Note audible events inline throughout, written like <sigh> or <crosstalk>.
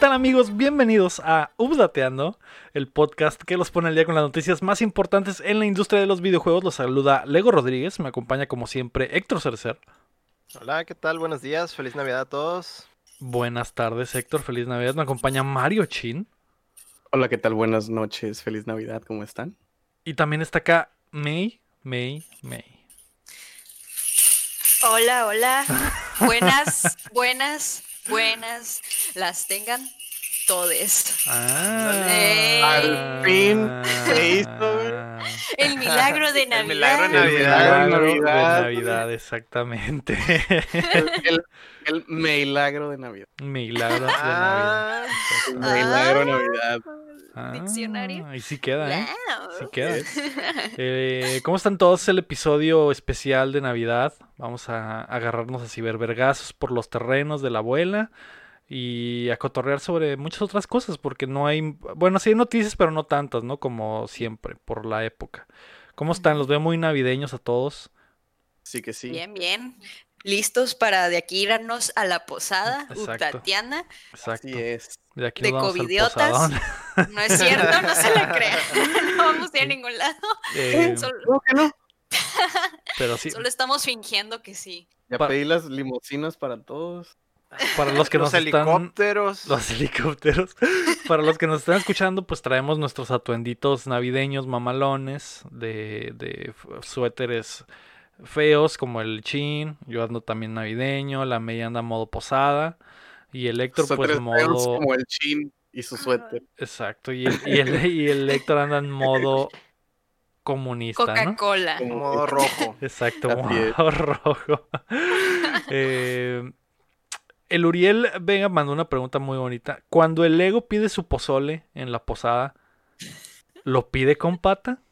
¿Qué tal amigos? Bienvenidos a Updateando, el podcast que los pone al día con las noticias más importantes en la industria de los videojuegos. Los saluda Lego Rodríguez, me acompaña como siempre Héctor Cercer. Hola, ¿qué tal? Buenos días, feliz Navidad a todos. Buenas tardes Héctor, feliz Navidad. Me acompaña Mario Chin. Hola, ¿qué tal? Buenas noches, feliz Navidad, ¿cómo están? Y también está acá May, May, May. Hola, hola. Buenas, <laughs> buenas, buenas. Las tengan todes. Ah, Eh. Al fin se hizo, El milagro de Navidad. El milagro de El Navidad. milagro de Navidad. Navidad, exactamente. El, el, el milagro de Navidad. milagro de Navidad. Ah, El milagro de Navidad. Ah, Diccionario. Ahí sí queda, ¿eh? Wow. Sí queda. <laughs> Eh, ¿Cómo están todos? El episodio especial de Navidad. Vamos a agarrarnos a cibervergazos por los terrenos de la abuela y a cotorrear sobre muchas otras cosas, porque no hay, bueno, sí hay noticias, pero no tantas, ¿no? Como siempre, por la época. ¿Cómo están? Los veo muy navideños a todos. Sí que sí. Bien, bien. Listos para de aquí irnos a la posada Exacto. Tatiana. Exacto. Así es. De aquí De covidiotas. <laughs> No es cierto, no se la crean. <laughs> No vamos a ir a ningún lado. Eh, <laughs> Solo, ¿Cómo que no? pero sí, solo estamos fingiendo que sí. Ya Pa- pedí las limosinas para todos. para los que los nos están helicópteros. Los helicópteros. Para los que nos están escuchando, pues traemos nuestros atuenditos navideños mamalones de, de suéteres feos como el chin. Yo ando también navideño. La media anda modo posada. Y el Héctor, pues modo. como el chin y su suéter. Exacto. Y el, y, el, <laughs> y el Héctor anda en modo comunista, ¿no? Coca-Cola. Como modo rojo. <laughs> Exacto, Así es. modo <laughs> rojo. Eh, el Uriel Vega mandó una pregunta muy bonita. Cuando el Lego pide su pozole en la posada, ¿lo pide con pata?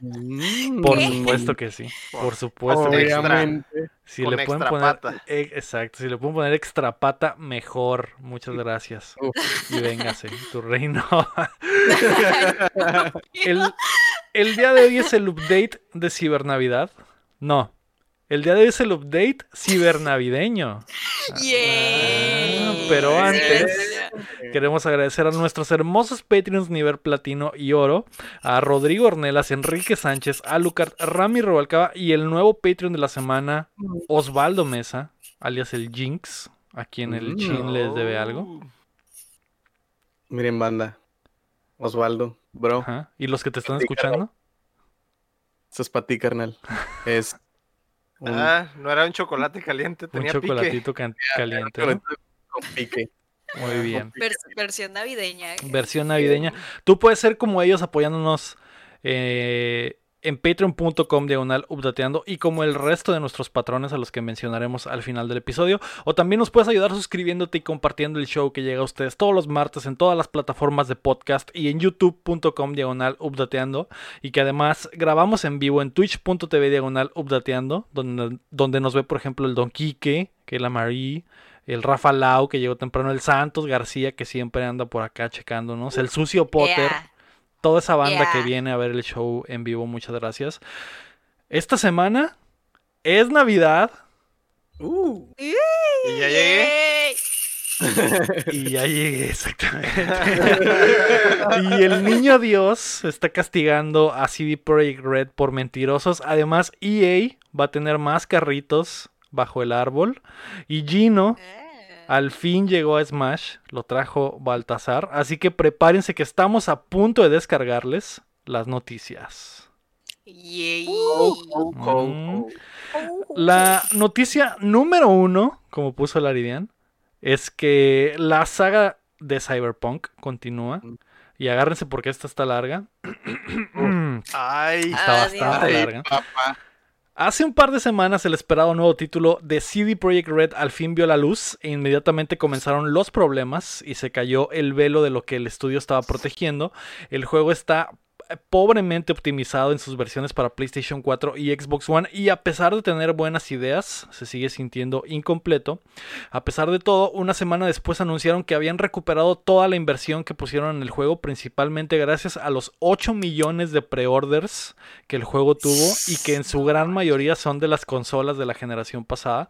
Mm. Por supuesto que sí. Por supuesto que sí. Extra. Obviamente. Si con le pueden poner. eh, exacto, si le pueden poner extra pata, mejor. Muchas gracias. Uf. Y véngase, tu reino. <laughs> el, el día de hoy es el update de Cibernavidad. No. El día de hoy es el update cibernavideño. Yay. Ah, pero antes. Queremos agradecer a nuestros hermosos Patreons nivel platino y oro, a Rodrigo Ornelas, Enrique Sánchez, a Lucart, Rami Robalcaba y el nuevo Patreon de la semana, Osvaldo Mesa, alias el Jinx, a quien el Mm. Chin les debe algo. Miren, banda. Osvaldo, bro. Ajá. ¿Y los que te están escuchando? Eso es para ti, carnal. <laughs> Es un Ah, no era un chocolate caliente, Un tenía pique. chocolatito can- caliente. ¿no? con pique. Muy <laughs> bien. Vers- versión navideña. Versión navideña. Tú puedes ser como ellos apoyándonos eh, en patreon.com diagonal updateando y como el resto de nuestros patrones a los que mencionaremos al final del episodio. O también nos puedes ayudar suscribiéndote y compartiendo el show que llega a ustedes todos los martes en todas las plataformas de podcast y en youtube.com diagonal updateando. Y que además grabamos en vivo en twitch.tv diagonal updateando, donde, donde nos ve por ejemplo el Don Quique, que es la Marie. El Rafa Lau, que llegó temprano, el Santos García, que siempre anda por acá checándonos, el Sucio Potter, Yeah. toda esa banda que viene a ver el show en vivo, muchas gracias. Esta semana es Navidad Uh, Y ya llegué. Y ya llegué exactamente. <laughs> y el niño Dios está castigando a CD Projekt Red por mentirosos. Además, EA va a tener más carritos bajo el árbol. Y Gino Eh. Al fin llegó a Smash, lo trajo Baltasar, así que prepárense que estamos a punto de descargarles las noticias. Yay. oh, oh, oh, Mm. La noticia número uno, como puso Laridian, es que la saga de Cyberpunk continúa. Y agárrense porque esta está larga. <clears throat> Ay, está bastante Ay, larga. papá. Hace un par de semanas el esperado nuevo título de CD Projekt Red al fin vio la luz e inmediatamente comenzaron los problemas y se cayó el velo de lo que el estudio estaba protegiendo. El juego está pobremente optimizado en sus versiones para PlayStation 4 y Xbox One y a pesar de tener buenas ideas, se sigue sintiendo incompleto. A pesar de todo, una semana después anunciaron que habían recuperado toda la inversión que pusieron en el juego, principalmente gracias a los 8 millones de preorders que el juego tuvo y que en su gran mayoría son de las consolas de la generación pasada.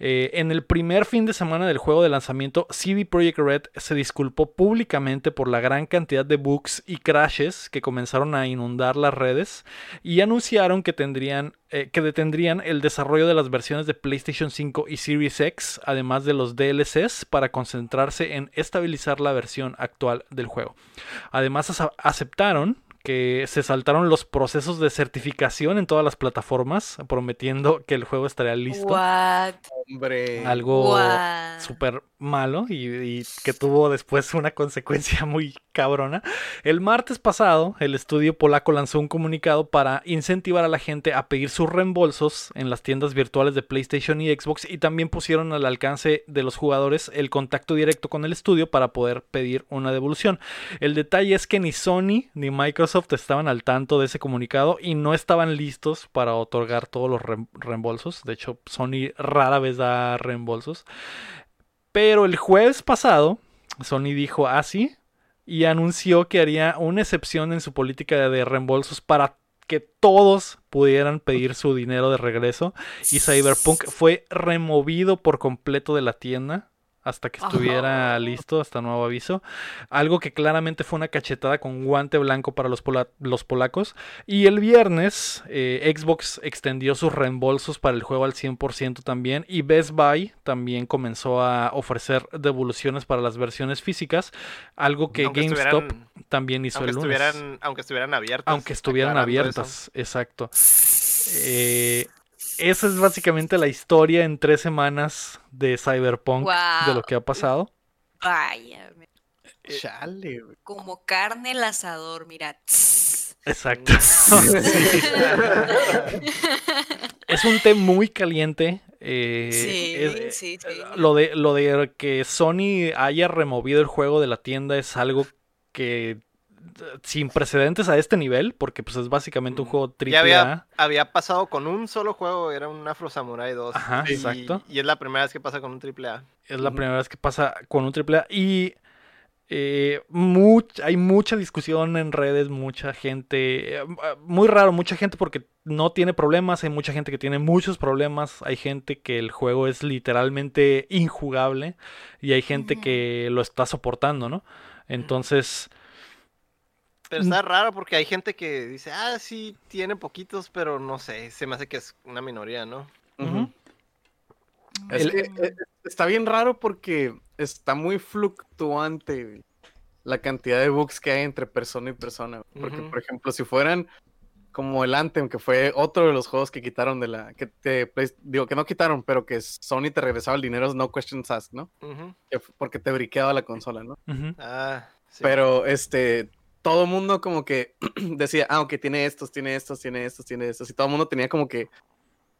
Eh, en el primer fin de semana del juego de lanzamiento, CD Projekt Red se disculpó públicamente por la gran cantidad de bugs y crashes que comenzaron a inundar las redes y anunciaron que tendrían eh, que detendrían el desarrollo de las versiones de PlayStation 5 y Series X, además de los DLCs, para concentrarse en estabilizar la versión actual del juego. Además aceptaron que se saltaron los procesos de certificación en todas las plataformas, prometiendo que el juego estaría listo. What? Hombre. Algo súper malo y, que tuvo después una consecuencia <laughs> muy cabrona. El martes pasado, el estudio polaco lanzó un comunicado para incentivar a la gente a pedir sus reembolsos en las tiendas virtuales de PlayStation y Xbox y también pusieron al alcance de los jugadores el contacto directo con el estudio para poder pedir una devolución. El detalle es que ni Sony ni Microsoft estaban al tanto de ese comunicado y no estaban listos para otorgar todos los reembolsos. De hecho, Sony rara vez da reembolsos. Pero el jueves pasado, Sony dijo así y anunció que haría una excepción en su política de reembolsos para que todos pudieran pedir su dinero de regreso. Y Cyberpunk fue removido por completo de la tienda hasta que estuviera listo, hasta nuevo aviso. Algo que claramente fue una cachetada con guante blanco para los, los polacos. Y el viernes eh, Xbox extendió sus reembolsos para el juego al 100% también. Y Best Buy también comenzó a ofrecer devoluciones para las versiones físicas. Algo que GameStop también hizo el lunes. aunque estuvieran abiertas. Aunque estuvieran abiertas, exacto. Eh, esa es básicamente la historia en tres semanas de Cyberpunk de lo que ha pasado. Vaya. Eh, Chale, Como carne el asador, mira. <laughs> Exacto. <laughs> es un té muy caliente. Eh, sí, sí, sí. Lo de, lo de que Sony haya removido el juego de la tienda es algo que sin precedentes a este nivel, porque pues es básicamente un mm, juego triple había, había, pasado con un solo juego, era un Afro Samurai 2. Ajá, exacto. Y es la primera vez que pasa con un triple A. Es la primera vez que pasa con un triple A. Y eh, hay mucha discusión en redes, mucha gente, eh, muy raro, mucha gente porque no tiene problemas, hay mucha gente que tiene muchos problemas, hay gente que el juego es literalmente injugable y hay gente que lo está soportando, ¿no? Entonces... Pero está raro porque hay gente que dice, ah, sí, tiene poquitos, pero no sé, se me hace que es una minoría, ¿no? es que, eh, está bien raro porque está muy fluctuante la cantidad de bugs que hay entre persona y persona. Porque, por ejemplo, si fueran como el Anthem, que fue otro de los juegos que quitaron de la. que te digo que no quitaron, pero que Sony te regresaba el dinero, no questions asked, ¿no? Porque te briqueaba la consola, ¿no? Ah, Pero este todo mundo como que <clears throat> decía, ah, ok, tiene estos, tiene estos, tiene estos, tiene estos. Y todo el mundo tenía como que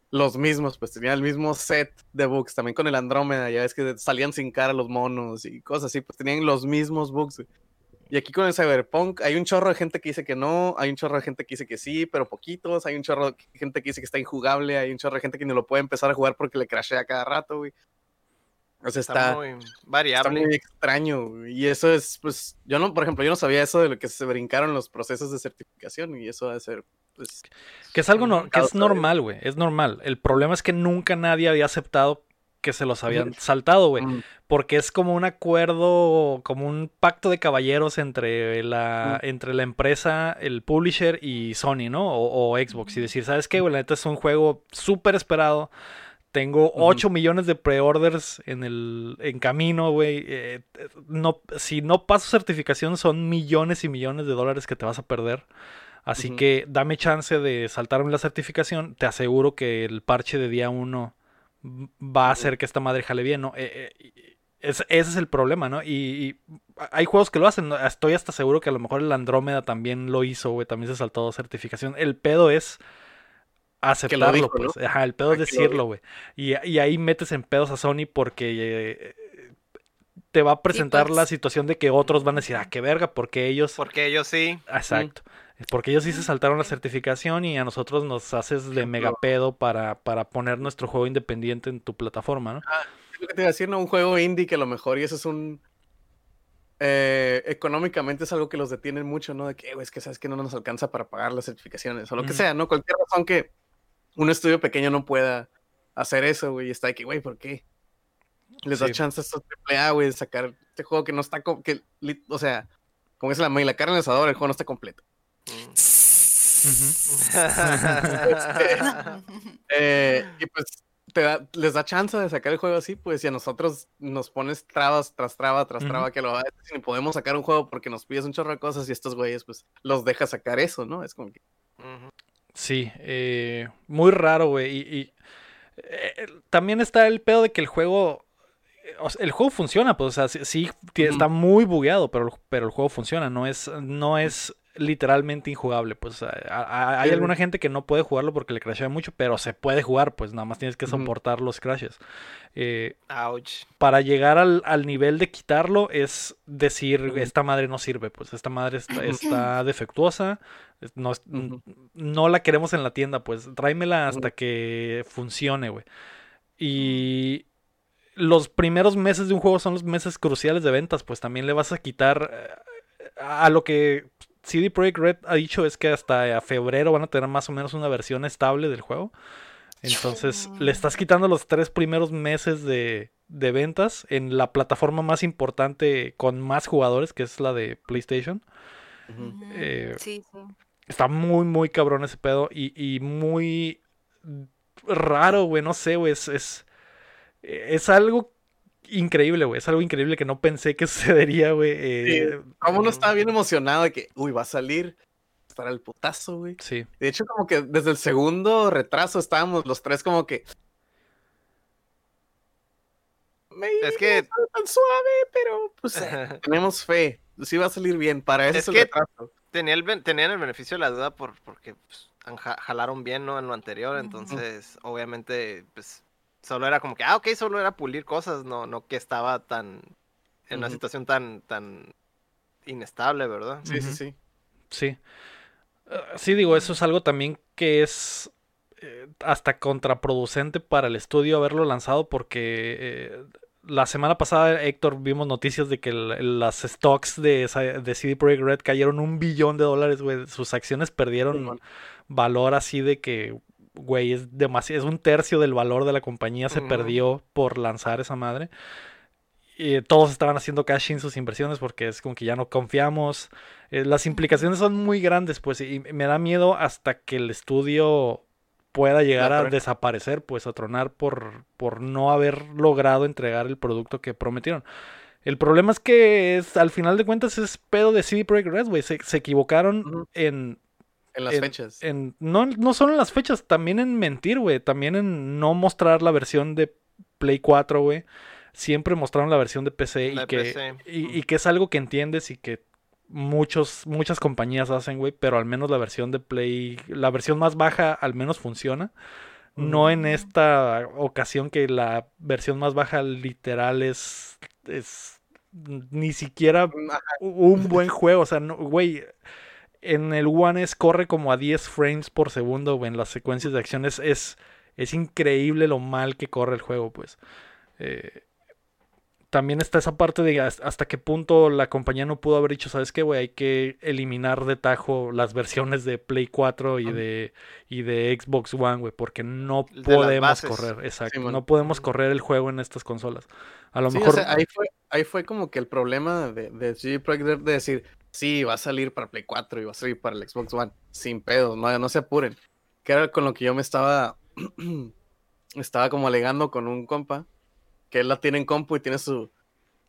los mismos, pues tenía el mismo set de books. También con el Andrómeda, ya ves que salían sin cara los monos y cosas así, pues tenían los mismos books. Y aquí con el Cyberpunk hay un chorro de gente que dice que no, hay un chorro de gente que dice que sí, pero poquitos, hay un chorro de gente que dice que está injugable, hay un chorro de gente que no lo puede empezar a jugar porque le crashea cada rato, güey. O sea, está, muy variable. Está muy extraño. Y eso es, pues, yo no, por ejemplo, yo no sabía eso de lo que se brincaron los procesos de certificación y eso va a ser, pues... Que es algo no, que es normal, güey, es normal. El problema es que nunca nadie había aceptado que se los habían saltado, güey. Porque es como un acuerdo, como un pacto de caballeros entre la, entre la empresa, el publisher y Sony, ¿no? O, o Xbox. Y decir, ¿sabes qué, güey? La neta es un juego súper esperado tengo 8 millones de preorders en el en camino, güey. Eh, no, si no paso certificación son millones y millones de dólares que te vas a perder. Así que dame chance de saltarme la certificación. Te aseguro que el parche de día 1 va a hacer que esta madre jale bien, ¿no? Eh, eh, ese es el problema, ¿no? Y, hay juegos que lo hacen. Estoy hasta seguro que a lo mejor el Andrómeda también lo hizo, güey. También se saltó certificación. El pedo es aceptarlo, pues. Ajá, el pedo es decirlo, güey. Y, ahí metes en pedos a Sony porque eh, te va a presentar la pues. situación de que otros van a decir, ah, qué verga, porque ellos. Porque ellos sí. Exacto. Porque ellos sí se saltaron la certificación y a nosotros nos haces de mega pedo para, para poner nuestro juego independiente en tu plataforma, ¿no? Ah, lo que te iba a decir, ¿no? Un juego indie que a lo mejor, y eso es un. Eh, económicamente es algo que los detienen mucho, ¿no? De que, güey, es que sabes que no nos alcanza para pagar las certificaciones o lo que sea, ¿no? Cualquier razón que un estudio pequeño no pueda hacer eso, güey. Y está de que, güey, ¿por qué? Les da chance a estos AAA, güey, de sacar este juego que no está, que, o sea, como es la, la carne en el asador, el juego no está completo. Mm. <laughs> Eh, y pues te da- les da chance de sacar el juego así, pues y a nosotros nos pones trabas tras traba tras traba que lo haces y ni podemos sacar un juego porque nos pides un chorro de cosas y estos güeyes pues los deja sacar eso, ¿no? Es como que Ujú. Sí, eh, muy raro, güey. Y, y, eh, también está el pedo de que el juego. eh, o sea, el juego funciona, pues, o sea, sí, está muy bugueado, pero, pero el juego funciona, no es, no es literalmente injugable, pues, a- a- hay alguna gente que no puede jugarlo porque le crashea mucho, pero se puede jugar, pues, nada más tienes que soportar los crashes. Eh, Ouch. para llegar al, al nivel de quitarlo es decir, esta madre no sirve, pues esta madre está, <clears throat> está defectuosa, no, no la queremos en la tienda, pues tráemela hasta que funcione, güey. Y los primeros meses de un juego son los meses cruciales de ventas, pues también le vas a quitar eh, a lo que CD Projekt Red ha dicho es que hasta febrero van a tener más o menos una versión estable del juego. Entonces le estás quitando los tres primeros meses de, de ventas en la plataforma más importante con más jugadores, que es la de PlayStation. Eh, Sí, sí. Está muy, muy cabrón ese pedo y, y muy raro, güey. No sé, güey. Es, es, es algo increíble, güey. Es algo increíble que no pensé que <laughs> sucedería, güey. eh, Como uno estaba bien emocionado de que, uy, va a salir para el putazo, güey. sí. De hecho, como que desde el segundo retraso estábamos los tres como que... "Maybe Es que- tan suave, pero pues eh, <laughs> tenemos fe. Sí va a salir bien. Para eso Es es el que- retraso. Tenía el, tenían el beneficio de la duda por, porque pues, jalaron bien, ¿no? En lo anterior, entonces, obviamente, pues, solo era como que, ah, ok, solo era pulir cosas, no, no que estaba tan, en una situación tan, tan inestable, ¿verdad? Sí, sí, sí. Sí. Eh, sí, digo, eso es algo también que es eh, hasta contraproducente para el estudio haberlo lanzado porque eh, la semana pasada, Héctor, vimos noticias de que el- las stocks de, de CD Projekt Red cayeron un billón de dólares, güey. Sus acciones perdieron valor así de que, güey, es demasiado, es un tercio del valor de la compañía se perdió por lanzar esa madre. Y todos estaban haciendo cash en sus inversiones porque es como que ya no confiamos. Eh, las implicaciones son muy grandes, pues, y me da miedo hasta que el estudio pueda llegar a desaparecer, pues, a tronar por, por no haber logrado entregar el producto que prometieron. El problema es que es, al final de cuentas es pedo de CD Projekt Red, güey. Se, se equivocaron en, En las en- fechas. en- no, no solo en las fechas, también en mentir, güey. También en no mostrar la versión de Play 4, güey. Siempre mostraron la versión de PC y La de que, PC. y, y que es algo que entiendes y que muchos, muchas compañías hacen, güey. Pero al menos la versión de Play, la versión más baja al menos funciona. No en Ujú. esta ocasión que la versión más baja literal es, es ni siquiera Ajá, un buen juego. O sea, no, güey, en el One S corre como a 10 frames por segundo, güey, en las secuencias de acción. Es, es, es increíble lo mal que corre el juego, pues. Eh, también está esa parte de has- hasta qué punto la compañía no pudo haber dicho, ¿sabes qué, güey? Hay que eliminar de tajo las versiones de Play 4 y de, y de Xbox One, güey, porque no De podemos correr, exacto, no podemos correr el juego en estas consolas. A lo Sí, o mejor... sea, ahí fue, ahí fue como que el problema de, de CD Projekt Red de decir, sí, va a salir para Play 4 y va a salir para el Xbox One, sin pedo, no, no se apuren. Que era con lo que yo me estaba, <clears throat> estaba como alegando con un compa, que él la tiene en compu y tiene su,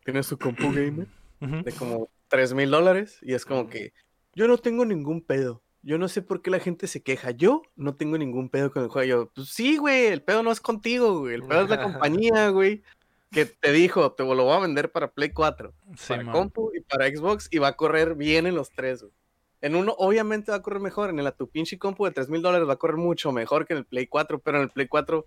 tiene su compu gamer <clears throat> de como 3 mil dólares y es como que yo no tengo ningún pedo. Yo no sé por qué la gente se queja. Yo no tengo ningún pedo con el juego. Yo, pues sí, güey, el pedo no es contigo, güey. El pedo es la <laughs> compañía, güey, que te dijo, te lo voy a vender para Play 4, Sí, para man. compu y para Xbox y va a correr bien en los tres, güey. En uno, obviamente va a correr mejor. En el, tu pinche compu de 3 mil dólares va a correr mucho mejor que en el Play 4, pero en el Play 4,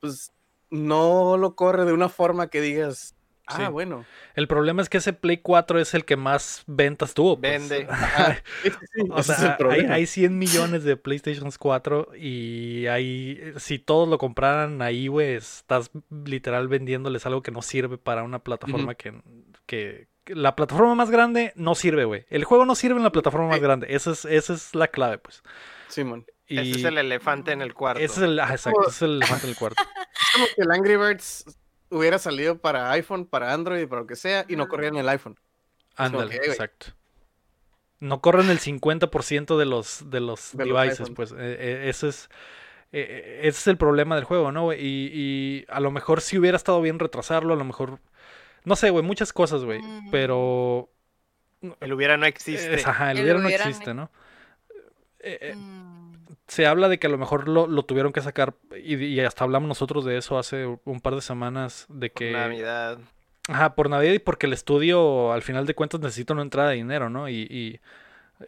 pues no lo corre de una forma que digas, ah, Sí. bueno. El problema es que ese Play 4 es el que más ventas tuvo. pues. Vende. <laughs> Sí, sí, sí, O sea, el hay, problema. hay <laughs> 100 millones de PlayStation 4 y hay, si todos lo compraran ahí, güey, estás literal vendiéndoles algo que no sirve para una plataforma que, que, que la plataforma más grande no sirve, güey. El juego no sirve en la plataforma más Sí. grande. Esa es, esa es la clave, pues. Simón. Y Ese es el elefante en el cuarto. ese es el, ah, exacto, ese es el elefante en el cuarto. Es como que el Angry Birds hubiera salido para iPhone, para Android, para lo que sea, y no corría en el iPhone. Ándale, que, exacto. No corren el 50% de los, de los De los devices, pues. eh, eh, ese es. eh, ese es el problema del juego, ¿no, güey? Y, y a lo mejor si hubiera estado bien retrasarlo, a lo mejor. No sé, güey, muchas cosas, güey. Mm. Pero. El hubiera no existe. es- ajá, el El hubiera no hubiera no- existe, ¿no? Eh, eh, Mm, se habla de que a lo mejor lo, lo tuvieron que sacar. Y, y hasta hablamos nosotros de eso hace un par de semanas. De Por que. Navidad. Ajá, por Navidad y porque el estudio al final de cuentas necesita una entrada de dinero, ¿no? Y, y,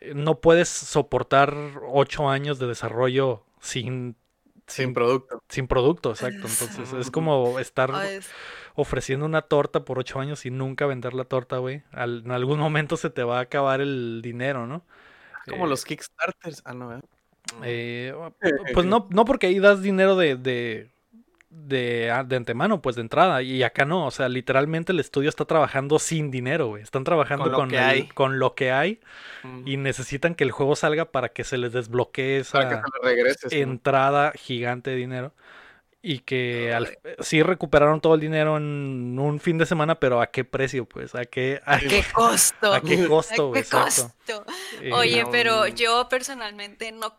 eh, no puedes soportar ocho años de desarrollo sin, Sin producto. sin producto, exacto. Entonces es como estar es- ofreciendo una torta por ocho años y nunca vender la torta, güey. Al- en algún momento se te va a acabar el dinero, ¿no? Como Eh, los Kickstarters. Ah, no, ¿eh? Eh, pues no, no porque ahí das dinero de, de, de, a- de antemano, pues de entrada. Y acá no, o sea, literalmente el estudio está trabajando sin dinero, güey. Están trabajando Con lo con, que el- hay. con lo que hay y necesitan que el juego salga para que se les desbloquee Para que esa entrada gigante de dinero. Y que al- sí recuperaron todo el dinero en un fin de semana, pero ¿a qué precio? Pues, ¿a qué, a <laughs> qué, ¿Qué costo? a qué costo, güey? ¿Qué Exacto. costo? Oye, no, pero yo personalmente no,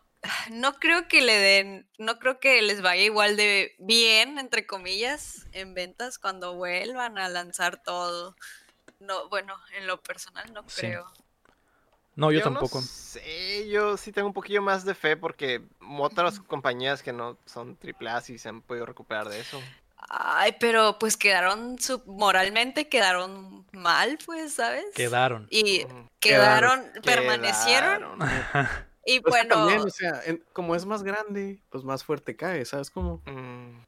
no creo que le den, no creo que les vaya igual de bien, entre comillas, en ventas cuando vuelvan a lanzar todo. No, bueno, en lo personal no Sí. creo. no, yo, no tampoco. sé, yo sí tengo un poquillo más de fe porque otras compañías que no son AAA sí se han podido recuperar de eso. Ay, pero pues quedaron sub- moralmente quedaron mal, pues, ¿sabes? Quedaron. Y quedaron, permanecieron Quedaron. <laughs> y Pues bueno, también, o sea, en- como es más grande, pues más fuerte cae, ¿sabes cómo? Mm,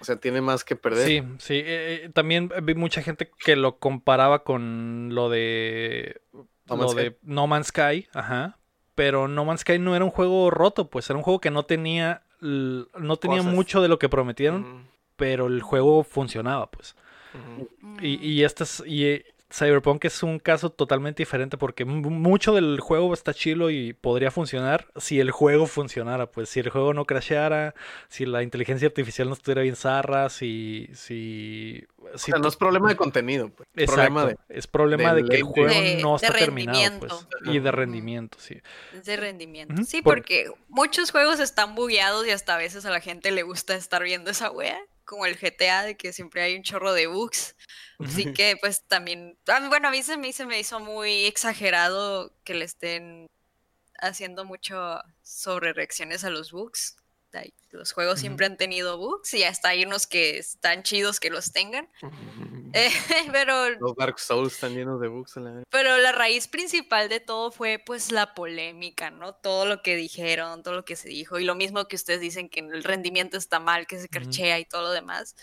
O sea, tiene más que perder. Sí, sí. eh, eh, también vi mucha gente que lo comparaba con lo de No lo Man's de No Man's Sky, ajá. Pero No Man's Sky no era un juego roto, pues era un juego que no tenía no tenía Cosas. mucho de lo que prometieron, mm, pero el juego funcionaba, pues. Y, y es, y eh, Cyberpunk es un caso totalmente diferente porque mu- mucho del juego está chilo y podría funcionar si el juego funcionara, pues si el juego no crasheara, si la inteligencia artificial no estuviera bien zarra, si si, O sea, no es problema de contenido, pues. Exacto, problema de... es problema de que el juego De- no está terminado, pues, rendimiento. y de rendimiento, sí. Es de rendimiento. Sí, por- porque muchos juegos están bugueados y hasta a veces a la gente le gusta estar viendo esa wea, como el GTA, de que siempre hay un chorro de bugs. Así que, pues también. Bueno, a mí se me, se me hizo muy exagerado que le estén haciendo mucho sobre reacciones a los bugs. Los juegos siempre han tenido bugs y hasta hay unos que están chidos que los tengan. Eh, <laughs> pero Los Dark Souls están llenos de bugs. la- pero la raíz principal de todo fue pues la polémica, ¿no? Todo lo que dijeron, todo lo que se dijo. Y lo mismo que ustedes dicen que el rendimiento está mal, que se Ujú. crachea y todo lo demás.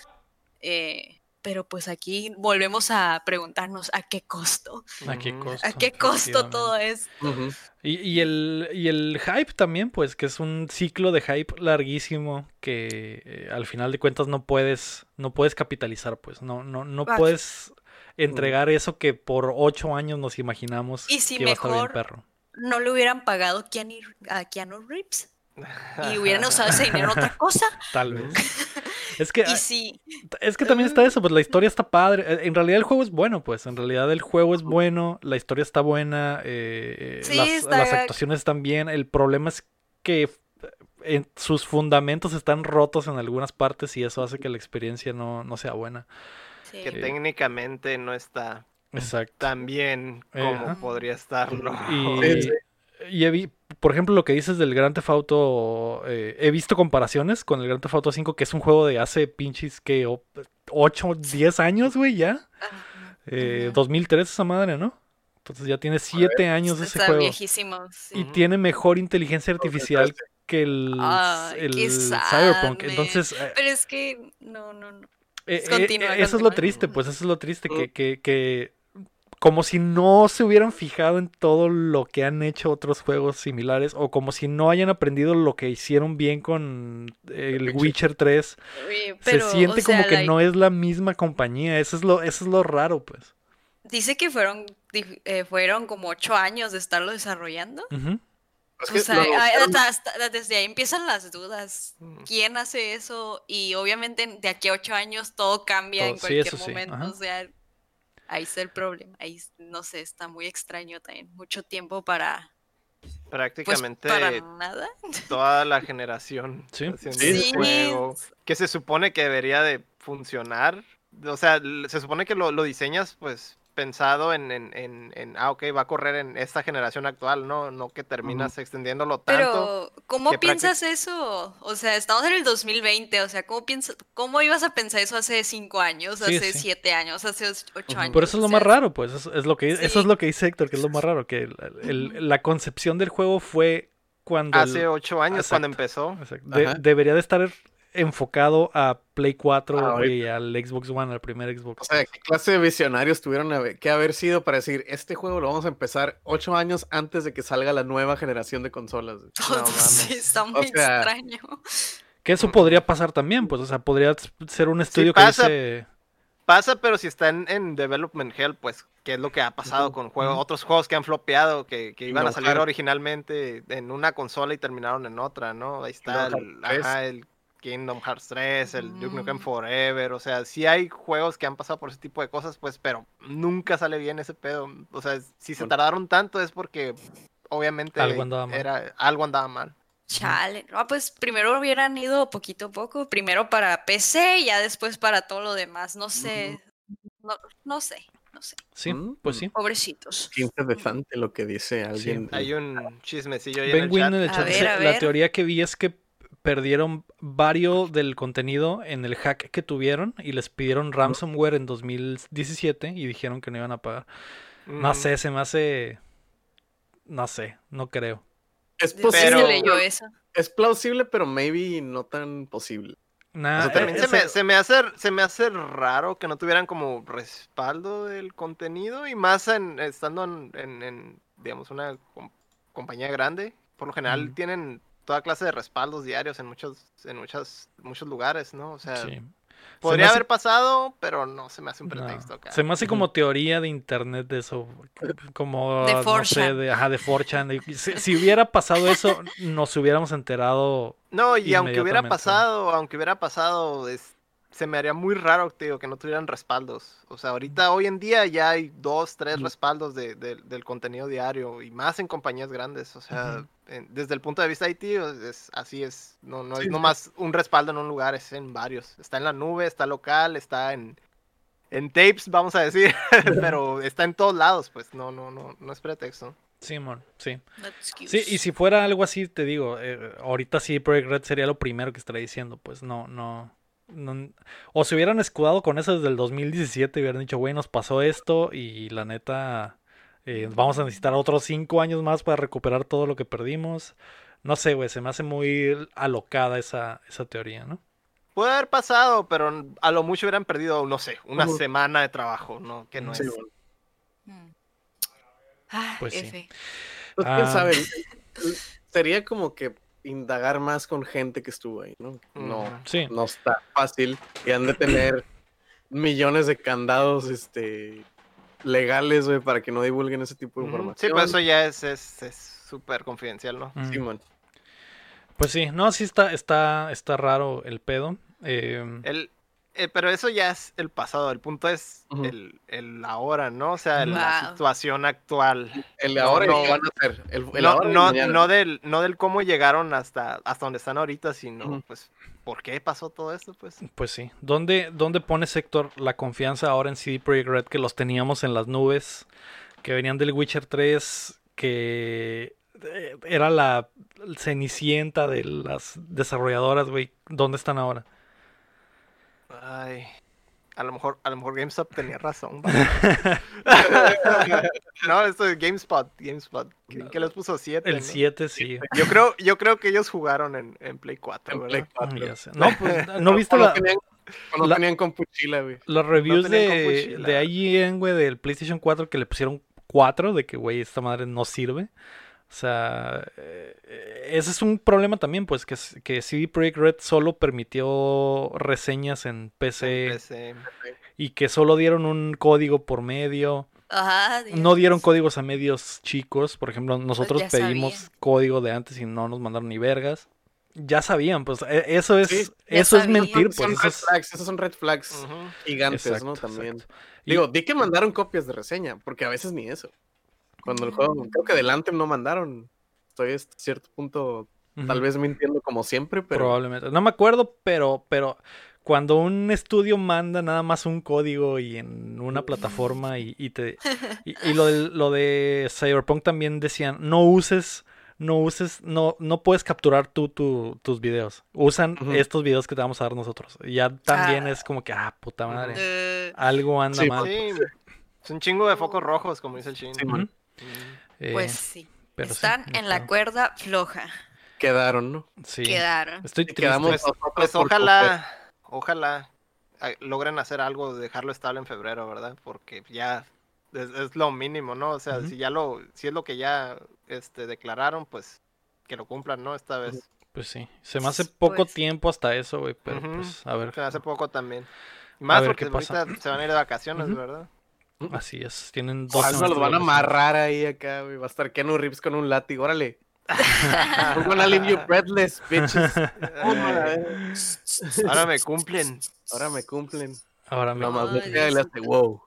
Eh, pero pues aquí volvemos a preguntarnos a qué costo. ¿A qué Ujú. costo? ¿A qué costo todo es? Ujú. Y, y el, y el hype también, pues, que es un ciclo de hype larguísimo que eh, al final de cuentas no puedes, no puedes capitalizar, pues, no, no, no puedes entregar eso que por ocho años nos imaginamos Y si que iba a estar bien mejor- perro. ¿No le hubieran pagado a Keanu Reeves? <laughs> Y hubieran usado ese dinero en otra <laughs> cosa. Tal vez. <laughs> Es que, es que también está eso, pues la historia está padre. Eh, En realidad el juego es bueno, pues. En realidad el juego es bueno, la historia está buena, eh, Sí, las, está- las actuaciones están bien. El problema es que eh, en- sus fundamentos están rotos en algunas partes y eso hace que la experiencia no, no sea buena. sí. Que técnicamente no está Exacto. tan bien como podría estarlo. Y, Sí, sí. Y he vi- por ejemplo, lo que dices del Grand Theft Auto, eh, he visto comparaciones con el Grand Theft Auto 5, que es un juego de hace pinches que 8, 10 años, güey, ya. Eh, Ujú. 2003 esa madre, ¿no? Entonces ya tiene 7 años ese Está juego. viejísimo. sí. Y tiene mejor inteligencia artificial 2013. que el, Cyberpunk. Entonces, eh, Pero es que no, no, no. eh, eh, Continúa, eso es lo triste, pues eso es lo triste, que, que, que como si no se hubieran fijado en todo lo que han hecho otros juegos similares, o como si no hayan aprendido lo que hicieron bien con el Witcher. Witcher 3. Oye, pero, se siente o sea, como que like, no es la misma compañía, eso es lo, eso es lo raro, pues. Dice que fueron, eh, fueron como ocho años de estarlo desarrollando. O sea, hasta- hasta- desde ahí empiezan las dudas. ¿Quién hace eso? Y obviamente de aquí a ocho años todo cambia Todo- en sí, cualquier sí, momento. ajá. O sea, ahí está el problema. Ahí, no sé, está muy extraño también. Mucho tiempo para, pues, Prácticamente para nada. toda la <laughs> generación Sí. haciendo juego que se supone que debería de funcionar. O sea, se supone que lo, lo diseñas pues pensado en, en, en, en, ah, ok, va a correr en esta generación actual, ¿no? No que terminas extendiéndolo tanto. Pero, ¿cómo piensas eso? O sea, estamos en el 2020, o sea, ¿cómo, piensas, ¿cómo ibas a pensar eso hace cinco años, Sí, hace sí. siete años, hace ocho años? Por eso es o lo más raro, pues. Es, es lo que, Eso es lo que dice Héctor, que es lo más <laughs> raro. Que el- el- la concepción del juego fue cuando. el- Hace ocho años cuando empezó. De- debería de estar enfocado a Play 4 Ah, y al Xbox One, al primer Xbox. O sea, ¿qué clase de visionarios tuvieron que haber sido para decir, este juego lo vamos a empezar ocho años antes de que salga la nueva generación de consolas? güey"? <laughs> No sí, está muy sea, extraño. que eso podría pasar también, pues. O sea, podría ser un estudio pasa. que dice. Pasa, pero si está en, en Development Hell, pues, ¿qué es lo que ha pasado con juegos, otros juegos que han flopeado, que, que iban a salir originalmente en una consola y terminaron en otra, ¿no? Ahí está ajá, el Kingdom Hearts 3, el Duke Nukem Mm. Forever, o sea, sí hay juegos que han pasado por ese tipo de cosas, pues, pero nunca sale bien ese pedo. O sea, si se tardaron tanto es porque obviamente Algo andaba mal. Era, algo andaba mal. Chale, no, pues primero hubieran ido poquito a poco, primero para PC y ya después para todo lo demás, no sé, no, no sé, no sé, Sí, Mm. pues sí. pobrecitos. Qué interesante lo que dice alguien. Hay un chismecillo ahí en Ben el Win chat. en el A chat ver, la teoría que vi es que perdieron varios del contenido en el hack que tuvieron y les pidieron ransomware en 2017 y dijeron que no iban a pagar. No Ujú. sé, se me hace... No sé, no creo. Es ¿De dónde posible, Pero- leyó eso? es plausible, pero maybe no tan posible. Nah, O sea, eh, También se me, se, me hace, se me hace raro que no tuvieran como respaldo del contenido y más en, estando en, en- en, digamos, una com- compañía grande. Por lo general tienen toda clase de respaldos diarios en muchos, en muchos, muchos lugares, ¿no? O sea, sí. Se podría hace- haber pasado, pero no se me hace un no, pretexto acá. Se me hace como teoría de internet de eso, como De no sé, 4chan. de, ajá, de 4chan. de- si, si hubiera pasado eso, <laughs> nos hubiéramos enterado. No, y aunque hubiera pasado, aunque hubiera pasado, es- se me haría muy raro, te digo, que no tuvieran respaldos. O sea, ahorita, hoy en día ya hay dos, tres respaldos de- de- del contenido diario y más en compañías grandes. O sea, en- desde el punto de vista IT, es, así es. No, no Sí, es sí. nomás un respaldo en un lugar, es en varios. Está en la nube, está local, está en, en tapes, vamos a decir, <laughs> pero está en todos lados, pues no, no, no, no es pretexto. Sí. Not excuse. Sí, y si fuera algo así, te digo, eh, ahorita sí Project Red sería lo primero que estaría diciendo, pues no, no, no- O se hubieran escudado con eso desde el 2017 y hubieran dicho, güey, nos pasó esto y la neta, eh, vamos a necesitar otros cinco años más para recuperar todo lo que perdimos. No sé, güey, se me hace muy alocada esa, esa teoría, ¿no? Puede haber pasado, pero a lo mucho hubieran perdido, no sé, una semana de trabajo, ¿no? Que no Sí, es. Mm. Ah, Pues sí. Pues, quién Ah. sabe. <laughs> Sería como que indagar más con gente que estuvo ahí, ¿no? No. Sí, no está fácil y han de tener millones de candados este legales, güey, para que no divulguen ese tipo de información. Sí, pues eso ya es es es súper confidencial, ¿no? mm, Sí, man. pues sí, no, sí está, está, está raro el pedo. eh, El, eh, pero eso ya es el pasado, el punto es el, el ahora, ¿no? O sea, la Wow. situación actual. El No, ahora y no. el que van a hacer. El, el No, ahora no, del, no del cómo llegaron hasta, hasta donde están ahorita, sino pues, ¿por qué pasó todo esto? Pues Pues sí. ¿Dónde, ¿Dónde pone Sector la confianza ahora en CD Projekt Red que los teníamos en las nubes? Que venían del Witcher 3, que eh, era la cenicienta de las desarrolladoras, güey. ¿Dónde están ahora? Ay, a lo mejor, a lo mejor GameStop tenía razón. <laughs> no, esto es GameSpot, GameSpot. ¿Qué, qué les puso 7? El 7, sí. Yo creo, yo creo que ellos jugaron en, en Play 4, En ¿verdad? Play 4. Ya sé. No, pues, <laughs> ¿no viste la- cuando la- tenían con Puchila, güey. los reviews con de, de IGN, güey, del PlayStation 4 que le pusieron 4? De que, güey, esta madre no sirve. O sea, eh, ese es un problema también, pues, que, que CD Projekt Red solo permitió reseñas en PC En PC. y que solo dieron un código por medio. Ajá, No dieron códigos a medios chicos. Por ejemplo, nosotros Pues pedimos sabían. código de antes y no nos mandaron ni vergas. Ya sabían, pues e- eso es, Sí, ya eso es mentir, son pues red eso es flags, esos son red flags gigantes, exacto, ¿no? También. exacto. Y- Digo, di que mandaron copias de reseña, porque a veces ni eso. Cuando el juego, creo que del Anthem no mandaron. Estoy a cierto punto, tal vez mintiendo como siempre, pero Probablemente. No me acuerdo, pero, pero cuando un estudio manda nada más un código y en una plataforma y, y te y, y lo, de, lo de Cyberpunk también decían no uses no uses no no puedes capturar tú tu- tus videos usan estos videos que te vamos a dar nosotros ya también Ah. es como que ah puta madre algo anda Sí, mal Sí, es un chingo de focos rojos, como dice el Shin. Sí. Eh, pues sí. pero Están en la cuerda floja. quedaron, ¿no? sí Quedaron. estoy triste quedamos Pues, pues ojalá, ojalá ah, logren hacer algo, dejarlo estable en febrero, ¿verdad? Porque ya es, es lo mínimo, ¿no? O sea, si ya lo, si es lo que ya este, declararon, pues que lo cumplan, ¿no? Esta vez. pues sí se me hace poco Pues- tiempo hasta eso güey pero pues a ver Que hace poco también. Y Más porque ahorita se van a ir de vacaciones. ¿verdad? Así es tienen dos semanas los van a amarrar ahí acá, güey. Va a estar Keanu Reeves con un látigo, órale. We're gonna leave you breathless, bitches. <laughs> Ahora me cumplen. Ahora me cumplen. ahora me hace wow.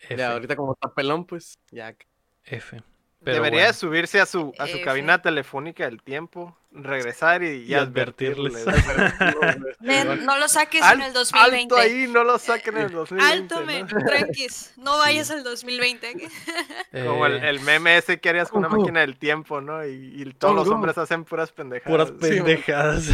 F, Ya, ahorita como está pelón, pues ya. F. Pero Debería bueno. subirse a su, a su cabina telefónica del tiempo, regresar y, Y y advertirles. advertirles. <laughs> Ven, <laughs> no lo saques Al- en el 2020. Alto ahí, no lo saquen en el 2020. Alto, men, ¿no? tranquis. No vayas al 2020. <laughs> Como el, Eh, el meme ese que harías con una máquina del tiempo, ¿no? Y, y todos los hombres hacen puras pendejadas. puras Sí, pendejadas.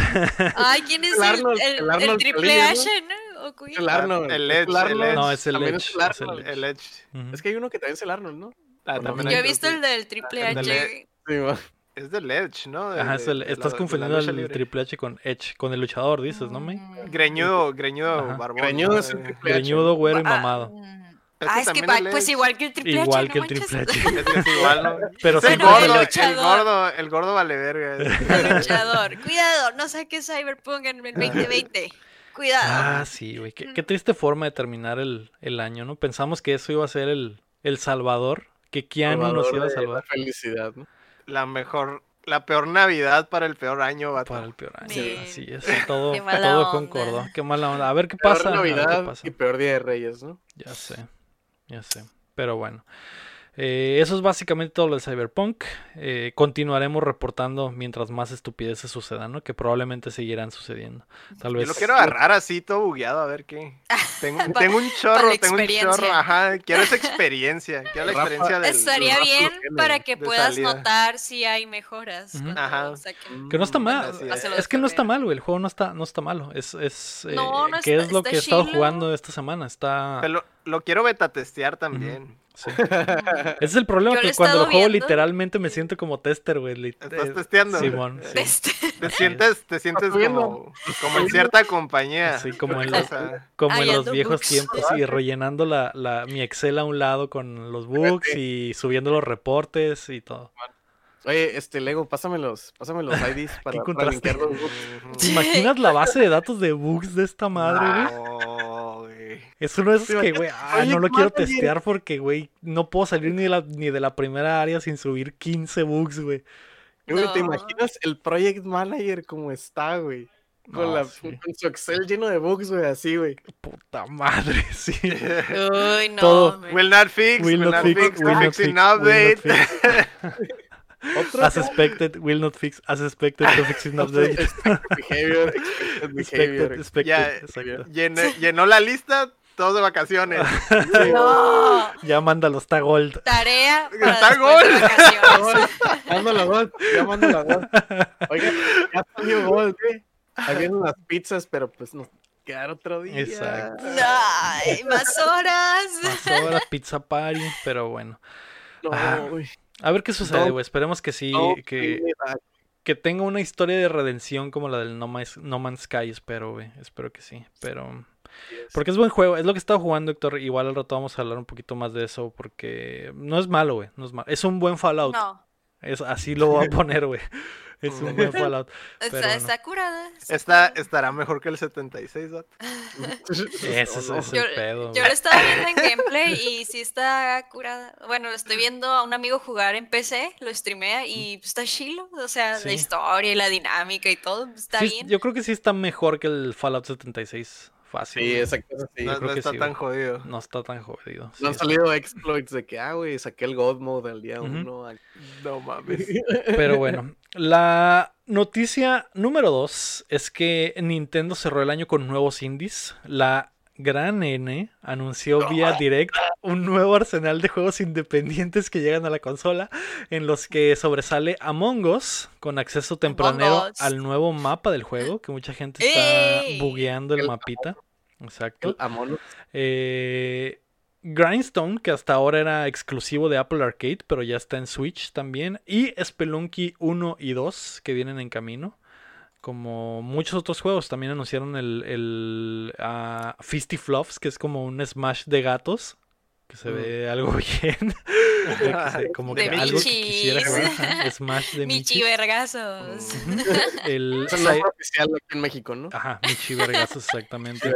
Ay, ¿quién es El el, el- triple H, no? El Arnold. el es Edge, el Arnold. Edge. No, es el Edge, es el es el Arnold. El Edge. Es que hay uno que también es el Arnold, ¿no? Ah, Yo también Yo hay he visto el del triple H. Sí, va. sí. Es del Edge, ¿no? De- Ajá, es de- el- de estás de la confundiendo el. Triple H con Edge, con el luchador, dices, ¿no, me? Mm. Greñudo, greñudo, Ajá. barbón. Greñudo es el Eh, Triple H. Greñudo, güero y Ah, mamado. mm. Ese Ah, es que pues igual que el triple H. Igual que el. Triple H. Es que es igual, ¿no? <laughs> Pero Bueno, el gordo, el gordo, el gordo vale verga. <laughs> El <laughs> luchador. Cuidado, no saques Cyberpunk en el 2020. Cuidado. Ah, sí, güey. Qué, qué triste forma de terminar el, el año, ¿no? Pensamos que eso iba a ser el, el salvador, que Keanu nos iba a de la salvar Felicidad, ¿no? La mejor, la peor Navidad para el peor año, vato. para el peor año. Sí. Así es, todo, <laughs> Qué mala todo onda. concordó. Qué mala onda. A ver qué Peor pasa. a ver qué Navidad pasa. y peor Día de Reyes, ¿no? Ya sé, ya sé. Pero bueno. Eh, eso es básicamente todo lo de Cyberpunk. Eh, continuaremos reportando mientras más estupideces sucedan, ¿no? Que probablemente seguirán sucediendo. Tal Yo vez. lo quiero agarrar así, todo bugueado, a ver qué. <laughs> Tengo, Pa- tengo un chorro, tengo un chorro, ajá. Quiero esa experiencia, quiero la experiencia del. Estaría bien para que puedas salida. notar si hay mejoras. Ajá. saquen- Que no está mal. Es. Es que no está mal, güey. El juego no está, no está malo. Es, es, eh, No, no ¿Qué está- es lo está que he estado jugando esta semana? Está. Pero lo, lo quiero beta testear también. Sí. <laughs> Ese es el problema, Yo que cuando lo juego viendo. literalmente me siento como tester, güey. ¿Estás eh, testeando? Simón, sí. Te sientes, te sientes como, como en cierta compañía. Así como en los, como en los viejos books. tiempos y rellenando la, la, mi Excel a un lado con los books y subiendo los reportes y todo. Oye, este Lego, pásame los, pásame los IDs <laughs> para, para los books. ¿Te imaginas la base de datos de bugs de esta madre, güey? No. Es uno de esos ¿Te que, güey, ah, no lo quiero testear porque, güey, no puedo salir ni de la, ni de la primera área sin subir 15 bugs, güey. Güey, ¿Te No. imaginas el project manager como está, güey? Con, No, la, sí. con su Excel lleno de bugs, güey, así, güey. Puta madre, <laughs> sí. Uy, no. Todo. Will not fix, Will not fix, will not fixing fix, will not update. fix. Otro As expected, will not fix, as expected, to fix is not otro update. expected behavior, expected <laughs> behavior. Expected, expected, Ya, exacto. Llenó la lista, todos de vacaciones. <laughs> No. Ya mándalo, está gold. Tarea para Está después de vacaciones. Mando la gol, ya mando la gol. <laughs> Oiga, ya salió gol, ¿qué? Ahí vienen las pizzas, pero pues nos quedar otro día. Exacto. Ay, más horas. Más horas, pizza party, pero bueno. No, Ah. A ver qué sucede, No, güey. Esperemos que sí, No, que, que tenga una historia de redención como la del No Man's, no Man's Sky, espero, güey. Espero que sí, pero... Porque es buen juego, es lo que he estado jugando, Héctor. Igual al rato vamos a hablar un poquito más de eso, porque no es malo, güey. No es malo. Es un buen Fallout. No. Es, así lo voy a <laughs> poner, güey. Es un buen Fallout. <laughs> Está, Pero no. está curada. está estará mejor que el 76, ¿va? <laughs> Ese es, Yo, el pedo. yo lo estaba viendo en gameplay y sí está curada. Bueno, estoy viendo a un amigo jugar en PC, lo streamea y pues, está chilo. O sea, Sí. la historia y la dinámica y todo pues, está Sí, bien. Yo creo que sí está mejor que el Fallout 76. Fácil. Sí, esa cosa sí. no creo no que está sí, tan güey. jodido. No está tan jodido. sí, No han sí. salido exploits de que, ah, güey, saqué el God Mode al día Ujú. uno. No mames. <laughs> Pero bueno, la noticia número dos es que Nintendo cerró el año con nuevos indies. La gran N anunció vía direct un nuevo arsenal de juegos independientes que llegan a la consola, en los que sobresale Among Us con acceso tempranero al nuevo mapa del juego, que mucha gente está bugueando el El mapita. Exacto. El Amon. Eh, Grindstone, que hasta ahora era exclusivo de Apple Arcade, pero ya está en Switch también. Y Spelunky 1 y 2, que vienen en camino. Como muchos otros juegos, también anunciaron el, el ah, Fisty Fluffs, que es como un Smash de gatos. Que se Mm. ve algo <laughs> bien. Que se- como De que algo que Michis. quisiera jugar. <laughs> Smash de Michi vergazos. <laughs> El Es el oficial aquí en México, ¿no? Ajá, Michi Vergazos, exactamente.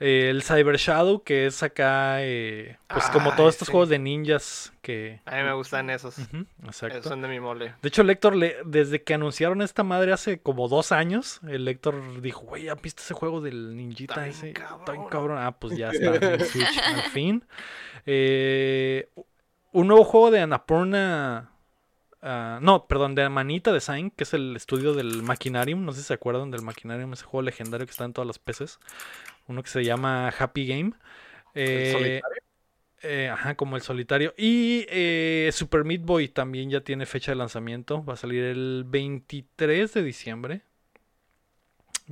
Eh, el Cyber Shadow, que es acá, eh, pues como Ay, todos estos sí. juegos de ninjas que... A mí me gustan esos. Exacto. son de mi mole. De hecho, Lector, le- desde que anunciaron esta madre hace como dos años, el Lector dijo, güey, ¿ya viste ese juego del ninjita Está bien ese? Está bien cabrón". cabrón. Ah, pues ya está en Switch, al fin. Eh, un nuevo juego de Annapurna... ah, no, perdón, de Manita Design, que es el estudio del Machinarium. No sé si se acuerdan del Machinarium, ese juego legendario que está en todas las PCs. Uno que se llama Happy Game. ¿El Eh, solitario? eh, ajá, como el solitario. Y eh, Super Meat Boy también ya tiene fecha de lanzamiento. Va a salir el 23 de diciembre.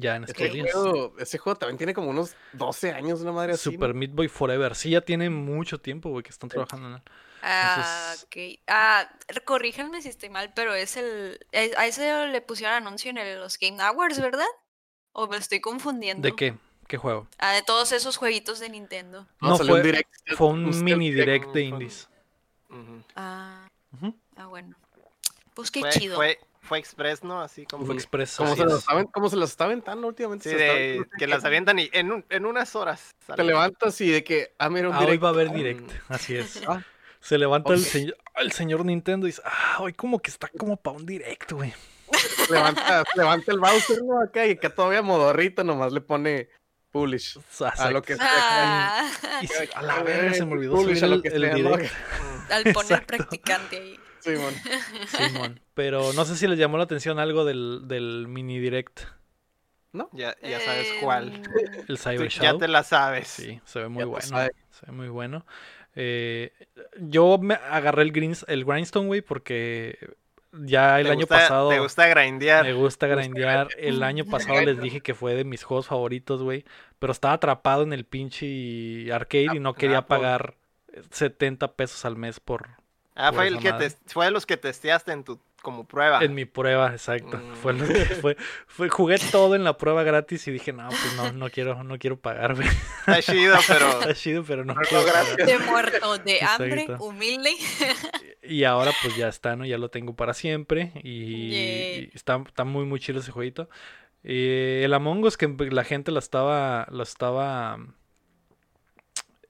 Ya en estos Ese días. juego, ese juego también tiene como unos 12 años, una madre así. ¿no? Super Meat Boy Forever. Sí, ya tiene mucho tiempo, güey, que están trabajando en él. Ah, Entonces- ok. Ah, corríjanme si estoy mal, pero es el. A ese le pusieron anuncio en el- los Game Awards, ¿verdad? ¿O me estoy confundiendo? ¿De qué? ¿Qué juego? Ah, de todos esos jueguitos de Nintendo. No, No, salió un fue, direct, fue un mini direct de fue- indies. Ujú. Ah, Ujú. ah bueno. Pues qué Fue, chido. fue, fue Express, ¿no? Así como. Fue Express. Como se, se los está aventando últimamente. Sí, se está- de, que las avientan y en, un- en unas horas. Te salen. levantas y de que, ah, mira, un Ah, hoy direct. va a haber Mm. direct. <laughs> Así es. Ah. Se levanta el, señor, el señor Nintendo y dice, ah, hoy como que está como para un direct, güey. Levanta, levanta el Bowser, ¿no? Acá y acá todavía modorrito nomás le pone publish. A lo que sea. Ah, Y a la verga se me olvidó Publish subir a lo que el al poner Exacto. practicante ahí. Simón. Simón. Pero no sé si les llamó la atención algo del, del mini direct, Ya, ya sabes cuál. Em, el Tú Cyber ya Shadow. te la sabes. Sí, se ve muy Ya bueno. Se ve muy bueno. Eh, yo me agarré el, greens, el Grindstone, güey, porque ya el ¿Te año gusta- pasado Te gusta grindear. me gusta gusta grindear. El año pasado les dije que fue de mis juegos favoritos, güey. Pero estaba atrapado en el pinche arcade y no quería pagar 70 pesos al mes por, Ah, fue el que te, fue de los que testeaste en tu como prueba. En mi prueba, exacto. Mm. Fue lo que fue, fue- jugué todo en la prueba gratis y dije, no, pues no, no quiero, no quiero pagar, güey. Está chido, pero <laughs> Está chido, pero no Pero quiero pagar. de muerto, de hambre, humilde. <laughs> Y ahora pues ya está, ¿no? Ya lo tengo para siempre. Y, y está, está muy, muy chido ese jueguito. Eh, el Among Us que la gente la estaba, lo estaba...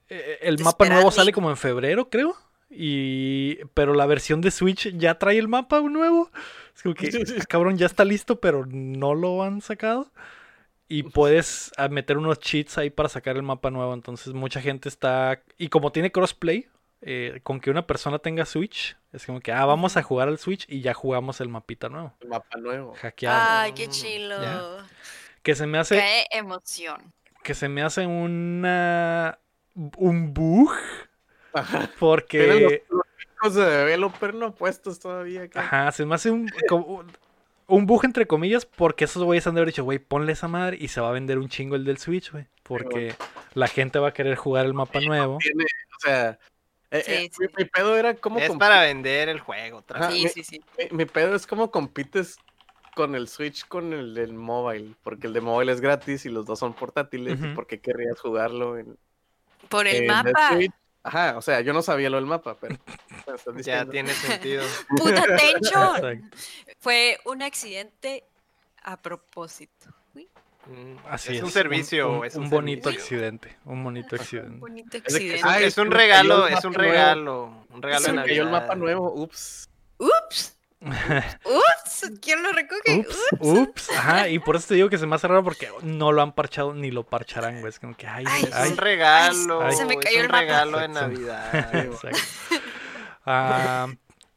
eh, el mapa nuevo sale como en febrero, creo. Y... Pero la versión de Switch ya trae el mapa nuevo. Es como que, <laughs> ah, cabrón, ya está listo, pero no lo han sacado. Y puedes ah, meter unos cheats ahí para sacar el mapa nuevo. Entonces mucha gente está... Y como tiene crossplay, eh, con que una persona tenga Switch, es como que, ah, vamos a jugar al Switch y ya jugamos el mapita nuevo. El mapa nuevo. Hackeado. Ay, qué chilo. ya. Que se me hace... Qué emoción. Que se me hace una... Un bug. Ajá. Tienen los, Porque... los de developer no puestos todavía acá. Ajá, se me hace un, como- un bug entre comillas porque esos güeyes han de haber dicho, güey, ponle esa madre y se va a vender un chingo el del Switch, güey. Porque la gente va a querer jugar el mapa nuevo. Tiene, o sea, eh, Sí, eh, sí. Mi, mi pedo era cómo es para vender el juego. Ajá. Sí, me- sí, sí. mi, mi pedo es cómo compites con el Switch con el del mobile, porque el de mobile es gratis y los dos son portátiles, y Ujú. por qué querrías jugarlo en, Por el en mapa. Switch? Ajá, o sea, yo no sabía lo del mapa, pero <laughs> Ya tiene sentido. <laughs> Puta Tencho. Fue un accidente a propósito. Uy, Mm, Así es, es. un servicio. Un, es un un bonito servicio. accidente. Un bonito accidente. bonito Es de que- accidente. Ah, Ay, es un regalo, es un nuevo. regalo. Un regalo Se de me cayó el Navidad. mapa nuevo, ups. Ups. <laughs> Ups. ¿Quién lo recoge? Ups, ups. Ajá, y por eso te digo que se me hace raro porque no lo han parchado ni lo parcharán, güey. Es como que, ay, Ay, Es un regalo. Ay, se me es cayó un el mapa. regalo de. Navidad. <laughs> Exacto. Ah,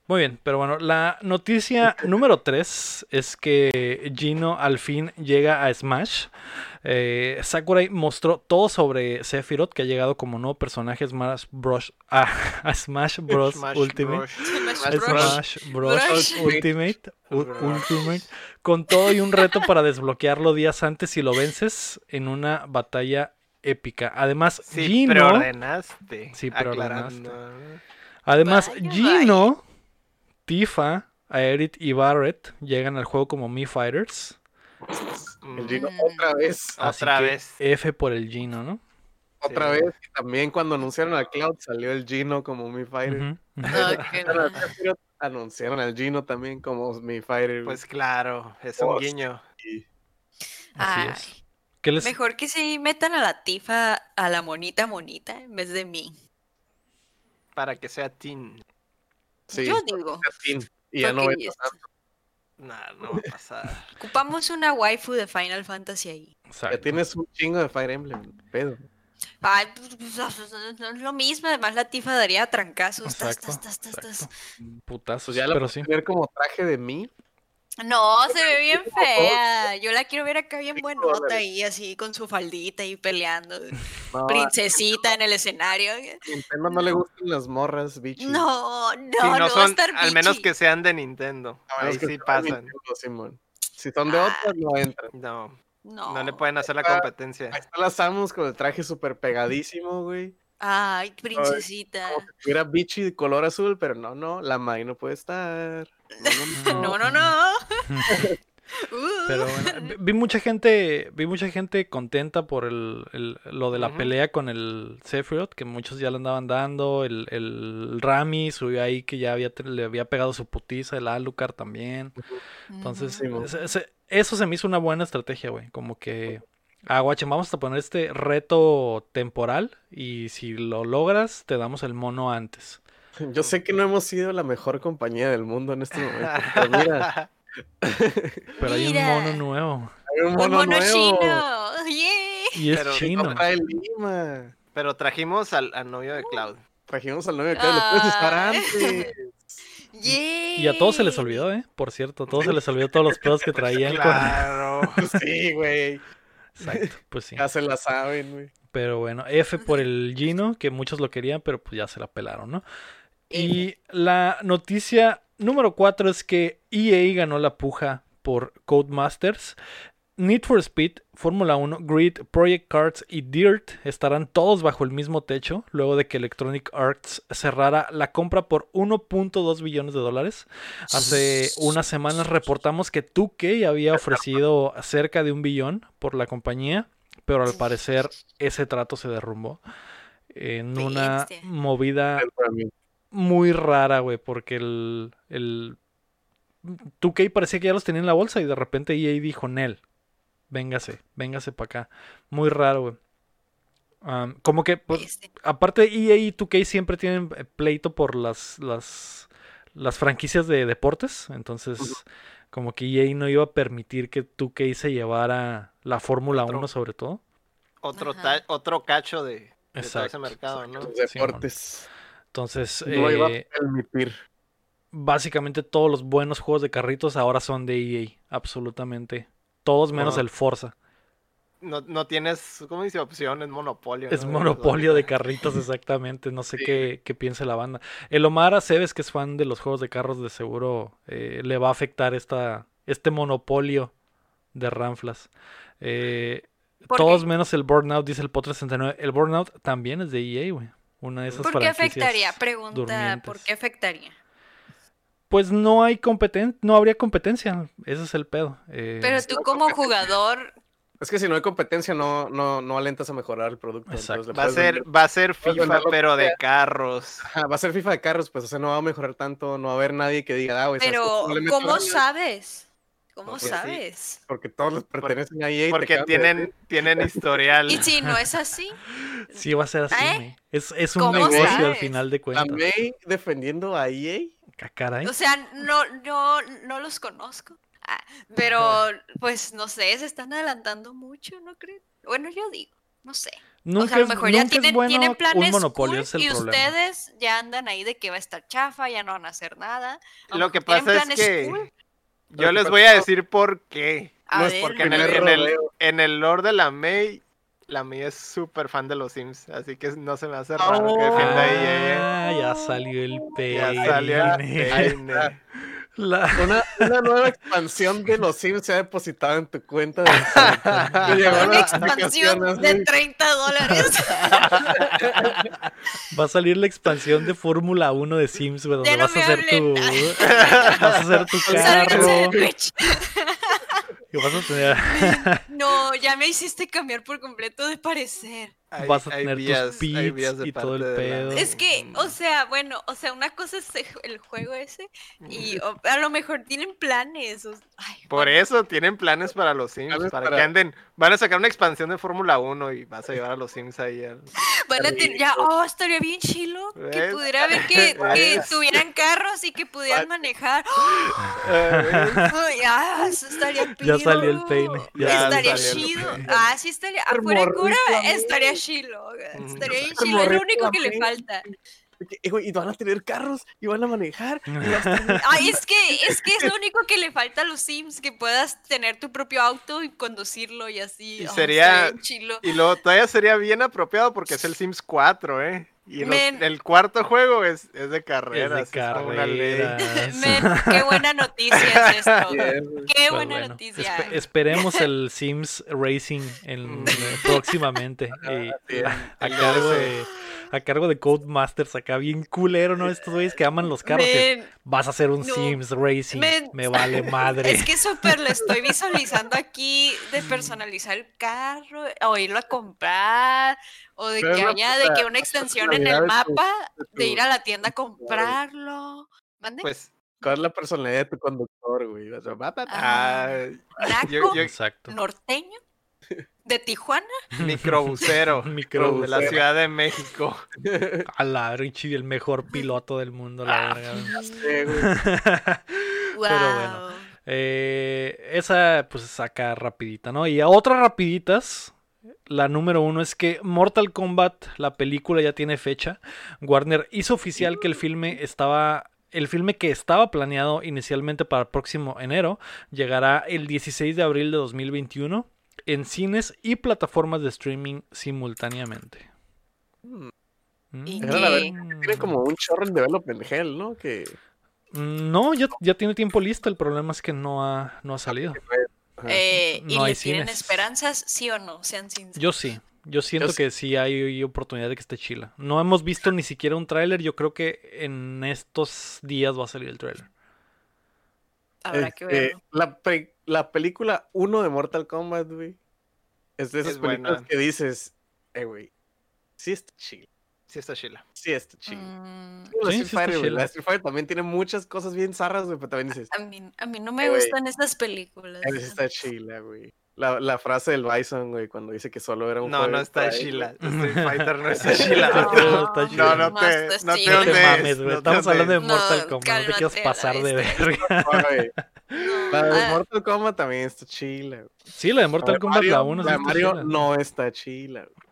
muy bien, pero bueno, la noticia número 3 es que Gino al fin llega a Smash. Eh, Sakurai mostró todo sobre Sephiroth, que ha llegado como nuevo personaje a Smash Bros. a, a <laughs> Smash Bros. Smash Ultimate. Bros. Smash Bros. Smash Bros. Bros. Ultimate. Ultimate, con todo y un reto para desbloquearlo días antes si lo vences en una batalla épica. Además, Sí, Gino, preordenaste. Sí, preordenaste. además Gino, Tifa, Aerith y Barrett llegan al juego como Mi Fighters. El Gino Mm. otra vez. Así Otra que vez. F por el Gino, ¿no? Otra Sí. vez. Y también cuando anunciaron a Cloud salió el Gino como mi fighter. <laughs> No, no. Anunciaron al Gino también como mi fighter. Pues claro, es un guiño. Y- Así Ay, es. ¿Qué les... Mejor que se metan a la tifa a la monita monita en vez de mí. Para que sea teen. Sí, Yo digo. Y ya no ves ya- Nah, no va a pasar. Ocupamos una waifu de Final Fantasy ahí. Exacto. Ya tienes un chingo de Fire Emblem, pedo. Ay, pues, pues, no es lo mismo, además la tifa daría trancazos. Exacto, tas, tas, tas, tas. exacto. Putazos, Pues ya la pero sí. tener como traje de mí. No, se ve bien <laughs> fea. Yo la quiero ver acá bien buenota ahí, así con su faldita y peleando. No, Princesita en el escenario. a Nintendo no le gustan las morras, bichi. No, no, Si no, no va a son, estar al menos que sean de Nintendo. Ahí sí pasan. Nintendo, Simón. Si son de Ah. otras, no entran. No, No. no le pueden hacer la Ah, competencia. Ahí está la Samus con el traje súper pegadísimo, güey. Ay, princesita. Como tuviera bichi de color azul, pero no, no, la Mai no puede estar. No, no, <laughs> No, no, no. <laughs> <laughs> Uh. Pero bueno, vi- mucha gente, vi mucha gente contenta por el, el- lo de la pelea con el Sephiroth, que muchos ya le andaban dando, el, el Rami subió ahí que ya había, le había pegado su putiza, el Alucard también. Entonces, eso se me hizo una buena estrategia, güey. Como que, ah, guache, vamos a poner este reto temporal y si lo logras, te damos el mono antes. Yo sé que no hemos sido la mejor compañía del mundo en este momento, pero mira, <laughs> Pero hay un mono nuevo hay un Un mono, mono nuevo. chino. ¡Yay! y es Pero no chino. Lima. Pero trajimos al, al novio de Cloud. Trajimos al novio de Cloud, lo puedes estar Ay. antes. <laughs> ¡Yay! Y a todos se les olvidó, ¿eh? Por cierto, a todos se les olvidó todos los pedos que <laughs> traían. con- Claro. Sí, güey. Exacto, <laughs> pues sí. Ya se la saben, güey. Pero bueno, F por el Gino, que muchos lo querían, pero pues ya se la pelaron, ¿no? Y la noticia número 4 es que EA ganó la puja por Codemasters. Need for Speed, Fórmula 1, Grid, Project Cards y Dirt estarán todos bajo el mismo techo luego de que Electronic Arts cerrara la compra por 1.2 billones de dólares. Hace unas semanas reportamos que 2K había ofrecido cerca de un billón por la compañía, pero al parecer ese trato se derrumbó en una movida muy rara, güey, porque el, el 2K parecía que ya los tenía en la bolsa y de repente EA dijo, Nel, véngase, véngase para acá. Muy raro, güey. Como que, pues, aparte EA y 2K siempre tienen eh, pleito por las, las, las franquicias de deportes, entonces como que EA no iba a permitir que 2K se llevara la Fórmula Otro. 1 sobre todo. Otro, otro cacho de, de todo ese Exacto, mercado, ¿no? Los deportes. Entonces, No iba a eh, permitir. básicamente todos los buenos juegos de carritos ahora son de EA, absolutamente. Todos menos el Forza. No, no tienes, ¿cómo dice? Opción, es monopolio. Es ¿no? monopolio de carritos, exactamente. No sé <laughs> Sí. qué, qué piense la banda. El Omar Aceves, que es fan de los juegos de carros, de seguro eh, le va a afectar esta, este monopolio de Ramflas. Eh, ¿Por todos qué? menos el Burnout, dice el Pot69. El Burnout también es de EA, güey. Una de esas ¿Por qué afectaría? Pregunta, ¿por qué afectaría? Pues no hay competen no habría competencia. Ese es el pedo. Eh, Pero tú como jugador, Es que si no hay competencia, no, no, no alentas a mejorar el producto. Exacto. entonces Va a ser, vender- va a ser FIFA, pero de carros. Ajá, va a ser FIFA de carros, pues, o sea, no va a mejorar tanto, no va a haber nadie que diga, ah. Pero, No meto ¿cómo sabes? ¿Cómo Porque sí. sabes? Porque todos les pertenecen a EA. Porque de decir. tienen, tienen historial. Y si no es así, Sí, va a ser así, ¿Eh? Es, es un ¿Cómo negocio al final de cuentas. May defendiendo a EA. Ah, caray. o sea, no, no, no los conozco. Ah, pero, <laughs> pues, no sé, se están adelantando mucho, ¿no creen? Bueno, yo digo, no sé. Nunca, o sea, a lo es- mejor ya tienen, bueno tienen planes monopolio, cool ese es el y problema. ustedes ya andan ahí de que va a estar chafa, ya no van a hacer nada. Lo que pasa es que cool. yo les voy a decir por qué. A no es ver, porque En el, en, el, en el lore de la May, la May es súper fan de los Sims, así que no se me hace raro que defienda a ella. Ah, ya salió el peine. Ya salió el peine. <laughs> La- Una, una nueva expansión de los Sims se ha depositado en tu cuenta de Una expansión de así. 30 dólares. <laughs> Va a salir la expansión de Fórmula 1 de Sims, güey, donde Ya no vas a hacer tu. <laughs> vas a hacer tu carro. Vas a tener, <laughs> No, ya me hiciste cambiar por completo de parecer. Hay- vas a hay tener vías- tus de y todo el la- pedo. Es que, o Mm. sea, bueno, o sea, una cosa es el- juego ese y o- a lo mejor tienen planes. o- ay, Por bueno, eso tienen planes para los Sims, para, para- que anden. Van a sacar una expansión de Fórmula 1 y vas a llevar a los Sims ahí. al- <laughs> Van a tener, ya, oh, estaría bien chilo que pudiera ver que, <laughs> tuvieran carros y que pudieran manejar. <laughs> Ah, eso estaría Ya salió el pido. peine, ya estaría salió chido. Ah, sí estaría. Afuera cura a mí. Chilo. Estaría bien El chilo. Es lo único que le falta. Eh, güey, Y van a tener carros y van a manejar. y a <laughs> estar- es que, es que es lo único que le falta a los Sims, que puedas tener tu propio auto y conducirlo y así. Y Oh, sería- chilo. Y luego todavía sería bien apropiado porque es el Sims 4, ¿eh? Y los- Men. el cuarto juego es, es de Es carreras. de es una ley. carreras. Men, qué buena noticia es <laughs> esto. Qué Pues buena bueno, noticia. espe- esperemos el Sims Racing en, eh, próximamente. y bien. a, a cargo de, a cargo de Codemasters, acá bien culero, ¿no? Estos güeyes que aman los carros. Men, vas a hacer un no, Sims Racing. men. Me vale madre. Es que súper lo estoy visualizando aquí de personalizar el carro, o irlo a comprar, o de Pero que haya de que una extensión en el personalidad de tu- mapa, de ir a la tienda a <laughs> comprarlo. ¿Mande? Pues, ¿Cuál es la personalidad de tu conductor, güey? O sea, va, va, va. Ah, <laughs> ¿Naco? yo- yo- Exacto. ¿Norteño? <laughs> ¿De Tijuana? microbusero Microbusero. de la Ciudad de México. A la Richie, el mejor piloto del mundo, la Ah, verga. Sí, güey. Wow. bueno. Eh, esa, pues, saca rapidita, ¿no? Y a otras rapiditas. La número uno es que Mortal Kombat, la película ya tiene fecha. Warner hizo oficial que el filme estaba. El filme que estaba planeado inicialmente para el próximo enero llegará el 16 de abril de 2021 en cines y plataformas de streaming simultáneamente. Mm. ¿Y Mm. Tiene como un chorro en development hell, ¿no? Que Mm, No, ya, ya tiene tiempo listo. El problema es que no ha, no ha salido. Eh, ¿Y No hay le tienen esperanzas? ¿Sí o no? Sean sinceros. Yo sí. Yo siento que sí hay oportunidad de que esté chila. No hemos visto ni siquiera un tráiler. Yo creo que en estos días va a salir el tráiler. Habrá que Este, verlo. la, pe- la película 1 de Mortal Kombat, güey. Es de esas Es buena. películas que dices, eh, güey, sí está chill. Sí, está chila. Sí está chill. Mm, La Sí, sí Street Fighter, güey, chila. La Street Fighter también tiene muchas cosas bien zarras, güey, pero también dices, a, mí, a mí no me güey. gustan esas películas. sí está chila, güey. La, la frase del Bison, güey, cuando dice que solo era un No, <laughs> <laughs> no está chila. Street Fighter no está chila. No, No, chila. no No te, está no te chila. No te ondees, mames, güey. Estamos hablando de Mortal Kombat. No te quieras pasar de la verga. <laughs> La de ah, Mortal Kombat también está chila. Sí, la de Mortal Kombat, la Mario- 1 la de Mario no está chila, güey.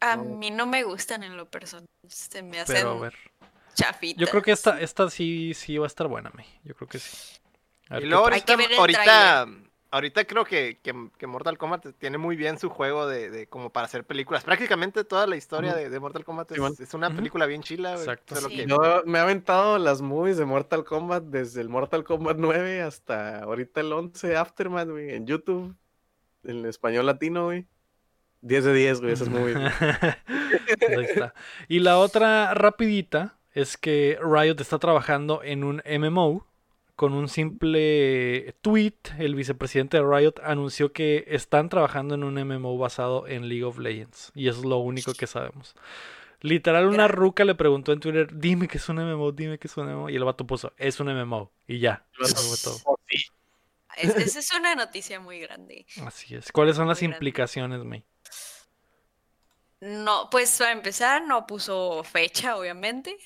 A no. mí no me gustan en lo personal. Se me hacen Pero a ver. chafitas. Yo creo que esta, esta sí, sí va a estar buena, me. Yo creo que sí. A ver Y luego pasa. Hay que ahorita, ver el ahorita, ahorita creo que, que, que Mortal Kombat tiene muy bien su juego de, de como para hacer películas. Prácticamente toda la historia de, de Mortal Kombat es, es una película bien chila. güey. Exacto. Solo Sí. que- Yo me he aventado las movies de Mortal Kombat desde el Mortal Kombat 9 hasta ahorita el 11 Aftermath, güey, en YouTube, en español latino, güey. 10 de 10, güey, movies. güey. Pues ahí está. Y la otra rapidita es que Riot está trabajando en un MMO con un simple tweet, el vicepresidente de Riot anunció que están trabajando en un MMO basado en League of Legends. Y eso es lo único que sabemos. Literal, una ruca le preguntó en Twitter, dime que es un MMO, dime que es un MMO. Y el vato puso, es un MMO. Y ya, eso fue todo. Es- Esa es una noticia muy grande. Así es. ¿Cuáles son las Muy grande. implicaciones, May? No, pues para empezar, no puso fecha, obviamente,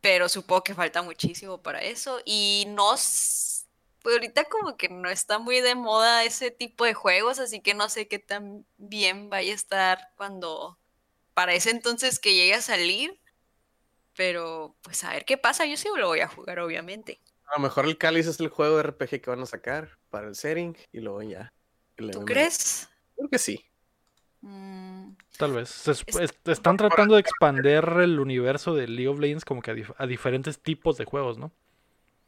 pero supongo que falta muchísimo para eso. Y no, pues ahorita como que no está muy de moda ese tipo de juegos, así que no sé qué tan bien vaya a estar cuando, para ese entonces que llegue a salir. Pero pues a ver qué pasa, yo sí lo voy a jugar, obviamente. A lo mejor el Cáliz es el juego de RPG que van a sacar para el setting y luego ya. ¿Tú crees? Creo que sí. Mm, Tal vez. Se Es- están tratando de expander el universo de League of Legends como que a, dif- a diferentes tipos de juegos, ¿no?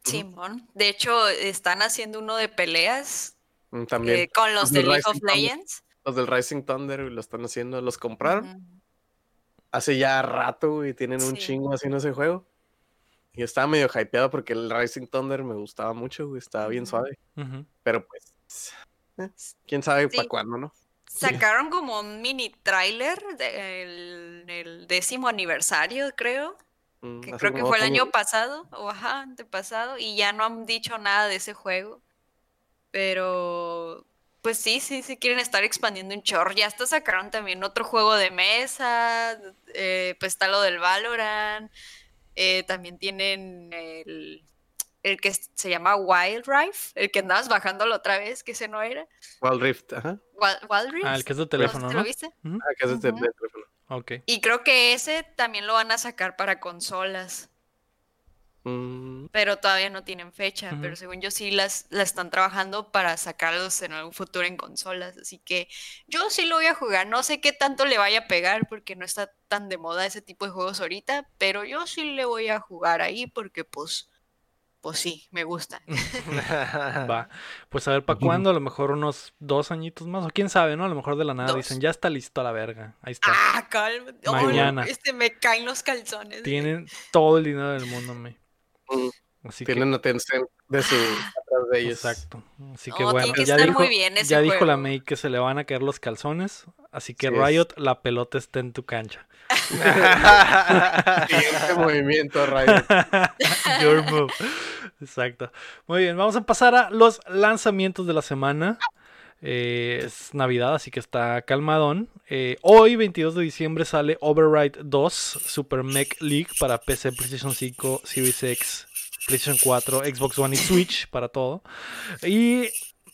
Simón. De hecho, están haciendo uno de peleas Mm, También. eh, con los Los de League of Rising Thunder. Legends. Los del Rising Thunder lo están haciendo. Los compraron hace ya rato y tienen un Sí. chingo haciendo ese juego. Y estaba medio hypeado porque el Rising Thunder me gustaba mucho, güey. Estaba bien suave. Pero pues. eh, quién sabe Sí. para cuándo, ¿no? Sacaron como un mini tráiler del el décimo aniversario, creo. Mm, Que creo que fue el año pasado, o ajá, antepasado, y ya no han dicho nada de ese juego. Pero, pues sí, sí, sí quieren estar expandiendo un chorro. Ya hasta sacaron también otro juego de mesa, eh, pues está lo del Valorant, eh, también tienen el, el que se llama Wild Rift, el que andabas bajándolo otra vez, que ese no era. Wild Rift, ajá. Wild, Wild Rift. Ah, el que es de No teléfono, ¿no? lo viste? Ah, que es de, teléfono. Ok. Y creo que ese también lo van a sacar para consolas. Mm, pero todavía no tienen fecha, pero según yo sí las, la están trabajando para sacarlos en algún futuro en consolas, así que yo sí lo voy a jugar, no sé qué tanto le vaya a pegar porque no está tan de moda ese tipo de juegos ahorita, pero yo sí le voy a jugar ahí porque pues, pues sí, me gusta. <laughs> Va. Pues a ver para cuándo, a lo mejor unos dos añitos más, o quién sabe, ¿no? A lo mejor de la nada Dos. dicen, ya está listo a la verga. Ahí está. Ah. Ay, Mañana. este me caen los calzones. Tienen todo el dinero del mundo, me. Así que. Tienen atención de su atrás de ellos. Exacto. Así que bueno, que ya dijo, muy bien ese ya dijo la. May que se le van a caer los calzones. Así que Sí es. Riot, la pelota está en tu cancha. <laughs> <laughs> Siguiente movimiento, Riot. <laughs> Your move. Exacto. Muy bien, vamos a pasar a los lanzamientos de la semana. Eh, es Navidad, así que está calmadón. Eh, hoy, 22 de diciembre, sale Override 2 Super Mech League para PC, PlayStation 5, Series X, PlayStation 4, Xbox One y Switch para todo. Y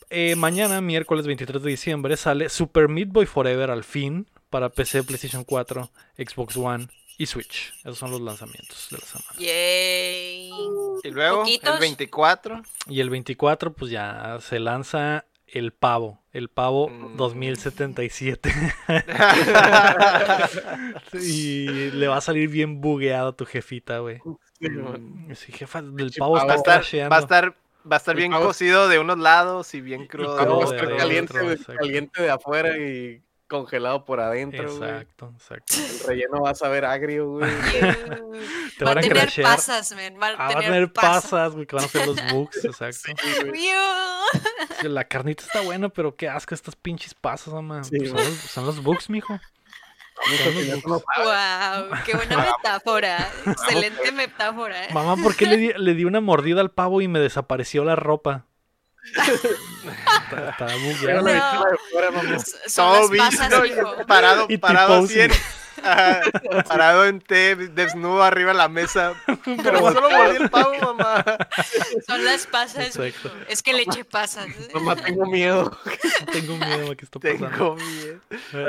eh, mañana, miércoles 23 de diciembre, sale Super Meat Boy Forever al fin para PC, PlayStation 4, Xbox One y Switch. Esos son los lanzamientos de la semana. Yay. Y luego, Poquitos. el 24. Y el 24, pues ya se lanza el pavo. El pavo Mm. 2077. <laughs> y le va a salir bien bugueado a tu jefita, güey. Sí. Sí, jefa, el Sí, pavo. Va a está estar, crasheando. va a estar, va a estar El bien pavo- cocido de unos lados y bien crudo. Vamos de a estar caliente, adentro, de- exacto. caliente de afuera y congelado por adentro, güey. Exacto, exacto. El relleno va a saber agrio, güey. <laughs> Te va van a a tener crashear. pasas, man. Va a Ah, va a tener, tener pasas. pasas, güey, que van a ser los bugs, <laughs> exacto. Iu. La carnita está buena, pero qué asco estas pinches pasas, mamá. Sí, Pues son, los, son los bugs, mijo. Wow, qué buena metáfora. <laughs> Excelente metáfora. ¿eh? Mamá, ¿por qué le di, le di una mordida al pavo y me desapareció la ropa? Está, está la No. Son las pasas, mijo. parado, Y parado así en. Ajá, <laughs> parado en té, desnudo arriba de la mesa. <laughs> Pero solo mordí el pavo, mamá. Son las pasas. Exacto. Es que le eché pasas. ¿eh? Mamá, tengo miedo. <laughs> Tengo miedo a que esto pasando. Tengo miedo.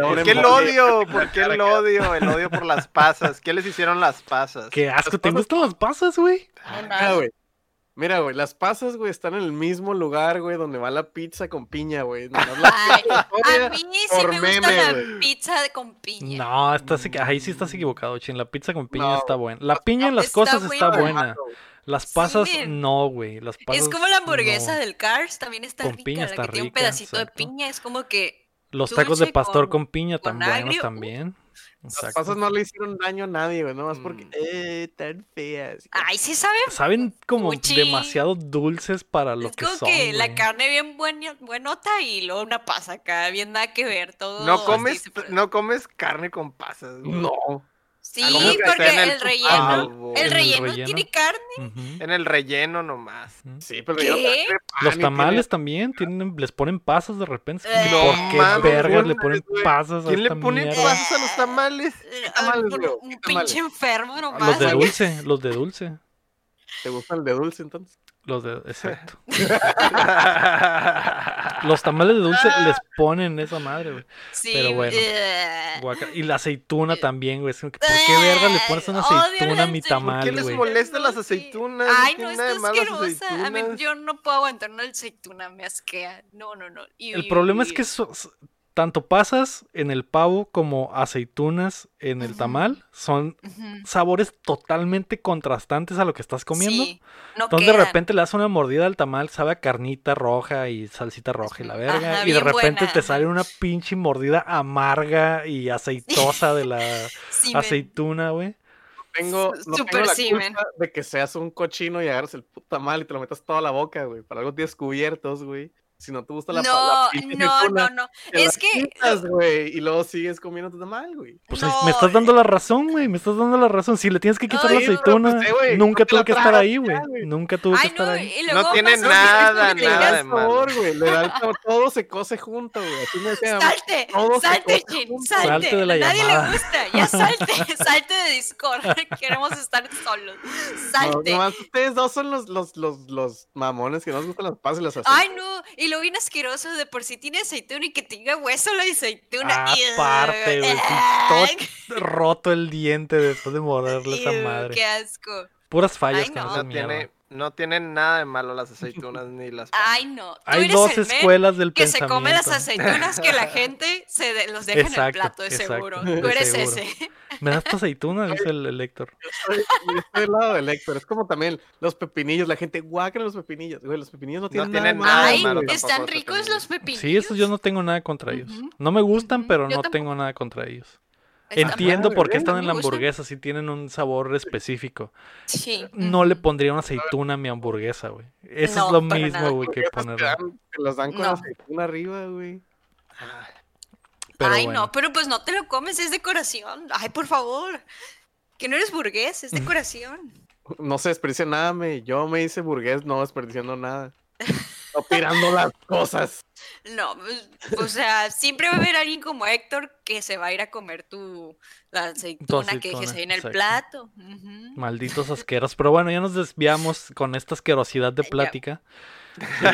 ¿Por qué el odio? ¿Por qué el odio? El odio por las pasas. ¿Qué les hicieron las pasas? Qué asco, ¿te pasas- gustan las pasas, güey? Nada. güey. Mira, güey, las pasas, güey, están en el mismo lugar, güey, donde va la pizza con piña, güey. La <laughs> Ay, a mí sí por me meme, gusta la güey. pizza de- con piña. No, estás, ahí sí estás equivocado, chin. La pizza con piña No, está buena. La piña en las está cosas está buena. Las pasas, Sí. no, güey. Las pasas, Es como la hamburguesa no. del Cars, también está Con rica, piña la está que tiene un rica, pedacito exacto. de piña, es como que Los tacos de pastor con- con, piña con tan buenos agrio, Las pasas no le hicieron daño a nadie, güey, nomás porque, Mm. eh, tan feas. Ay, sí saben. Saben como demasiado dulces para lo Es que como son. que la güey. carne bien buena, buenota y luego una pasa acá, bien nada que ver, todo. No así comes, no comes carne con pasas. güey. No. Sí, ¿Cómo que está porque el el, relleno, el En el relleno tiene carne. En el relleno nomás. Sí, pero ¿Qué? yo Los tamales también tienen, les ponen pasas de repente. Eh, ¿Por No qué mames, vergas le ponen pasas a ¿Quién le pone mierda? pasas a los tamales? Eh, tamales, un ¿Qué tamales? pinche enfermo nomás. Los de dulce, los de dulce. ¿Te gusta el de dulce entonces? Los de, exacto. <laughs> Los tamales de dulce les ponen esa madre, güey. Sí, pero bueno. eh, Guaca- Y la aceituna también, güey. ¿Por qué verga le pones una aceituna a mi aceituna. ¿Por qué tamal, les güey? molestan las aceitunas? Ay, no, tiene es nada de malo las asquerosa. A mí, aceitunas. yo no puedo aguantar una aceituna, me asquea. No, no, no. Y- El problema es que so- tanto pasas en el pavo como aceitunas en el tamal son sabores totalmente contrastantes a lo que estás comiendo. Sí, no Entonces de repente le das una mordida al tamal, sabe a carnita roja y salsita roja y la verga. Ajá, y de repente buena, te sale una pinche mordida amarga y aceitosa de la <laughs> Sí, aceituna, güey. Tengo, no súper tengo la sí, culpa de que seas un cochino y agarres el puta mal y te lo metas toda la boca, güey. Para algo tienes cubiertos, güey. Si no te gusta la No, la no, aceituna, no, no. Es la que. quitas, güey, y luego sigues comiendo tu tamal, güey. Pues No, me estás dando la razón, güey. Me estás dando la razón. Si le tienes que quitar la Ay, aceituna, pues, eh, güey, nunca no te tuvo la que estar ahí, güey. Nunca tuvo que estar no, ahí. luego tiene nada, le nada de malo. Le da el sabor, todo se cose junto, güey. Salte, salte, Chin, salte. Salte de la A nadie llamada. le gusta. Ya <laughs> salte, salte de Discord. <laughs> Queremos estar solos. No, Salte. nomás ustedes dos son los, los, los, los mamones que no les gustan las pasas y las aceitunas. Ay, no. Y lo bien asqueroso de por si tiene aceituna y que tenga hueso la aceituna. Aparte, güey. Todo roto el diente después de morderle esa madre. Qué asco. Puras fallas Ay, con no. esa No mierda. tiene, no tienen nada de malo las <laughs> aceitunas ni las pasas. Ay, no. Tú Hay eres dos el escuelas del que se come las pensamiento. aceitunas que la <laughs> gente se de- los deja en el Exacto, plato, de exacto, seguro. de Tú eres seguro. ese. ¿Me das tu aceituna? <laughs> Dice el, el Héctor. Estoy, yo estoy del lado del Héctor. Es como también los pepinillos. La gente guácala los pepinillos. Güey, los pepinillos no tienen tienen nada, nada de Ay, malo tampoco están los ricos pepinillos. los pepinillos. Sí, esos yo no tengo nada contra ellos. No me gustan, pero yo no tampoco. tengo nada contra ellos. Entiendo por qué están en la hamburguesa, si tienen un sabor específico. Sí. No le pondría una aceituna a mi hamburguesa, güey. Eso No, es lo mismo, güey, que ponerle. te los dan con No. aceituna arriba, güey. Pero Ay, bueno. no, pero pues no te lo comes, es decoración. Ay, por favor. Que no eres burgués, es decoración. <laughs> No se desperdicia nada, me. Yo me hice burgués, no desperdiciando nada. <laughs> No tirando las cosas. No, pues, o sea, siempre va a haber alguien como Héctor que se va a ir a comer tu la aceituna, que aceituna, dejes ahí en el exacto. plato. Malditos asqueros. Pero bueno, ya nos desviamos con esta asquerosidad de plática.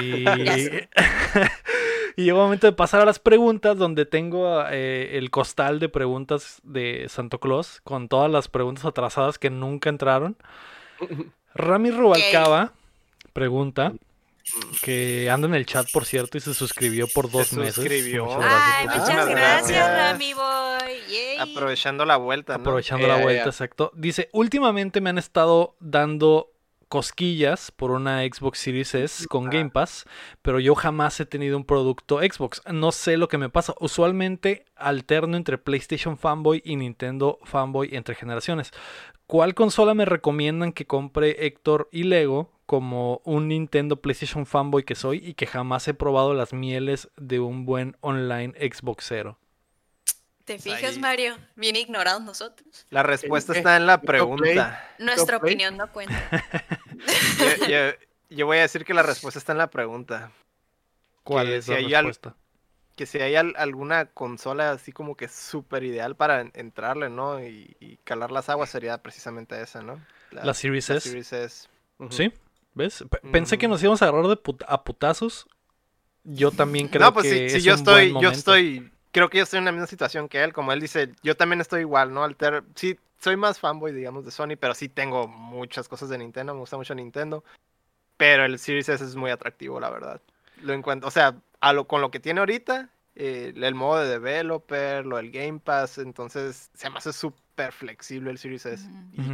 Y, <laughs> y llegó el momento de pasar a las preguntas, donde tengo eh, el costal de preguntas de Santo Claus, con todas las preguntas atrasadas que nunca entraron. <laughs> Rami Rubalcaba pregunta, que anda en el chat, por cierto, y se suscribió por dos Se meses. suscribió. Muchas Ay, gracias, gracias. Rami Boy. Yay. Aprovechando la vuelta, ¿no? Aprovechando la ya, vuelta, exacto. Dice, últimamente me han estado dando cosquillas por una Xbox Series S con Game Pass, pero yo jamás he tenido un producto Xbox. No sé lo que me pasa. Usualmente alterno entre PlayStation Fanboy y Nintendo Fanboy entre generaciones. ¿Cuál consola me recomiendan que compre Héctor y Lego como un Nintendo PlayStation Fanboy que soy y que jamás he probado las mieles de un buen online Xboxero? ¿Te Pues fijas, ahí- Mario? Bien ignorados nosotros. La respuesta está en la pregunta. Nuestra opinión no cuenta. <laughs> Yo, yo- yo voy a decir que la respuesta está en la pregunta. ¿Cuál Que es si la al- respuesta? Que si hay al- alguna consola así como que súper ideal para en- entrarle, ¿no? Y, y calar las aguas sería precisamente esa, ¿no? La Series la S. Series S. ¿Sí? ¿Ves? P- Pensé que Mm. nos íbamos a agarrar de put- a putazos. Yo también creo no, pues que sí, sí, es yo un buen estoy, yo estoy, creo que yo estoy en la misma situación que él, como él dice, yo también estoy igual, ¿no? Alter, sí, soy más fanboy, digamos, de Sony, pero sí tengo muchas cosas de Nintendo, me gusta mucho Nintendo, pero el Series S es muy atractivo, la verdad. Lo encuentro, o sea, a lo, con lo que tiene ahorita, eh, el modo de developer, lo del Game Pass, entonces se me hace súper flexible el Series S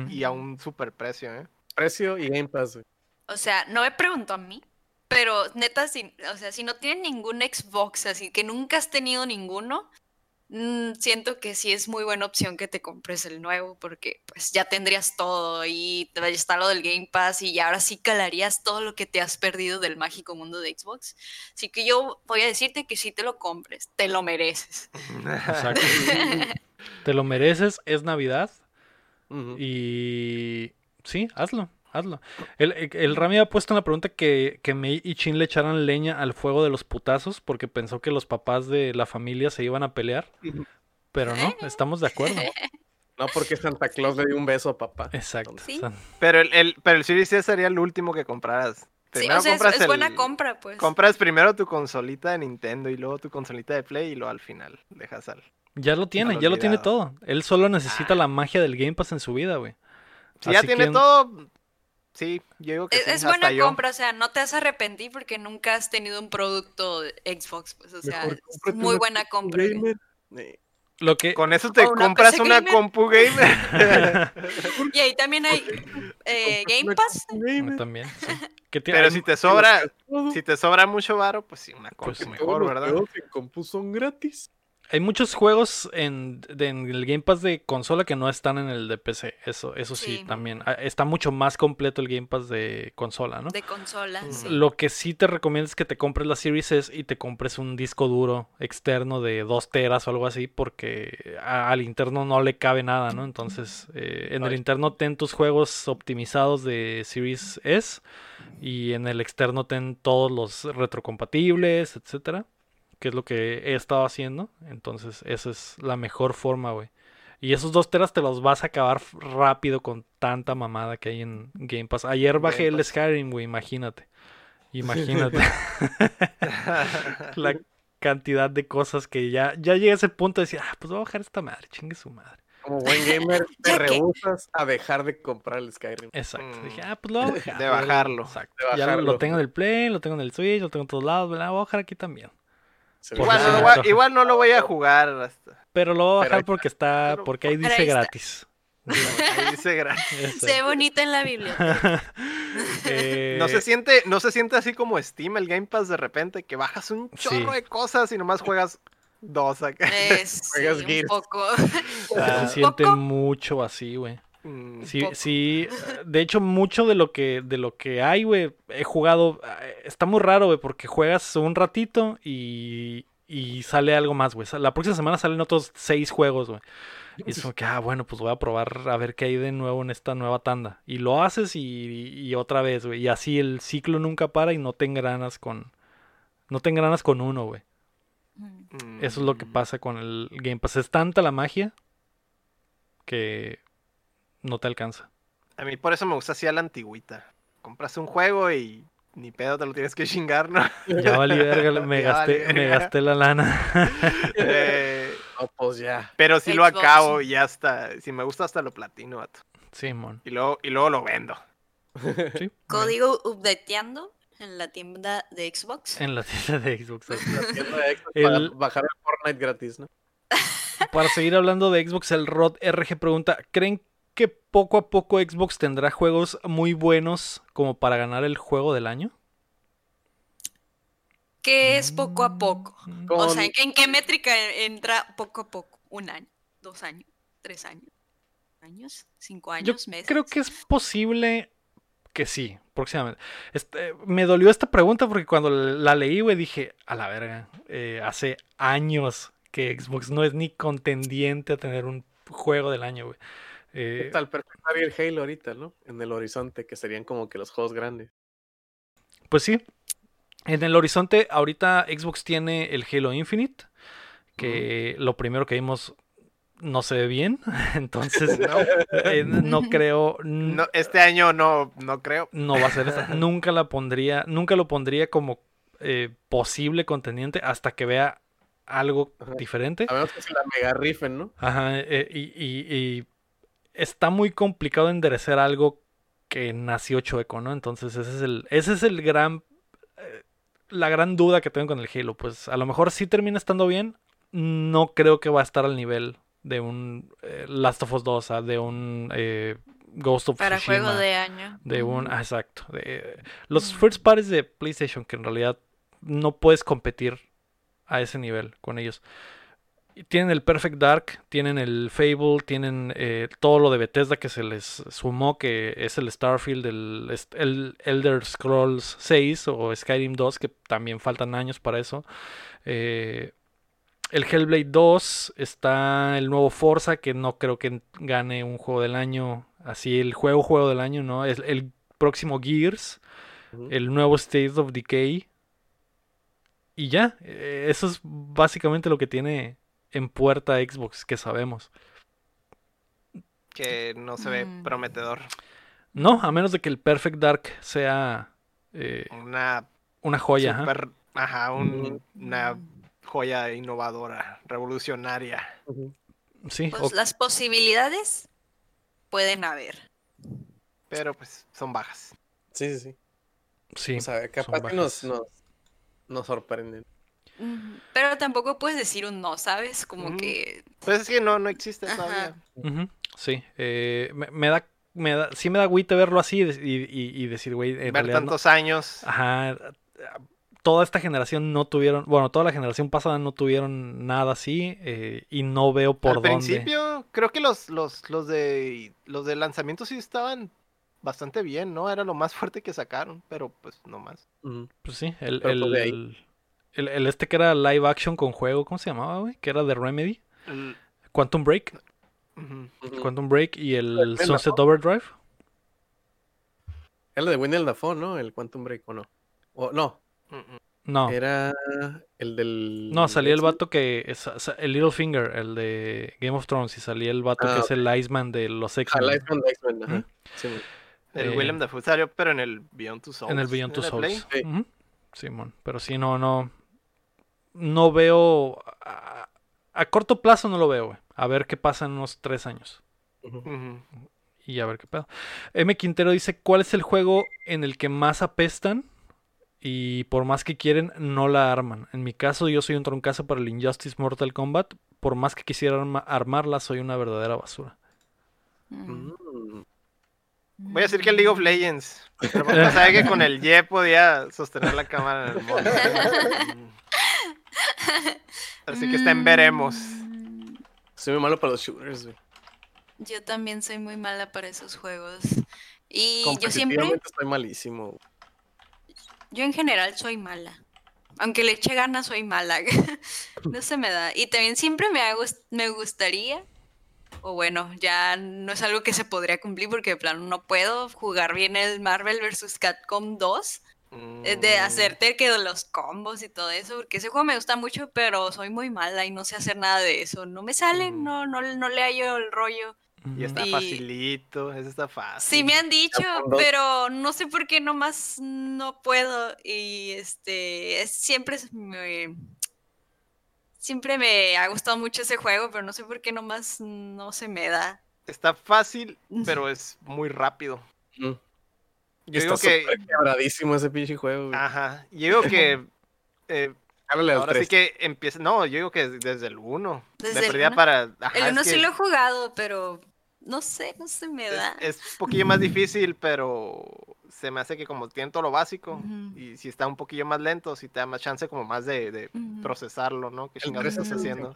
y a un súper precio, ¿eh? Precio y Game Pass, güey. O sea, no me preguntó a mí, pero neta, si, o sea, si no tienen ningún Xbox, así que nunca has tenido ninguno, mm, siento que sí es muy buena opción que te compres el nuevo porque pues ya tendrías todo y te- está lo del Game Pass y ahora sí calarías todo lo que te has perdido del mágico mundo de Xbox. Así que yo voy a decirte que sí te lo compres, te lo mereces. Exacto. <laughs> Te lo mereces, es Navidad. Y sí, hazlo, hazlo. El, el, el Rami ha puesto una pregunta que, que Mei y Chin le echaran leña al fuego de los putazos porque pensó que los papás de la familia se iban a pelear. Pero no, <laughs> estamos de acuerdo. No, porque Santa Claus le dio un beso a papá. Exacto. Sí. Pero el, el- pero el Series S sería el último que compraras. Sí, Primero o sea, es, compras es buena el- compra, pues. Compras primero tu consolita de Nintendo y luego tu consolita de Play y luego al final dejas al. ya lo tiene, ya lo tiene todo. Él solo necesita la magia del Game Pass en su vida, güey. Si ya tiene que- todo, sí, yo digo que Es, sí, es hasta buena yo. compra, o sea, no te vas a arrepentir porque nunca has tenido un producto de Xbox, pues, o sea, Mejor es muy buena compra. Eh, Lo que Con eso te una compras PC una gamer. compu gamer. <laughs> Y ahí también hay eh, Game Pass. gamer. también. sí. Que Pero si te sobra, si te sobra mucho varo, pues sí, una compu Pues mejor, los ¿verdad? juegos en compu son gratis. Hay muchos juegos en, de- en el Game Pass de consola que no están en el de PC. Eso, eso sí, Sí. también. Ah, Está mucho más completo el Game Pass de consola, ¿no? De consola, Mm. sí. Lo que sí te recomiendo es que te compres la Series S y te compres un disco duro externo de 2 teras o algo así, porque a- al interno no le cabe nada, ¿no? Entonces, eh, en el interno ten tus juegos optimizados de Series S y en el externo ten todos los retrocompatibles, etcétera, que es lo que he estado haciendo. Entonces, esa es la mejor forma, güey. Y esos dos teras te los vas a acabar rápido con tanta mamada que hay en Game Pass. Ayer bajé Game el Pass. Skyrim, güey, imagínate. Imagínate <laughs> la cantidad de cosas que ya, ya llegué a ese punto de decir, ah, pues voy a bajar esta madre, chingue su madre. Como buen gamer, <laughs> te rehusas a dejar de comprar el Skyrim. Exacto. Mm. Dije, ah, pues lo voy a <laughs> bajar. De bajarlo. Exacto. De Ya lo- tengo en el Play, lo tengo en el Switch, lo tengo en todos lados, la voy a bajar aquí también. Igual, no lo voy a, antoja. igual no lo voy a jugar. Hasta, Pero lo voy a bajar porque está, Pero- porque ahí dice ahí gratis. <laughs> ahí dice gratis. <laughs> Se ve bonita en la biblioteca. <laughs> Eh, No se siente, no se siente así como Steam, el Game Pass de repente, que bajas un chorro Sí. de cosas y nomás juegas dos acá. Es sí, Juegas un Gears. poco. se siente poco. mucho así, güey. Mm, Sí, poco. sí. De hecho, mucho de lo que, de lo que hay, güey, he jugado. eh, Está muy raro, güey, porque juegas un ratito y, y sale algo más, güey. La próxima semana salen otros seis juegos, güey. Y es como que, ah, bueno, pues voy a probar a ver qué hay de nuevo en esta nueva tanda. Y lo haces y, y otra vez, güey. Y así el ciclo nunca para y no te engranas con. No te engranas con uno, güey. mm. Eso es lo que pasa con el Game Pass. Es tanta la magia que no te alcanza. A mí por eso me gusta así a la antigüita. Compras un juego y ni pedo te lo tienes que chingar, ¿no? <laughs> Ya valí verga, <laughs> me Ya gasté, me gasté la lana. <laughs> Eh, No, pues ya. pero si lo acabo y ya está. Si me gusta hasta lo platino, vato. Simón. Y luego, y luego lo vendo. Sí. Código updateando en la tienda de Xbox. En la tienda de Xbox. La tienda de Xbox para El- bajar el Fortnite gratis, ¿no? Para seguir hablando de Xbox, el Rod RG pregunta: ¿Creen que poco a poco Xbox tendrá juegos muy buenos como para ganar el juego del año? Que es poco a poco. O Con- sea, ¿en qué- ¿en qué métrica entra poco a poco? ¿Un año? ¿Dos años? ¿Tres años? ¿Años? ¿Cinco Yo años? ¿Meses? creo que es posible que sí, próximamente. Este, me dolió esta pregunta porque cuando la leí, güey, dije, a la verga, eh, hace años que Xbox no es ni contendiente a tener un juego del año, güey. Eh, Está el Perfect Dark y el Halo ahorita, ¿no? En el horizonte, que serían como que los juegos grandes. Pues sí. En el horizonte, ahorita Xbox tiene el Halo Infinite, que lo primero que vimos no se ve bien, <laughs> entonces <laughs> No, eh, no creo, no, este año no, no creo. no va a ser esta. <laughs> Nunca la pondría, nunca lo pondría como eh, posible contendiente hasta que vea algo Ajá. diferente. A menos que se la mega rifen, ¿no? Ajá, eh, y, y- y está muy complicado enderecer algo que nació chueco, ¿no? Entonces ese es el, ese es el gran, eh, la gran duda que tengo con el Halo. Pues a lo mejor sí termina estando bien, no creo que va a estar al nivel de un eh, Last of Us 2, ah, de un eh, Ghost of Para Tsushima. juego de año. De un, ah, exacto. de- los Mm. first parties de PlayStation, que en realidad no puedes competir a ese nivel con ellos. Tienen el Perfect Dark, tienen el Fable, tienen eh, todo lo de Bethesda que se les sumó, que es el Starfield, el, el Elder Scrolls 6 o Skyrim 2, que también faltan años para eso. Eh, el Hellblade 2, está el nuevo Forza, que no creo que gane un juego del año, así el juego juego del año, ¿no? Es el próximo Gears, el nuevo State of Decay. Y ya, eh, eso es básicamente lo que tiene en puerta Xbox, que sabemos. Que no se ve Mm. prometedor. No, a menos de que el Perfect Dark sea eh, Una una joya. super, ajá, un- Ujú. una Mm. joya innovadora, revolucionaria. Sí, Pues las posibilidades pueden haber. Pero pues son bajas. Sí, sí, sí. sí, O sea, capaz que nos, nos, nos sorprenden. Pero tampoco puedes decir un no, ¿sabes? Como que... Pues es que no, no existe Ajá. todavía. Sí, eh, me, me da, me da, sí me da agüite verlo así y, y- y- decir, güey, en Ver realidad no- tantos años. Ajá, toda esta generación no tuvieron, bueno, toda la generación pasada no tuvieron nada así eh, y no veo por Al dónde. principio, creo que los, los, los de los de lanzamiento sí estaban bastante bien, ¿no? Era lo más fuerte que sacaron, pero pues no más. Pues sí, el, pues, ahí. el, el- el este que era live action con juego, ¿cómo se llamaba, güey? Que era de Remedy. El- Quantum Break. ujú. Ujú. Quantum Break y el Willem Sunset Dafoe. Overdrive. Era el de Wendell Dafoe, ¿no? El Quantum Break, ¿o no? O, no. No, era el del... no, salía el vato que. el Littlefinger, el de Game of Thrones. Y salía el vato Ah, que es el Iceman de los Ah, X-Men. el Iceman de X-Men, ajá. Ujú. Sí. El Eh, Willem Dafoe salió, pero en el Beyond Two Souls. En el Beyond Two el. Souls. Sí. Ujú. Simón. Pero sí, no, no. No veo. A, a corto plazo no lo veo, güey. A ver qué pasa en unos tres años. Y a ver qué pedo. M. Quintero dice: ¿Cuál es el juego en el que más apestan? Y por más que quieren, no la arman. En mi caso, yo soy un troncazo para el Injustice Mortal Kombat. Por más que quisiera arma- armarla, soy una verdadera basura. mm. Voy a decir que el League of Legends. Pero sabía que con el <laughs> Y podía sostener la cámara en el modo. <laughs> <laughs> Así que está en veremos. Mm, Soy muy malo para los shooters, güey. Yo también soy muy mala para esos juegos. Y yo siempre, estoy malísimo. yo en general soy mala. Aunque le eche ganas, soy mala. <laughs> no se me da. Y también siempre me, me gustaría, o bueno, ya no es algo que se podría cumplir porque de plano no puedo jugar bien el Marvel vs. Capcom 2. Eh, De Mm. hacerte que los combos y todo eso, porque ese juego me gusta mucho, pero soy muy mala y no sé hacer nada de eso. No me sale, Mm. no, no, no le hallo el rollo. Y está Y- facilito, eso está fácil. Sí me han dicho, Capcom 2. pero no sé por qué nomás no puedo. Y este, es- siempre es siempre me ha gustado mucho ese juego, pero no sé por qué nomás no se me da. Está fácil, pero es muy rápido. Mm. Yo Está digo que. quebradísimo ese pinche juego, güey. Ajá. Yo digo que. <laughs> eh, ahora sí 3. que empieza. No, yo digo que desde el 1. Desde De el perdida uno. para. ajá, El es uno que sí lo he jugado, pero no sé, no se me es, da. es un poquillo más difícil, pero se me hace que como tiene todo lo básico. Y si está un poquillo más lento, si te da más chance como más de, de Ujú. procesarlo, ¿no? ¿Qué chingados 3 estás es haciendo?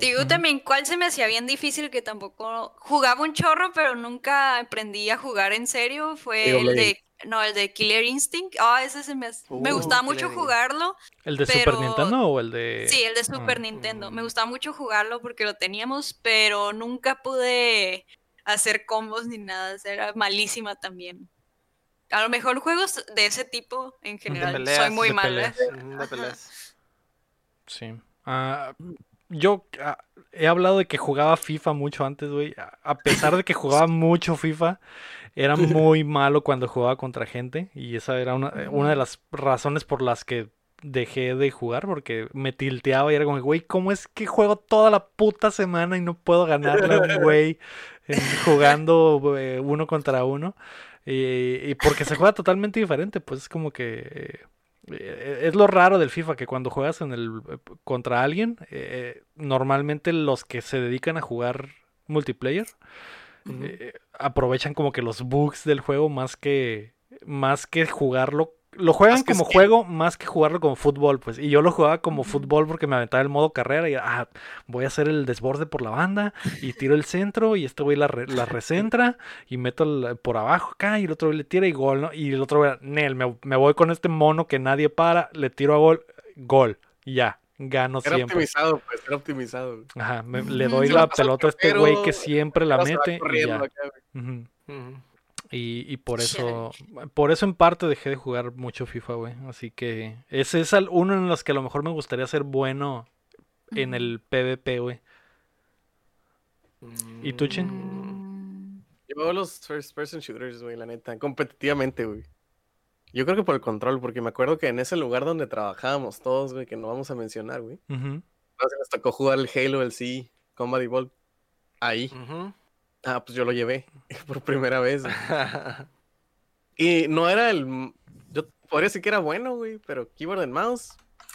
digo también cuál se me hacía bien difícil que tampoco jugaba un chorro, pero nunca aprendí a jugar en serio. Fue Digo, el Blade. de no, el de Killer Instinct. Ah, ese se me, hace- me Uh, gustaba Killer mucho jugarlo. ¿El de Pero- Super Nintendo o el de.? Sí, el de Super Ah. Nintendo. Me gustaba mucho jugarlo porque lo teníamos, pero nunca pude hacer combos ni nada. Era malísima también. A lo mejor juegos de ese tipo en general soy peleas, muy de mala. peleas. Ujú, de Ajá. peleas. Sí. Ah, yo ah, he hablado de que jugaba FIFA mucho antes, güey. A- pesar de que jugaba mucho FIFA, era muy <laughs> malo cuando jugaba contra gente. Y esa era una, eh, una de las razones por las que dejé de jugar, porque me tilteaba y era como, güey, ¿cómo es que juego toda la puta semana y no puedo ganarle a un güey en- jugando eh, uno contra uno? Y, y porque se juega totalmente diferente, pues es como que... eh, es lo raro del FIFA, que cuando juegas en el eh, contra alguien, eh, normalmente los que se dedican a jugar multiplayer eh, aprovechan como que los bugs del juego más que más que jugarlo lo juegan Es que como sí. juego más que jugarlo como fútbol, pues. Y yo lo jugaba como fútbol porque me aventaba el modo carrera y ah, voy a hacer el desborde por la banda y tiro el centro y este güey la, re- la recentra y meto el- por abajo acá y el otro güey le tira y gol, ¿no? Y el otro güey, Nel, me, me voy con este mono que nadie para, le tiro a gol, gol, ya, gano Era siempre. optimizado, pues, era optimizado. Ajá, me- le doy la pelota a este güey que siempre la mete y ya. acá, güey. Ujú. Ujú. Y, y por eso, por eso en parte dejé de jugar mucho FIFA, güey. Así que ese es al- uno en los que a lo mejor me gustaría ser bueno en el PvP, güey. ¿Y tú, Chin? Mm, Yo los first person shooters, güey, la neta, competitivamente, güey. Yo creo que por el control, porque me acuerdo que en ese lugar donde trabajábamos todos, güey, que no vamos a mencionar, güey. Entonces nos tocó jugar el Halo, el C, Combat Evolved. Ahí. Ujú. Ah, pues yo lo llevé <laughs> por primera vez. güey. <laughs> Y no era el. Yo podría decir que era bueno, güey, pero keyboard and mouse.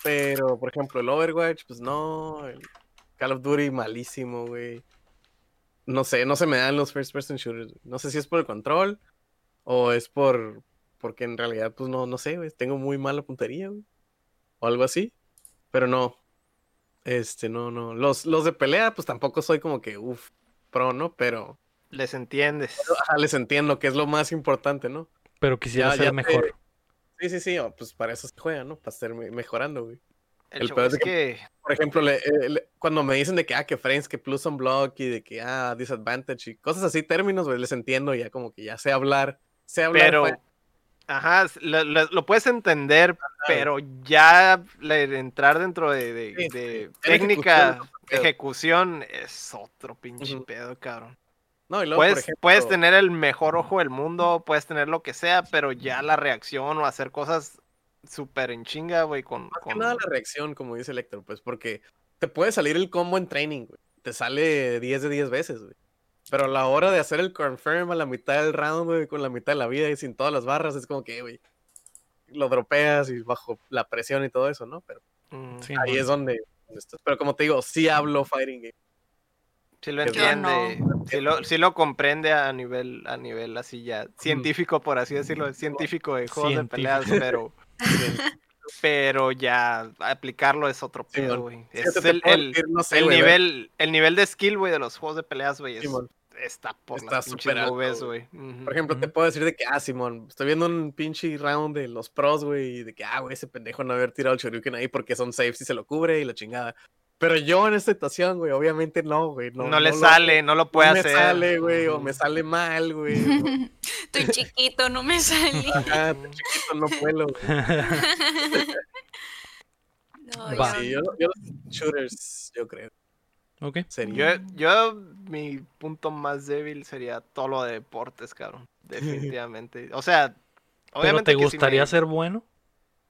Pero, por ejemplo, el Overwatch, pues no. El Call of Duty, malísimo, güey. No sé, no se me dan los first person shooters. güey. No sé si es por el control o es por. Porque en realidad, pues no, no sé, güey. Tengo muy mala puntería, güey. O algo así. Pero no. Este, no, no. Los, los de pelea, pues tampoco soy como que, uff, pro, ¿no? Pero. Les entiendes. Ajá, les entiendo que es lo más importante, ¿no? Pero quisiera Ya- ser ya te- mejor. Sí, sí, sí, oh, pues para eso se juega, ¿no? Para estar me- mejorando, güey. El, el peor es es que Por ejemplo, le- eh, le- cuando me dicen de que, ah, que frames, que plus on block y de que, ah, disadvantage y cosas así, términos, güey, les entiendo ya como que ya sé hablar, sé hablar. Pero, ajá, lo, lo- lo puedes entender, pero ya entrar dentro de, de- Sí, de sí. técnica, Ejecución, es otro pinche pedo, cabrón. No, y luego, Puedes, ejemplo, puedes tener el mejor ojo del mundo, puedes tener lo que sea, pero ya la reacción o hacer cosas súper en chinga, güey, con... más que nada la reacción, como dice Lector, pues porque te puede salir el combo en training, güey. Te sale 10 de 10 veces, güey. Pero a la hora de hacer el confirm a la mitad del round, güey, con la mitad de la vida y sin todas las barras, es como que, güey, lo dropeas y bajo la presión y todo eso, ¿no? Pero Mm, Sí, ahí es donde, donde estás. Pero como te digo, sí hablo fighting game. Sí lo entiende, no. sí lo, sí lo comprende a nivel, a nivel así ya científico, por así decirlo, científico de juegos de peleas, pero, <laughs> pero ya aplicarlo es otro pedo, güey. Sí, Es el, el- decir, no sé, el güey, nivel, el nivel de skill, güey, de los juegos de peleas, güey, es- Simón. Está por Está las alto, nubes, güey. Por ejemplo, te puedo decir de que, ah, Simón, estoy viendo un pinche round de los pros, güey, y de que, ah, güey, ese pendejo no haber tirado el Shoryuken ahí porque son safe y se lo cubre y la chingada. Pero yo en esta situación, güey, obviamente no, güey. No, no, le lo- sale, no lo no puede me hacer. sale, güey, o me sale mal, güey. <laughs> Estoy chiquito, no me salí. <laughs> Ajá, estoy chiquito, no puedo. güey. <laughs> No, Sí, yo, yo los shooters, yo creo. Ok. Sería. Yo, yo, mi punto más débil sería todo lo de deportes, cabrón. <laughs> Definitivamente. O sea, ¿Pero obviamente te que gustaría me- ser bueno?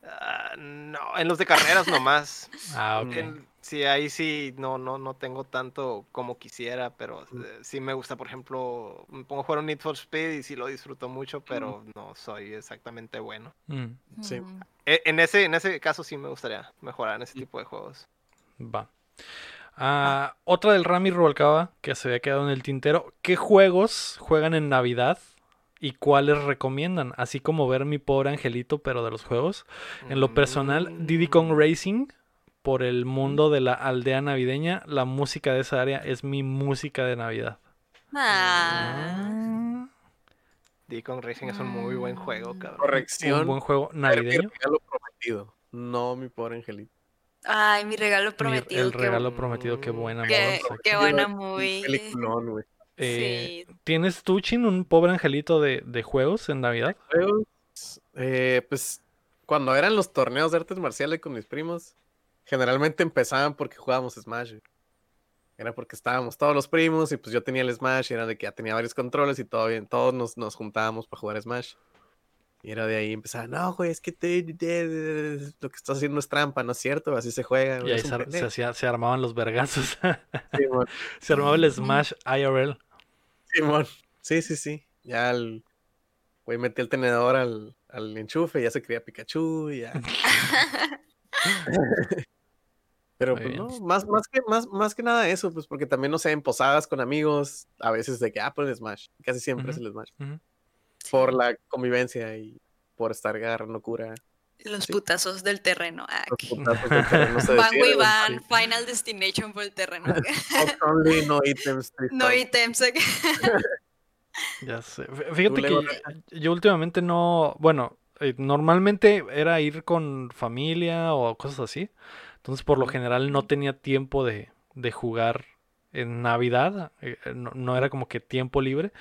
Ah, no, en los de carreras nomás. <laughs> Ah, ok. En- sí, ahí sí no, no, no tengo tanto como quisiera, pero eh, sí me gusta, por ejemplo, me pongo a jugar un Need for Speed y sí lo disfruto mucho, pero no soy exactamente bueno. Mm, Sí. E- En ese, en ese caso sí me gustaría mejorar en ese tipo de juegos. va. Ah, otra del Rami Rubalcaba que se había quedado en el tintero. ¿Qué juegos juegan en Navidad y cuáles recomiendan? Así como ver mi pobre angelito, pero de los juegos. En lo personal, Diddy Kong Mm. Racing, por el mundo de la aldea navideña, la música de esa área es mi música de Navidad. Ah. Diddy Kong Racing es un muy buen juego, cabrón. Corrección. Un buen juego navideño. regalo prometido. No, mi pobre angelito. Ay, mi regalo Mi- prometido. el qué regalo bu- prometido, qué buena Qué, moda. qué buena movie. Peliculón, güey. Eh, Sí. ¿Tienes tú, Chin, un pobre angelito de, de juegos en Navidad? Juegos, eh, pues cuando eran los torneos de artes marciales con mis primos, generalmente empezaban porque jugábamos Smash. güey. Era porque estábamos todos los primos y pues yo tenía el Smash y era de que ya tenía varios controles y todo bien, todos nos, nos juntábamos para jugar Smash. Y era de ahí empezaba, no, güey, es que te- te- te- lo que estás haciendo es trampa, ¿no es cierto? Así se juega. Y ahí es se, se pendejo". hacía- se armaban los vergazos. Simón, <laughs> se armaba el Smash IRL. Simón. Sí, sí, sí. Ya el güey metí el tenedor al, al enchufe, ya se creía Pikachu y ya. <laughs> <laughs> Pero pues no, más, más, que, más, más que nada eso, pues porque también, no sé, en posadas con amigos, a veces de que, ah, pues el Smash, casi siempre es Ujú, el Smash, por la convivencia y por estar agarrando cura. Los Sí. putazos del terreno. Ah, Los putazos del terreno se <laughs> Van, güey. van. Final Destination por el terreno. <laughs> Only, no items. <laughs> no ítems. Ya sé. Fíjate que yo últimamente no, bueno, eh, normalmente era ir con familia o cosas así. Entonces, por lo general no tenía tiempo de, de jugar en Navidad. eh, eh, No, no era como que tiempo libre.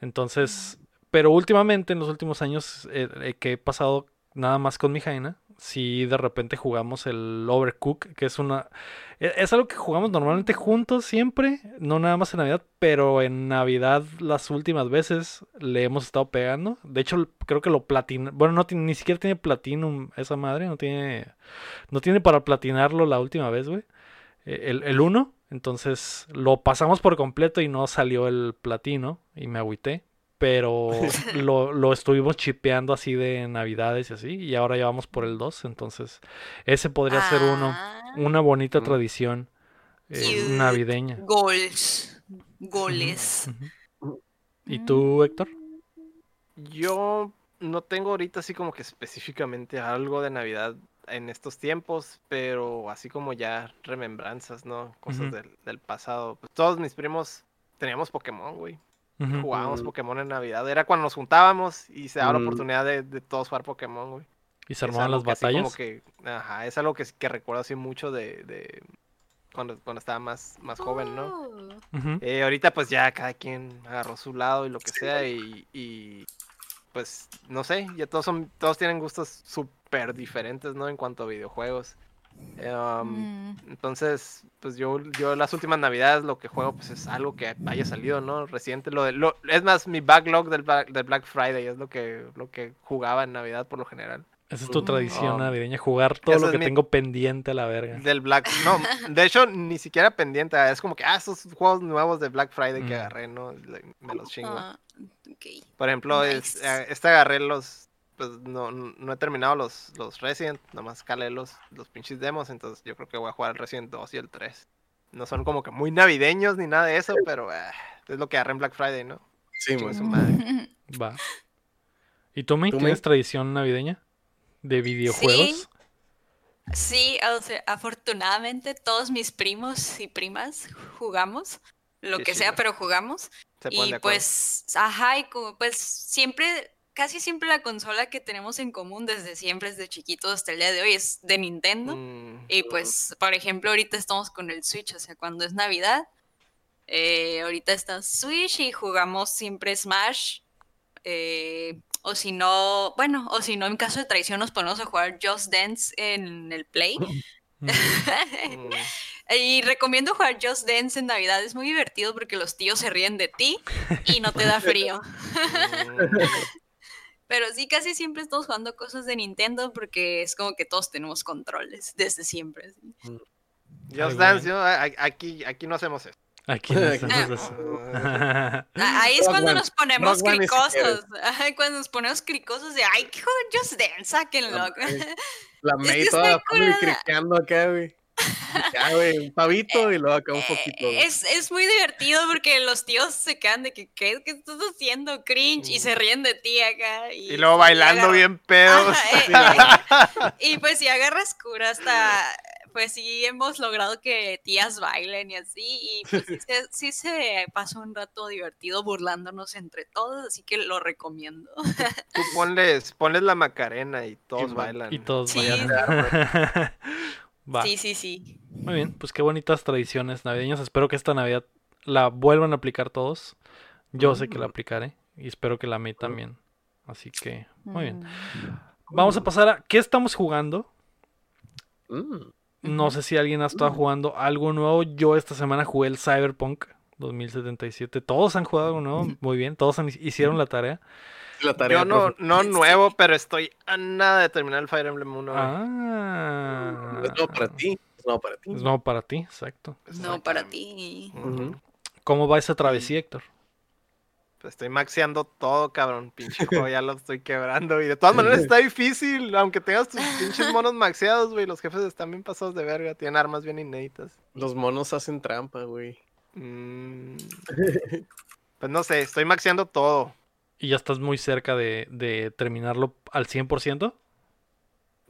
Entonces, pero últimamente, en los últimos años eh, eh, que he pasado nada más con mi Jaina, sí de repente jugamos el Overcook, que es una... e- Es algo que jugamos normalmente juntos siempre, no nada más en Navidad, pero en Navidad las últimas veces le hemos estado pegando. De hecho, creo que lo platina... Bueno, no ni siquiera tiene platinum esa madre, no tiene... No tiene para platinarlo la última vez, güey. El, el 1. Entonces lo pasamos por completo y no salió el platino y me agüité. Pero <laughs> lo, lo estuvimos chipeando así de navidades y así. Y ahora ya vamos por el 2. Entonces ese podría ser uno. Ah, Una bonita Mm. tradición eh, navideña. Goles. Goles. ¿Y tú, Héctor? Yo no tengo ahorita así como que específicamente algo de Navidad en estos tiempos, pero así como ya remembranzas, ¿no? Cosas del, del pasado. Pues todos mis primos teníamos Pokémon, güey. Jugábamos. Pokémon en Navidad. Era cuando nos juntábamos y se daba la Mm. oportunidad de, de todos jugar Pokémon, güey. ¿Y se armaban las como batallas? que, ajá, es algo que, que recuerdo así mucho de, de cuando, cuando estaba más, más joven, ¿no? Eh, ahorita pues ya cada quien agarró su lado y lo que sea y, y, pues no sé, ya todos son todos tienen gustos súper diferentes, ¿no? En cuanto a videojuegos. Um, Mm. Entonces, pues yo, yo las últimas navidades lo que juego pues es algo que haya salido, ¿no? Reciente. Lo, de- lo- es más, mi backlog del, Black- del Black Friday es lo que, lo que jugaba en Navidad por lo general. Esa es tu tradición navideña, jugar todo lo es que mi- tengo pendiente a la verga. Del Black... No, de hecho ni siquiera pendiente. Es como que, ah, esos juegos nuevos de Black Friday que Mm. agarré, ¿no? Me los chingo. Ah. Por ejemplo, es, Nice. eh, este agarré los. Pues no, no he terminado los, los Resident, nomás calé los, los pinches demos, entonces yo creo que voy a jugar el Resident 2 y el 3. No son como que muy navideños ni nada de eso, pero eh, es lo que agarré en Black Friday, ¿no? Sí, madre. <laughs> Va. ¿Y tú, May, ¿Tú, tienes May? tradición navideña? ¿De videojuegos? Sí, o sea, afortunadamente todos mis primos y primas jugamos, lo Qué que sea, pero jugamos. Se Y pues, ajá, y como pues siempre, casi siempre la consola que tenemos en común desde siempre, desde chiquitos hasta el día de hoy, es de Nintendo. Mm, Y pues, por ejemplo, ahorita estamos con el Switch, o sea, cuando es Navidad, eh, ahorita está Switch y jugamos siempre Smash. eh, o si no, bueno, o si no, en caso de traición nos ponemos a jugar Just Dance en el Play. Mm. <laughs> mm, <laughs> y recomiendo jugar Just Dance en Navidad, es muy divertido porque los tíos se ríen de ti y no te da <laughs> frío. Mm. Pero sí, casi siempre estamos jugando cosas de Nintendo porque es como que todos tenemos controles desde siempre. ¿sí? Just Dance, a- aquí, aquí no hacemos eso. Aquí no hacemos eso. Ah, <laughs> Ah, Ahí es cuando nos ponemos cricosos. Cuando nos ponemos cricosos de, ay, juegan Just Dance, sáquenlo. La <laughs> La May toda criqueando acá, güey. <laughs> Ya, güey, un pavito y luego acá un poquito. güey. Es, es muy divertido porque los tíos se quedan de que, ¿qué, ¿Qué estás haciendo? Cringe. Y se ríen de ti acá. Y, Y luego bailando agarra- bien pedos. Ajá, eh, <laughs> y pues si agarras cura hasta, pues sí hemos logrado que tías bailen y así, y pues sí, se- sí se pasa un rato divertido burlándonos entre todos, así que lo recomiendo. <laughs> Tú ponles, ponles la Macarena y todos man. bailan. Y todos Sí. bailan. Va. Sí, sí, sí. Muy bien, pues qué bonitas tradiciones navideñas. Espero que esta Navidad la vuelvan a aplicar todos. Yo sé que la Mm. aplicaré y espero que la May también. Así que, muy bien. Mm. Vamos a pasar a ¿qué estamos jugando? Mm. No sé si alguien ha estado jugando algo nuevo. Yo esta semana jugué el Cyberpunk 2077. Todos han jugado algo nuevo. Muy bien, todos han- hicieron la tarea. La tarea Yo no, profe. no nuevo, pero estoy a nada de terminar el Fire Emblem 1. güey. Ah. Es nuevo para ti. Es nuevo para ti. Es nuevo para ti, exacto. No, para ti. ¿Cómo va esa travesía, Héctor? Pues estoy maxeando todo, cabrón. Pinche juego ya lo estoy quebrando. Y de todas maneras está difícil. Aunque tengas tus pinches monos maxeados, güey. Los jefes están bien pasados de verga. Tienen armas bien inéditas. Los monos hacen trampa, güey. Mm. <laughs> Pues no sé, estoy maxeando todo. ¿Y ya estás muy cerca de, de terminarlo al 100%?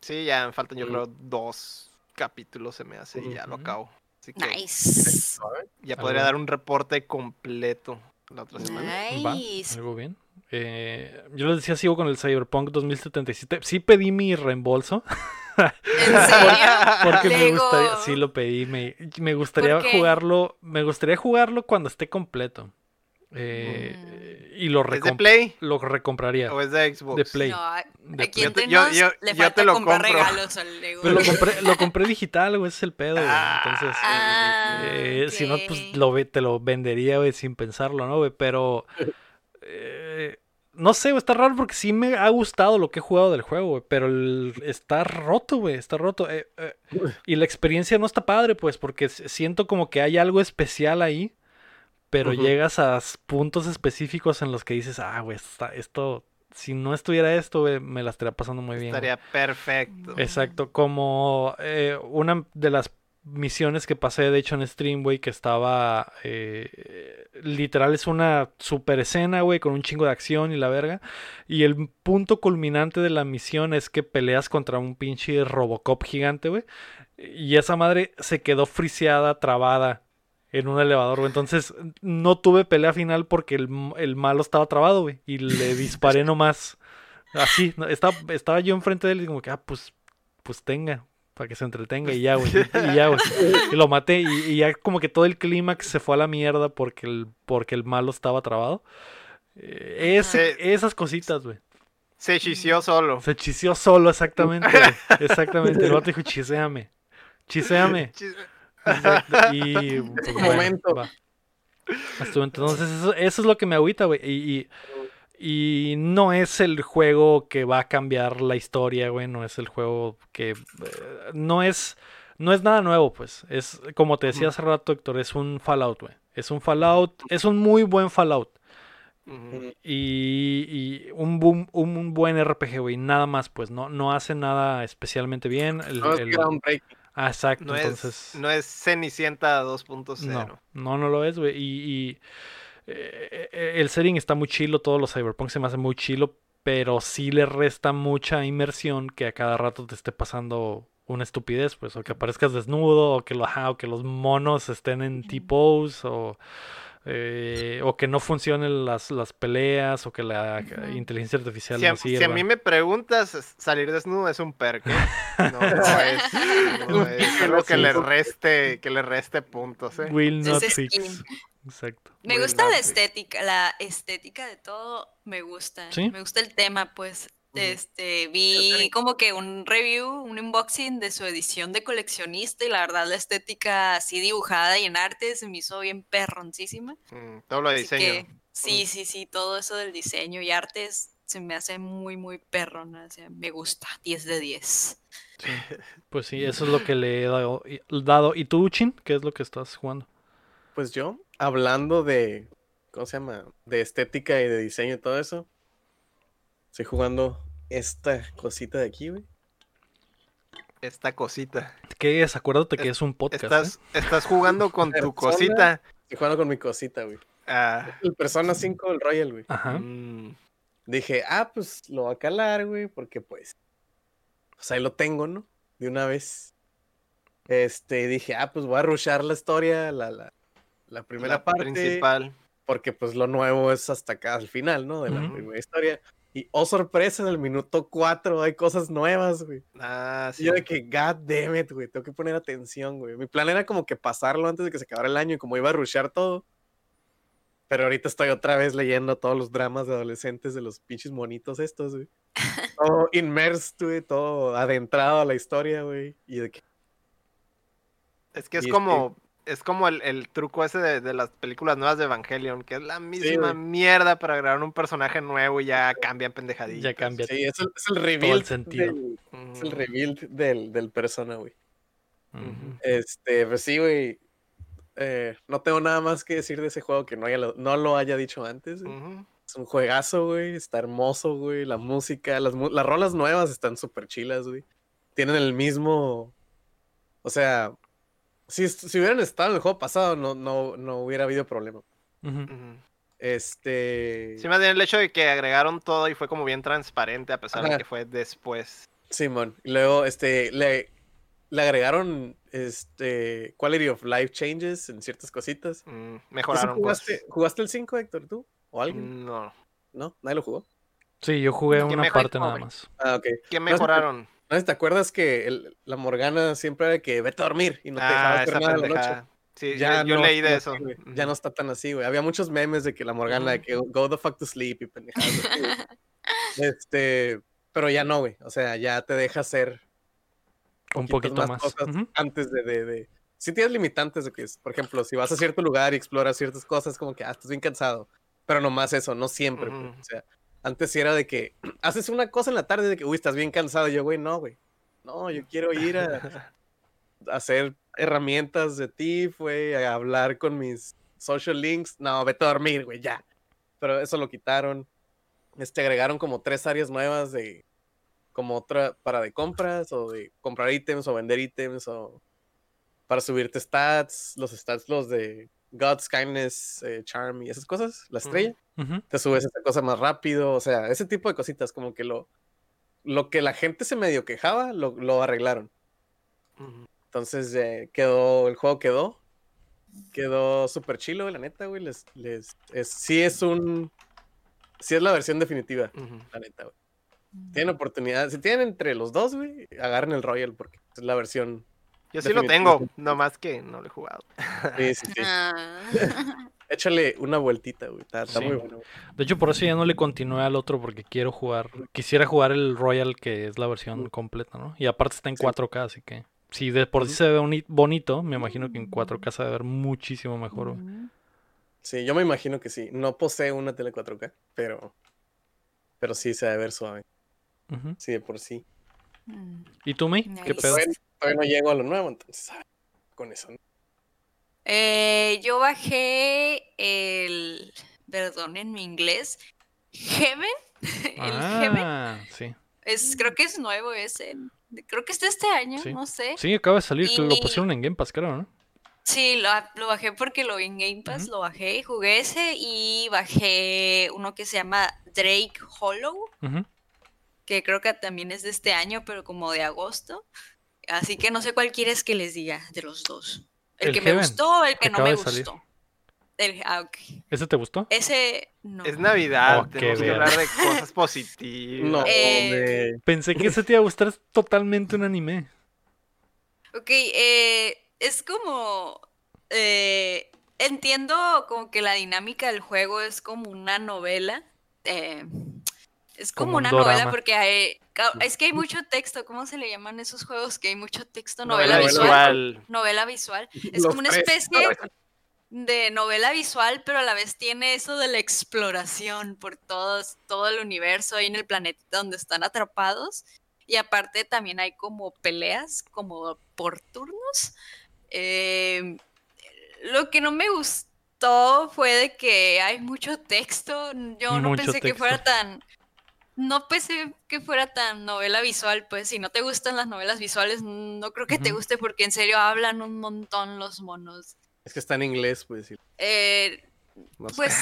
Sí, ya me faltan yo Mm. creo dos capítulos se me hace y ya lo acabo. Así que Nice. ya Algo. podría dar un reporte completo la otra semana. Va, Nice. algo bien. Eh, yo les decía, sigo con el Cyberpunk 2077. Sí pedí mi reembolso. <laughs> ¿En serio? Porque me gustaría, sí lo pedí, me, me gustaría jugarlo, me gustaría jugarlo cuando esté completo. Eh, Y lo, ¿Es de Play lo recompraría. o es de Xbox? De Play. No, a- De aquí Play. Yo te- entre yo- nos yo- le yo falta te lo comprar compro. regalos al Lego. Pero lo compré, lo <laughs> compré digital, güey, ese es el pedo, güey. Ah, Entonces, Ah, eh, si no, pues lo, ve- te lo vendería, güey, sin pensarlo, ¿no, güey? Pero, eh, no sé, güey, está raro porque sí me ha gustado lo que he jugado del juego, güey, pero el- está roto, güey, está roto. eh, eh, y la experiencia no está padre, pues, porque siento como que hay algo especial ahí, pero llegas a puntos específicos en los que dices, ah, güey, esto, si no estuviera esto, güey, me la estaría pasando muy bien. güey". Estaría perfecto. Exacto, como eh, una de las misiones que pasé, de hecho, en stream, güey, que estaba eh, literal es una super escena, güey, con un chingo de acción y la verga. Y el punto culminante de la misión es que peleas contra un pinche Robocop gigante, güey. Y esa madre se quedó friseada, trabada en un elevador, güey. Entonces no tuve pelea final porque el, el malo estaba trabado, güey. Y le <laughs> disparé nomás. Así, no, estaba, estaba yo enfrente de él y como que, ah, pues, pues tenga, para que se entretenga y ya, güey. Y ya, güey. Y lo maté y, y ya como que todo el clímax se fue a la mierda porque el, porque el malo estaba trabado. Eh, ese- esas cositas, güey. Se chició solo. Se chiseó solo, exactamente. <laughs> Exactamente. El vato dijo, chiséame. Chiséame. Chis- Exacto. <laughs> Y pues, bueno, momento. va. Entonces, eso, eso es lo que me agüita, güey. Y, y- y no es el juego que va a cambiar la historia, güey. No es el juego que. eh, no es. No es nada nuevo, pues. Es como te decía hace rato, Héctor, es un Fallout, güey. Es un Fallout. Es un muy buen Fallout. Y, y un, boom- un, un buen RPG, güey. Nada más, pues. No, no hace nada especialmente bien. El- No es el- groundbreaking. Ah, exacto. No, entonces. es, no es Cenicienta 2.0. No, no, no lo es, güey. Y, y, eh, eh, el setting está muy chilo, todos los cyberpunk se me hacen muy chilo, pero sí le resta mucha inmersión que a cada rato te esté pasando una estupidez, pues, o que aparezcas desnudo, o que, lo, ajá, o que los monos estén en T-pose, o, eh, o que no funcionen las, las peleas, o que la inteligencia artificial Si a, no si a mí me preguntas, salir desnudo es un perk. ¿eh? No, no <laughs> es, no es algo que le reste, que le reste puntos. ¿eh? Will not fix. Exacto. Me gusta la estética, la estética de todo me gusta. ¿Sí? Me gusta el tema, pues. Este, vi como que un review, un unboxing de su edición de coleccionista y la verdad la estética así dibujada y en arte se me hizo bien perroncísima. Mm, todo lo de Así diseño. que sí, sí, sí, todo eso del diseño y artes se me hace muy, muy perrona. O sea, me gusta, 10 de 10. Sí. Pues sí, eso es lo que <laughs> le he dado. y- dado. ¿Y tú, Chin? ¿Qué es lo que estás jugando? Pues yo, hablando de, ¿cómo se llama? De estética y de diseño y todo eso, estoy jugando esta cosita de aquí, güey. Esta cosita. ¿Qué es? Acuérdate que Es- es un podcast. ¿eh? Estás, estás jugando <laughs> con tu Persona. cosita. Estoy jugando con mi cosita, güey. Ah, El Persona 5 del Royal, güey. Ajá. mm, Dije, ah, pues lo voy a calar, güey, porque pues, pues ahí lo tengo, ¿no? De una vez. Este, dije, ah, pues voy a rushar la historia, la, la, la primera la parte. principal. porque pues lo nuevo es hasta acá al final, ¿no? De la primera historia. Y oh sorpresa, en el minuto 4 hay cosas nuevas, güey. Ah, Y sí. yo de que, god damn it, güey, tengo que poner atención, güey. Mi plan era como que pasarlo antes de que se acabara el año y como iba a rushear todo. Pero ahorita estoy otra vez leyendo todos los dramas de adolescentes de los pinches monitos estos, güey. <laughs> Todo inmersed, güey, todo adentrado a la historia, güey. Y de que, Es que es Y es como, es como el, el truco ese de, de las películas nuevas de Evangelion, que es la misma mierda para grabar un personaje nuevo y ya cambian pendejaditas. Ya cambia. sí, es el, es el reveal. sentido. del- es el reveal del, del persona, güey. Este, pues sí, güey. Eh, no tengo nada más que decir de ese juego que no, haya lo, no lo haya dicho antes. Es un juegazo, güey. Está hermoso, güey. La música, las, mu- las rolas nuevas están súper chilas, güey. Tienen el mismo. O sea, si, si hubieran estado en el juego pasado, no, no, no hubiera habido problema. Este. Sí, más bien el hecho de que agregaron todo y fue como bien transparente a pesar de que fue después. Simón. Y luego, este, le, le agregaron este quality of life changes en ciertas cositas. Mm, ¿Tú sí mejoraron jugaste, cosas. ¿Jugaste el 5, Héctor, tú? ¿O alguien? No. ¿No? ¿Nadie lo jugó? Sí, yo jugué ¿Qué una parte nada más. Ah, ok. ¿Qué mejoraron? ¿No te acuerdas que el- la Morgana siempre era de que vete a dormir y no te dejaba Ah, esa nada en la noche? Sí, Ya yo, yo no leí de eso. güey. Ya no está tan así, güey. Había muchos memes de que la Morgana de que go the fuck to sleep y pendejadas. <laughs> este, pero ya no, güey. O sea, ya te deja hacer Un poquito más. cosas antes de, de, de- Sí tienes limitantes de que, es, por ejemplo, si vas a cierto lugar y exploras ciertas cosas, como que, ah, estás bien cansado. Pero no más eso, no siempre. pues. Ujú. O sea, antes sí era de que <clears throat> haces una cosa en la tarde de que, uy, estás bien cansado. Y yo, güey, no, güey. No, yo quiero ir a, a <laughs> hacer herramientas de ti, güey, a hablar con mis social links. No, vete a dormir, güey, ya. Pero eso lo quitaron. Este, agregaron como tres áreas nuevas de como otra para de compras o de comprar ítems o vender ítems o para subirte stats, los stats los de God's Kindness, eh, Charm y esas cosas, la estrella, te subes esa cosa más rápido, o sea, ese tipo de cositas como que lo lo que la gente se medio quejaba, lo, lo arreglaron. Entonces eh, quedó, el juego quedó. Quedó súper chilo, la neta, güey. Les, les, es, sí es un. Sí es la versión definitiva, la neta, güey. Tienen oportunidad. Si tienen entre los dos, güey, agarren el Royal porque es la versión. Yo sí lo tengo, nomás que no lo he jugado. Sí, sí, sí. Ah. Échale una vueltita, güey. Está, está Sí. muy bueno. güey. De hecho, por eso ya no le continué al otro porque quiero jugar. Quisiera jugar el Royal, que es la versión completa, ¿no? Y aparte está en Sí. 4K, así que. Si de por sí se ve boni- bonito, me imagino que en 4K se debe ver muchísimo mejor. güey. Sí, yo me imagino que sí. No posee una tele 4K, pero. Pero sí se debe ver suave. Sí, de por sí. Mm. ¿Y tú, May? ¿Qué Nice. pedo? Todavía, no llego a lo nuevo, entonces. Con eso. ¿no? Eh, yo bajé el, perdón en mi inglés, Heaven, <laughs> el Heaven, Ah, sí. es, creo que es nuevo ese, creo que es de este año, Sí. no sé. Sí, acaba de salir. Lo Y- pusieron en Game Pass, creo, ¿no? Sí, lo, lo bajé porque lo vi en Game Pass, lo bajé, jugué ese y bajé uno que se llama Drake Hollow, que creo que también es de este año, pero como de agosto. Así que no sé cuál quieres que les diga de los dos. El, El que Heaven, me gustó o el que no me gustó. El- ah, ok. ¿Ese te gustó? Ese no. Es Navidad, Oh, tenemos que hablar de cosas positivas. No, Eh, hombre. Pensé que ese te iba a gustar. Es totalmente un anime. Ok, eh, es como... eh, entiendo como que la dinámica del juego es como una novela. eh, es como, Como un una novela porque hay, es que hay mucho texto. ¿Cómo se le llaman esos juegos? Que hay mucho texto, Novela novela, visual. visual. Novela visual. <laughs> Es Los como una especie de novela visual, pero a la vez tiene eso de la exploración por todos, todo el universo ahí en el planeta donde están atrapados. Y aparte también hay como peleas, como por turnos. Eh, lo que no me gustó fue de que hay mucho texto. Yo no Mucho pensé que fuera tan... No pensé que fuera tan novela visual, pues si no te gustan las novelas visuales, no creo que te guste porque en serio hablan un montón los monos. Es que está en inglés, pues. y Eh, no sé. pues,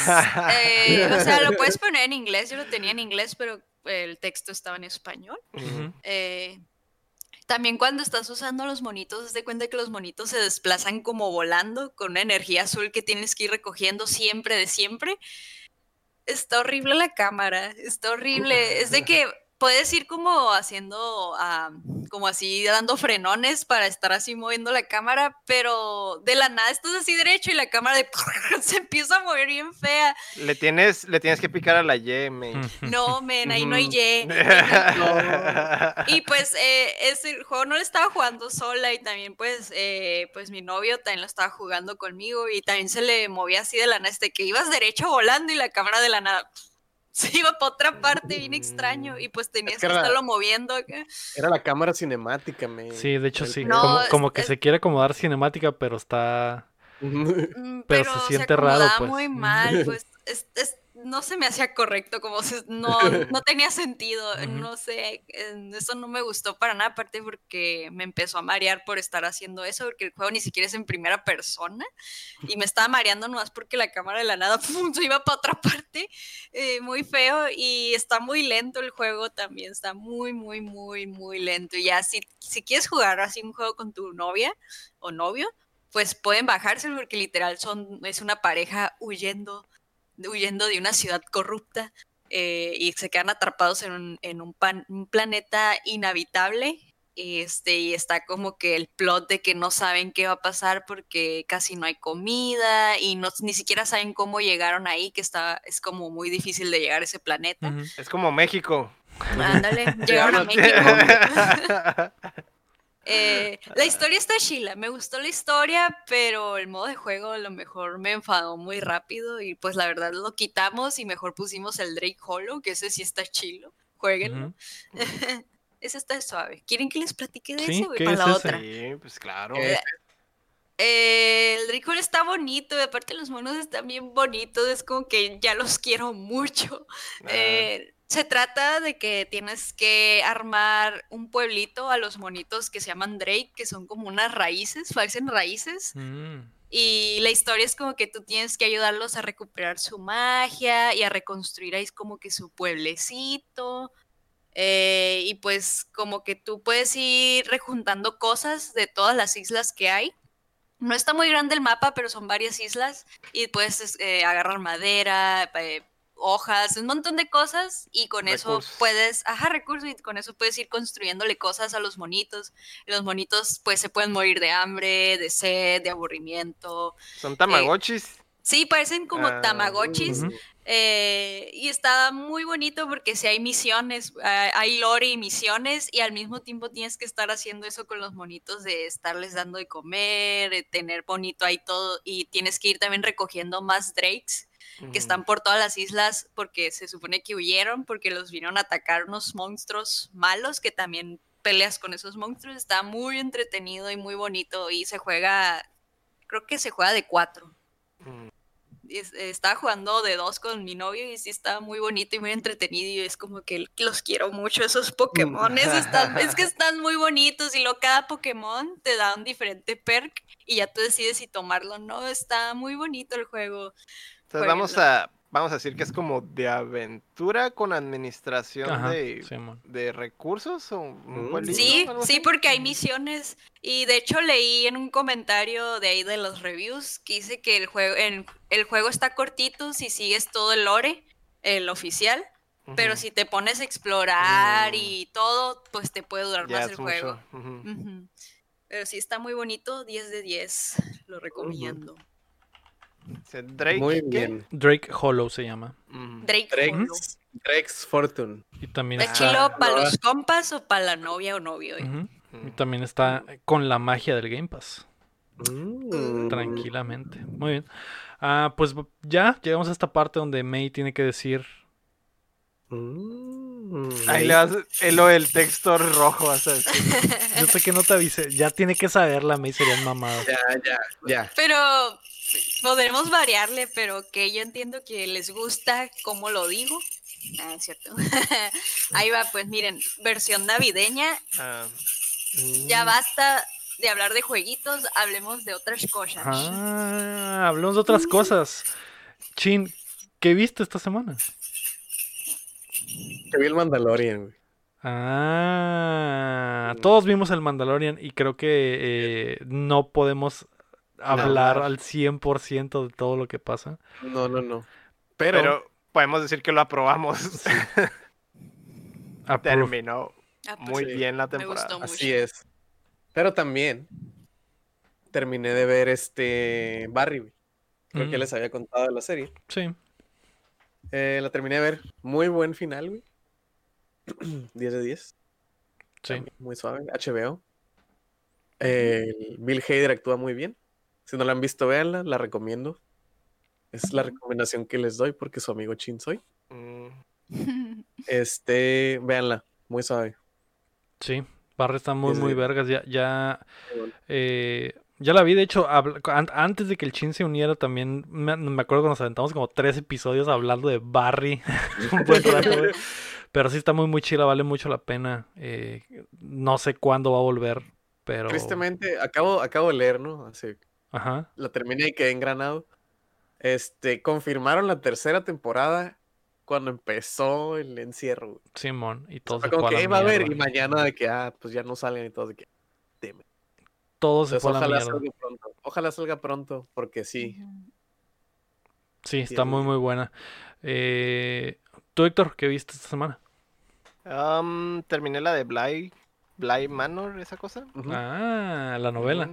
eh, o sea, lo puedes poner en inglés, yo lo tenía en inglés, pero el texto estaba en español. Eh, también cuando estás usando los monitos, de cuenta que los monitos se desplazan como volando con una energía azul que tienes que ir recogiendo siempre de siempre. Está horrible la cámara, está horrible. Es de que puedes ir como haciendo, ah, como así dando frenones para estar así moviendo la cámara, pero de la nada estás así derecho y la cámara de <laughs> se empieza a mover bien fea. Le tienes, le tienes que picar a la Y. Ujú. <laughs> No, men, ahí no hay. Y <laughs> Y pues eh, ese juego no lo estaba jugando sola y también pues, eh, pues mi novio también lo estaba jugando conmigo y también se le movía así de la nada, este, que ibas derecho volando y la cámara de la nada se iba para otra parte bien extraño y pues tenías que estarlo moviendo. Era la cámara cinemática, me. Sí, de hecho sí. No, como como que es- se quiere acomodar cinemática, pero está. Mm, Pero Pero, se se siente raro, pues. muy mal, pues es- es- no se me hacía correcto, como no, <laughs> no tenía sentido, Ujú. no sé, eso no me gustó para nada, aparte porque me empezó a marear por estar haciendo eso, porque el juego ni siquiera es en primera persona, y me estaba mareando nomás porque la cámara de la nada <laughs> ¡pum! se iba para otra parte, eh, muy feo, y está muy lento el juego también, está muy, muy, muy, muy lento, y ya si, si quieres jugar así un juego con tu novia o novio, pues pueden bajárselo porque literal son, es una pareja huyendo huyendo de una ciudad corrupta eh, y se quedan atrapados en un, en un, pan- un planeta inhabitable. Este, y está como que el plot de que no saben qué va a pasar porque casi no hay comida y no, ni siquiera saben cómo llegaron ahí, que está, es como muy difícil de llegar a ese planeta. Es como México. Ándale, <laughs> llegaron a México. <laughs> <laughs> Eh, la historia está chila, me gustó la historia, pero el modo de juego a lo mejor me enfadó muy rápido y pues la verdad lo quitamos y mejor pusimos el Drake Hollow, que ese sí está chilo, jueguenlo. Ujú. <laughs> ese está suave. ¿Quieren que les platique de Sí, ¿qué para es la ese? otra. Sí, pues claro. Eh, Eh, el Drake Hollow está bonito, y aparte los monos están bien bonitos, es como que ya los quiero mucho. Ah, Eh, se trata de que tienes que armar un pueblito a los monitos que se llaman Drake, que son como unas raíces, parecen raíces. Mm. Y la historia es como que tú tienes que ayudarlos a recuperar su magia y a reconstruir ahí como que su pueblecito. Eh, y pues como que tú puedes ir rejuntando cosas de todas las islas que hay. No está muy grande el mapa, pero son varias islas y puedes es- eh, agarrar madera, eh, hojas, un montón de cosas y con eso puedes, ajá, recursos y con eso puedes ir construyéndole cosas a los monitos. Y los monitos pues se pueden morir de hambre, de sed, de aburrimiento. Son tamagotchis. Sí, parecen como Ah, tamagotchis. eh, y está muy bonito porque si hay misiones, ah, hay lore y misiones, y al mismo tiempo tienes que estar haciendo eso con los monitos de estarles dando de comer, eh, tener bonito ahí todo, y tienes que ir también recogiendo más drakes que están por todas las islas porque se supone que huyeron porque los vinieron a atacar unos monstruos malos que también peleas con esos monstruos. Está muy entretenido y muy bonito y se juega, creo que se juega de cuatro. Mm. Estaba jugando de dos con mi novio y sí está muy bonito y muy entretenido y es como que los quiero mucho esos Pokémon. es que <laughs> están muy bonitos y luego cada Pokémon te da un diferente perk y ya tú decides si tomarlo o no. Está muy bonito el juego. Entonces vamos a, vamos a decir que es como de aventura con administración Ajá, de, recursos o un Mm. pueblito, Sí, sí, porque hay misiones. Y de hecho leí en un comentario de ahí de los reviews que dice que el juego, en- el juego está cortito si sigues todo el lore, el oficial. Pero si te pones a explorar Mm. y todo, pues te puede durar Ya más el juego. Pero sí está muy bonito, 10 de 10, lo recomiendo. Drake, Muy ¿qué? bien. Drake Hollow se llama. Ujú. Drake Hollow. Drake's, Drake's Fortune. Y también ¿Es está, chilo para no, los compas o para la novia o novio? eh? Ujú. y también está con la magia del Game Pass. Mm. Tranquilamente. Muy bien. Ah, pues ya llegamos a esta parte donde May tiene que decir. Mm. Ahí le vas, es lo del texto rojo, vas a decir. <laughs> Yo sé que no te avisé. Ya tiene que saberla, May sería mamada. Ya, ya, ya. Pero podremos variarle, pero que yo entiendo que les gusta cómo lo digo. Ah, es cierto. <laughs> Ahí va, pues miren, versión navideña. Ah, Ya basta de hablar de jueguitos, hablemos de otras cosas. Ah, hablemos de otras cosas. Chin, ¿qué viste esta semana? Que vi el Mandalorian, güey. Ah, Mm. todos vimos el Mandalorian y creo que eh, no podemos hablar Hablar. al 100% de todo lo que pasa. No, no, no. Pero, pero podemos decir que lo aprobamos. <laughs> Terminó Ah, pues, muy sí. bien la Me temporada. así es. Pero también terminé de ver este Barry, güey. Creo que Mm. les había contado de la serie. Sí. Eh, la terminé de ver. Muy buen final, güey. <clears throat> 10 de 10. Sí. También Muy suave. HBO. El Bill Hader actúa muy bien. Si no la han visto, véanla. La recomiendo. Es la recomendación que les doy porque su amigo Chin soy. Mm, <laughs> Este, véanla. Muy suave. Sí. Barry está muy, muy vergas. Ya, ya eh, Ya la vi, de hecho, antes de que el Chin se uniera también, me, me acuerdo que nos aventamos como tres episodios hablando de Barry. <laughs> Rato. Pero sí está muy, muy chila, vale mucho la pena. Eh, no sé cuándo va a volver, pero... Tristemente, acabo, acabo de leer, ¿no? Así, Ajá. la terminé y quedé engranado. Este, confirmaron la tercera temporada cuando empezó el encierro. Simón, y O todo sea, se como que la "Ey, va a haber y mañana de que, ah, pues ya no salen y todo. De que. Todo se Entonces, fue a la ojalá mierda. salga pronto. Ojalá salga pronto, porque sí. Sí, está muy, muy buena. Eh, ¿Tú, Héctor, qué viste esta semana? Um, terminé la de Bly, Bly Manor, esa cosa. Ah, la novela.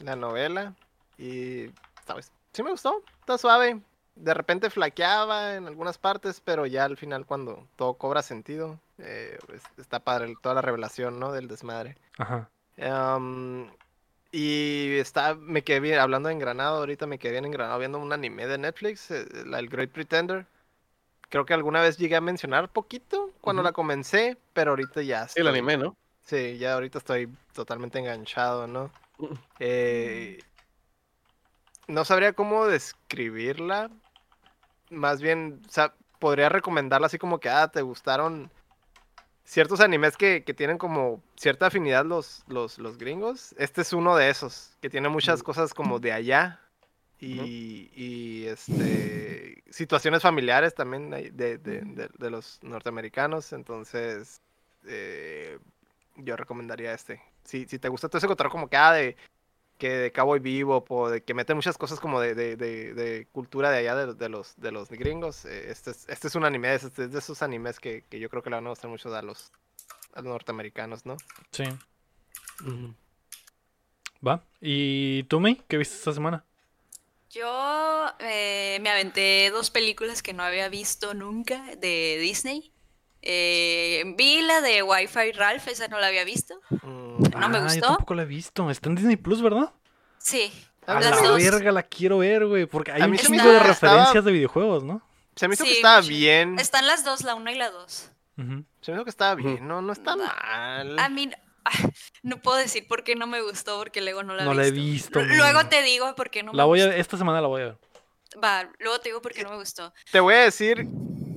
La novela. Y, ¿sabes? Sí me gustó, está suave. De repente flaqueaba en algunas partes, pero ya al final cuando todo cobra sentido, eh, pues, está padre toda la revelación, ¿no? Del desmadre. Ajá. Am, y está, me quedé bien, hablando de engranado, ahorita me quedé bien engranado viendo un anime de Netflix, eh, El Great Pretender. Creo que alguna vez llegué a mencionar poquito cuando la comencé, pero ahorita ya Sí, el estoy- anime, ¿no? Sí, ya ahorita estoy totalmente enganchado, ¿no? <laughs> Eh, no sabría cómo describirla. Más bien, o sea, podría recomendarla así como que, ah, te gustaron ciertos animes que, que tienen como cierta afinidad los, los, los gringos. Este es uno de esos, que tiene muchas cosas como de allá. Y, y, este situaciones familiares también de, de- de- de los norteamericanos. Entonces, eh, yo recomendaría este. Si, si te gusta todo ese como que, ah, de que de Cowboy Vivo, o de que mete muchas cosas como de, de, de- de cultura de allá de, de los de los gringos. eh, Este es, este es un anime, este es de esos animes que, que yo creo que le van a gustar mucho a los, a los norteamericanos, ¿no? Sí. Va. ¿Y tú, May? ¿Qué viste esta semana? Yo eh, me aventé dos películas que no había visto nunca de Disney. Eh, vi la de Wi-Fi Ralph, esa no la había visto. Mm, No me ah, gustó. Yo tampoco la he visto. Está en Disney Plus, ¿verdad? Sí, A A las la dos. verga la quiero ver, güey. Porque hay A un chingo de estaba- referencias de videojuegos, ¿no? Se me hizo que estaba bien. Están las dos, la una y la dos. Se me hizo que estaba bien. No, no está No. mal. A mí no puedo decir por qué no me gustó, porque luego no la he No visto. la he visto. L- Luego te digo por qué no La me voy a, gustó. esta semana la voy a ver. Va, luego te digo por qué no me gustó. Te voy a decir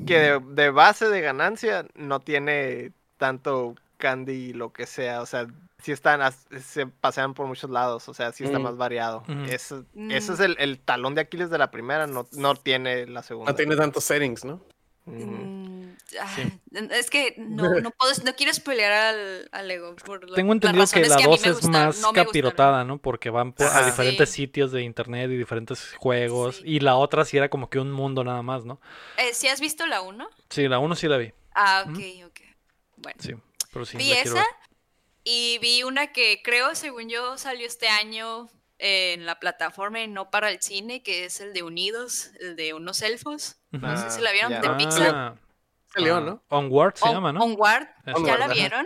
que de, de base de ganancia no tiene tanto candy lo que sea. O sea, sí están, se pasean por muchos lados. O sea, sí está Mm. más variado. Ese, Mm. ese es el, el talón de Aquiles de la primera. No, no tiene la segunda. No tiene tantos settings, ¿no? Mm, ah, Sí. Es que no, <laughs> no puedo, no quiero spoilear al, al Ego. Por Tengo entendido que la a mí 2 me es más no capirotada, ¿no? Porque van a Ajá. diferentes Sí. sitios de internet y diferentes juegos. Sí. Y la otra sí era como que un mundo nada más, ¿no? Eh, ¿Sí has visto la 1? Sí, la 1 sí la vi. Ah, ok, ok. Bueno. Sí, pero sí. vi esa y vi una que creo, según yo, salió este año en la plataforma y no para el cine, que es el de Unidos, el de unos elfos. No sé si la vieron, ya. de Ah, Pixar. Ah, Salió, ah, ¿no? Onward se On- llama, ¿no? Onward. Eso. ¿Ya Onward, la vieron?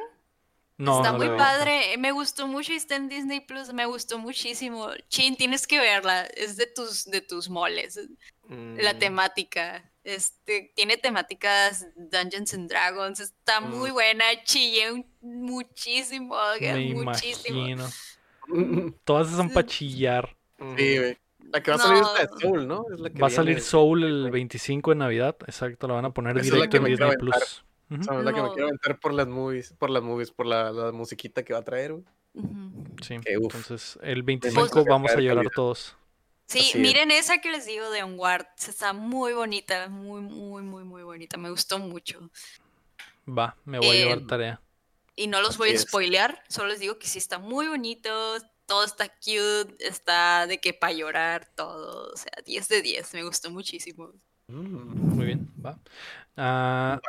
No, está no muy padre, me gustó mucho y está en Disney Plus, me gustó muchísimo. Chin, tienes que verla, es de tus, de tus moles. La Mm. temática, este, tiene temáticas Dungeons and Dragons, está muy Mm. buena, chillé muchísimo, Me muchísimo. imagino. <laughs> Todas son para chillar. Sí, güey. La que va a salir es la No. de Soul, ¿no? Es la que Va a salir. Soul el 25 de Navidad. Exacto, la van a poner Esa directo en Disney. Plus. Esa es la que me quiero aventar por las movies, por las movies, por la, la musiquita que va a traer, güey. Ujú. Sí, Que, entonces el 25 Pues- vamos a llorar calidad. todos. Sí, Así es. miren esa que les digo de Onward, está muy bonita, muy, muy, muy, muy bonita, me gustó mucho. Va, me voy a llevar Em, tarea. Y no los voy a es. spoilear, solo les digo que sí está muy bonito, todo está cute, está de que para llorar, todo, o sea, 10 de 10, me gustó muchísimo. Mm. Muy bien, va. Ah,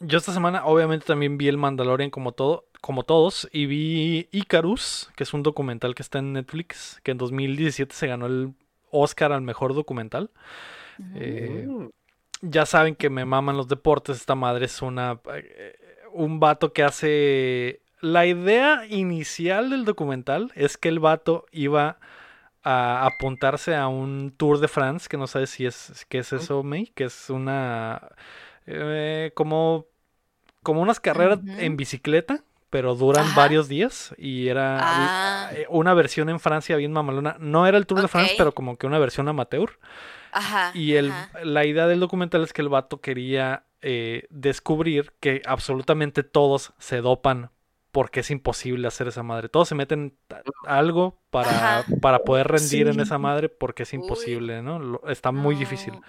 yo esta semana obviamente también vi el Mandalorian como todo, como todos, y vi Icarus, que es un documental que está en Netflix, que en 2017 se ganó el Oscar al mejor documental. Eh, Mm. ya saben que me maman los deportes. Esta madre es una. eh, un vato que hace. La idea inicial del documental es que el vato iba a apuntarse a un Tour de France, que no sabes si es. ¿Qué es eso, May? Que es una. eh, como. Como unas carreras en bicicleta. pero duran Ajá. varios días y era Ah. eh, una versión en Francia bien mamalona. No era el Tour de France, pero como que una versión amateur. Ajá. Y el, ajá. la idea del documental es que el vato quería eh, descubrir que absolutamente todos se dopan porque es imposible hacer esa madre. Todos se meten algo para, para poder rendir en esa madre porque es Uy. imposible, ¿no? Lo- está muy difícil. No.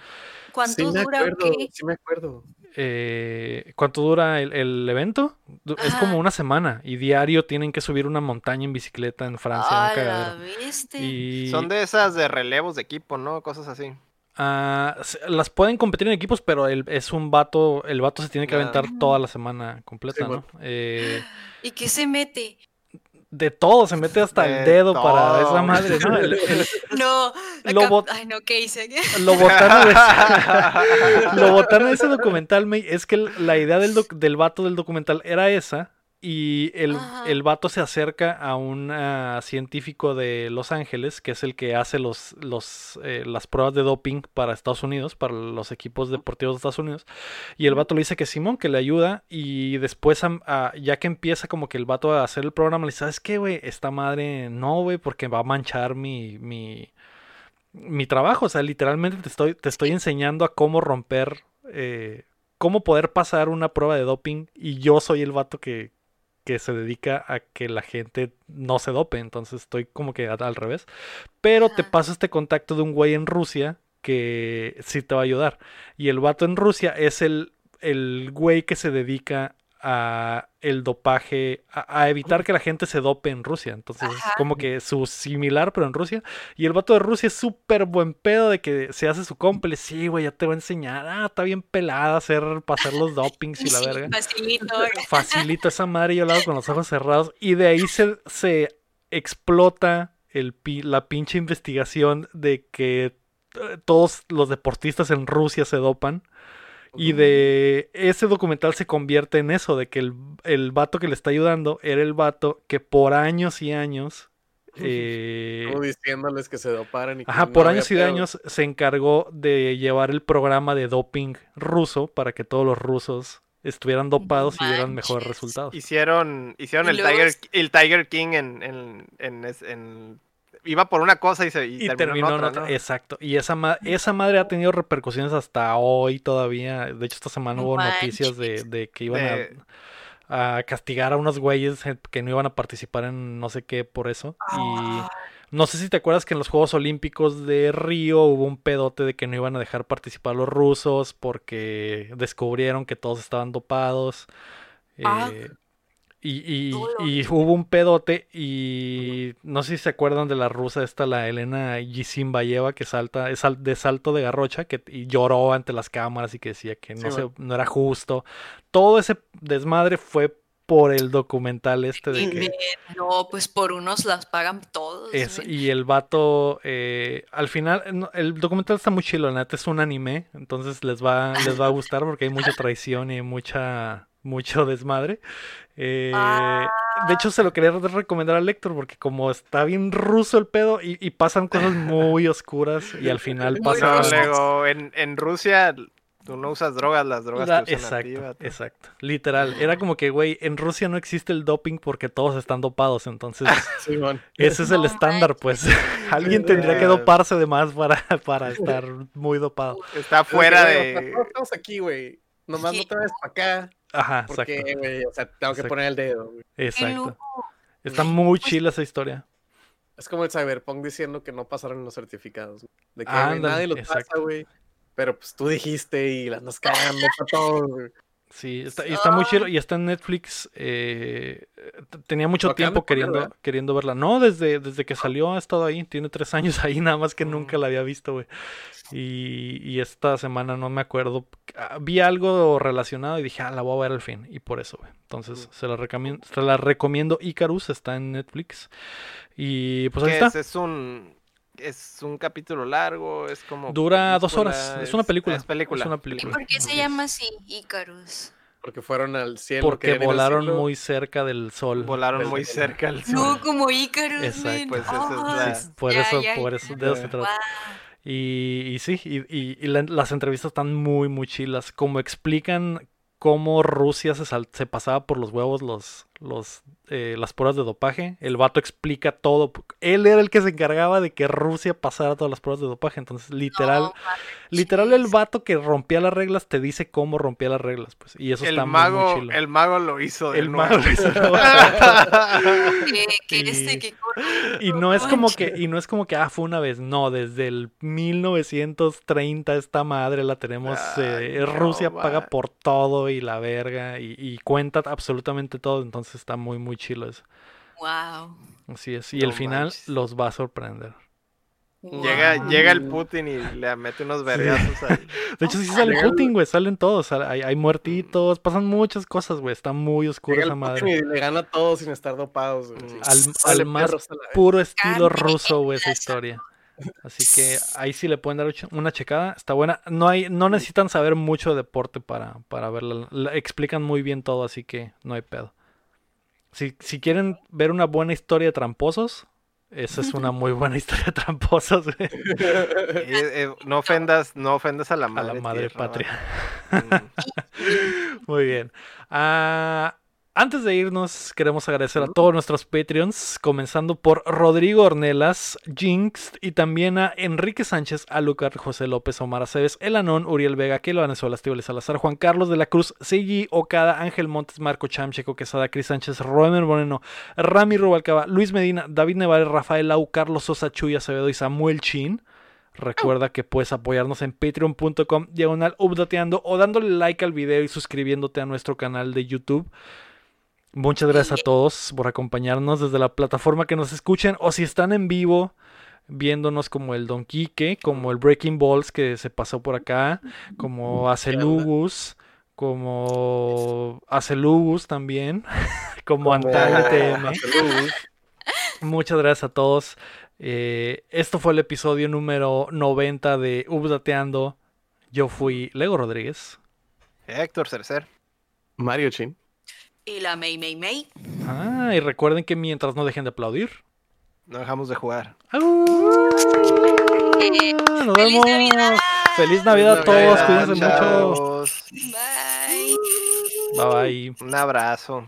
¿Cuánto Sí dura o acuerdo, qué? sí me acuerdo. Eh, ¿Cuánto dura el, el evento? Es como una semana y diario tienen que subir una montaña en bicicleta en Francia. un ¡A la! Y Son de esas de relevos de equipo, ¿no? Cosas así. Ah, se- las pueden competir en equipos, pero el, es un vato, el vato se tiene que aventar toda la semana completa, Sí, ¿no? Eh, ¿Y qué se mete? de todo, se mete hasta el De dedo para todo. esa madre, ¿no? El- <laughs> el- No, Lo bot- ay no, ¿qué hice? lo botano de ese, <laughs> lo botano de ese documental, May, es que el- la idea del, doc- del vato del documental era esa. Y el, el vato se acerca a un ah, científico de Los Ángeles, que es el que hace los, los, eh, las pruebas de doping para Estados Unidos, para los equipos deportivos de Estados Unidos. Y el vato le dice que Simón, que le ayuda. Y después, ah, ya que empieza como que el vato a hacer el programa, le dice, ¿sabes qué, güey? Esta madre no, güey, porque va a manchar mi, mi, mi trabajo. O sea, literalmente te estoy, te estoy enseñando a cómo romper, eh, cómo poder pasar una prueba de doping. Y yo soy el vato que, que se dedica a que la gente no se dope. Entonces estoy como que al revés. Pero te paso este contacto de un güey en Rusia que sí te va a ayudar. Y el vato en Rusia es el, el güey que se dedica a el dopaje, a, a evitar que la gente se dope en Rusia. Entonces es como que su similar, pero en Rusia. Y el vato de Rusia es súper buen pedo de que se hace su cómplice. Sí, güey, ya te voy a enseñar. Ah, está bien pelada hacer, pasar los dopings y la verga. facilito. <laughs> Facilito esa madre, yo hago con los ojos cerrados. Y de ahí se, se explota el, la pinche investigación de que eh, todos los deportistas en Rusia se dopan. Y de ese documental se convierte en eso, de que el, el vato que le está ayudando era el vato que por años y años... <laughs> eh, Como diciéndoles que se doparan y que Ajá, no por años y años se encargó de llevar el programa de doping ruso para que todos los rusos estuvieran dopados y dieran mejores resultados. Hicieron, hicieron el luego Tiger, el Tiger King en, en, en, en- Iba por una cosa y, se, y Y terminó, terminó en otra, otra- ¿no? Exacto. Y esa, ma- esa madre ha tenido repercusiones hasta hoy todavía. De hecho, esta semana hubo noticias de, que iban De- a, a castigar a unos güeyes que no iban a participar en no sé qué por eso. Ah. Y no sé si te acuerdas que en los Juegos Olímpicos de Río hubo un pedote de que no iban a dejar participar a los rusos porque descubrieron que todos estaban dopados. Ah. Eh, y, y- y hubo un pedote y no sé si se acuerdan de la rusa esta, la Elena Yisimbayeva, que salta, de salto de garrocha, que y lloró ante las cámaras y que decía que no, Sí, se- no era justo. Todo ese desmadre fue por el documental este de que... No, pues por unos las pagan todos. Es, y el vato, eh, al final, no, el documental está muy chilo, neta es un anime, entonces les va, les va a gustar porque hay mucha traición y mucha, mucho desmadre. Eh, Ah. De hecho, se lo quería recomendar al Lector porque como está bien ruso el pedo y, y pasan cosas muy oscuras y al final <laughs> Muy pasa... No, luego, en, en Rusia tú no usas drogas, las drogas La- te usan exacto, exacto. Literal. Era como que, güey, en Rusia no existe el doping porque todos están dopados. Entonces, <laughs> ese es el No estándar, pues. <laughs> Alguien tendría que Eh. doparse de más para, para estar muy dopado. Está fuera de... estamos aquí, güey. Nomás no te vayas para acá. Ajá, exacto. Porque, güey, o sea, tengo que Exacto. poner el dedo, güey. Qué Exacto. Está muy chila esa historia. Es como el Cyberpunk diciendo que no pasaron los certificados. De que nadie los exacto. pasa, güey. Pero pues tú dijiste y la andas cagando <laughs> para todos, güey. Sí, está, y está muy chilo. Y está en Netflix. eh, tenía mucho tiempo queriendo, queriendo verla. No, desde, desde que salió ha estado ahí. Tiene tres <laughs> años ahí, nada más que nunca la había visto, güey. Y, y esta semana no me acuerdo. ah, Vi algo relacionado y dije, ah, la voy a ver al fin. Y por eso, güey. Entonces, se la recomiendo. Se la recomiendo. Icarus está en Netflix. Y pues ahí ¿Qué está. es? Es un... Es un capítulo largo, es como... Dura dos horas. Es una película. Es película. Es una ¿Y película. por qué se llama así, Icarus? Porque fueron al cielo. Porque volaron cielo. muy cerca del sol. Volaron Del- muy cerca al sol. No, como Icarus, Exacto. Pues esa es la- por ya, eso, ya, por ya. eso, de eso se trata. Y, y sí, y, y- y la- las entrevistas están muy, muy chilas. Como explican cómo Rusia se, sal- se pasaba por los huevos los, los, eh, las pruebas de dopaje. El vato explica todo. Él era el que se encargaba de que Rusia pasara todas las pruebas de dopaje. Entonces, literal, No, literal el vato que rompía las reglas te dice cómo rompía las reglas. Pues, y eso El está muy, mago, muy chilo. el mago lo hizo de El nuevo. mago lo hizo de <laughs> Y- este, Y no es como que, y no es como que, ah, fue una vez, no, desde el 1930 esta madre la tenemos, Ay, eh, no, Rusia paga por todo y la verga, y, y cuenta absolutamente todo, entonces está muy, muy chilo eso. Wow. Así es, y No el final manches. los va a sorprender. Llega, Wow. llega el Putin y le mete unos vergazos ahí. <laughs> De hecho, sí sale el- Putin, güey, salen todos, hay, hay muertitos, pasan muchas cosas, güey, está muy oscura Llega esa el madre. Putin y le gana a todos sin estar dopados. güey. Mm. Al, al más puro estilo ruso, güey, esa historia. Así que ahí sí le pueden dar una checada, está buena. No hay, no necesitan saber mucho de deporte para, para verla. La- explican muy bien todo, así que no hay pedo. Si, si quieren ver una buena historia de tramposos, esa es una muy buena <laughs> historia de tramposos, güey. Eh, eh, no ofendas, no ofendas a la A madre, la madre tierra, patria. ¿vale? <laughs> Muy bien. Ah, antes de irnos, queremos agradecer a todos nuestros Patreons, comenzando por Rodrigo Ornelas, Jinx y también a Enrique Sánchez, Alucard, José López, Omar Aceves, Elanón, Uriel Vega, Kelo Venezuela, Estíbal Salazar, Juan Carlos de la Cruz, Sigi Okada, Ángel Montes, Marco Chamcheco, Quesada, Cris Sánchez, Roemer Moreno, Rami Rubalcaba, Luis Medina, David Nevares, Rafael Lau, Carlos Sosa, Chuy Acevedo y Samuel Chin. Recuerda que puedes apoyarnos en patreon.com diagonal updateando o dándole like al video y suscribiéndote a nuestro canal de YouTube. Muchas gracias a todos por acompañarnos desde la plataforma que nos escuchen o si están en vivo viéndonos como el Don Quique, como el Breaking Balls que se pasó por acá, como Acelugus, como Acelugus también, <laughs> como Antal TM. Muchas gracias a todos. Eh, esto fue el episodio número 90 de Updateando. Yo fui Lego Rodríguez. Héctor Cercer. Mario Chin. Y la May May May. Ah, y recuerden que mientras no dejen de aplaudir. No dejamos de jugar. ¡Au! Eh, Nos ¡Feliz vemos. Navidad! Feliz Navidad a todos. Navidad, Cuídense mucho. Bye bye. Un abrazo.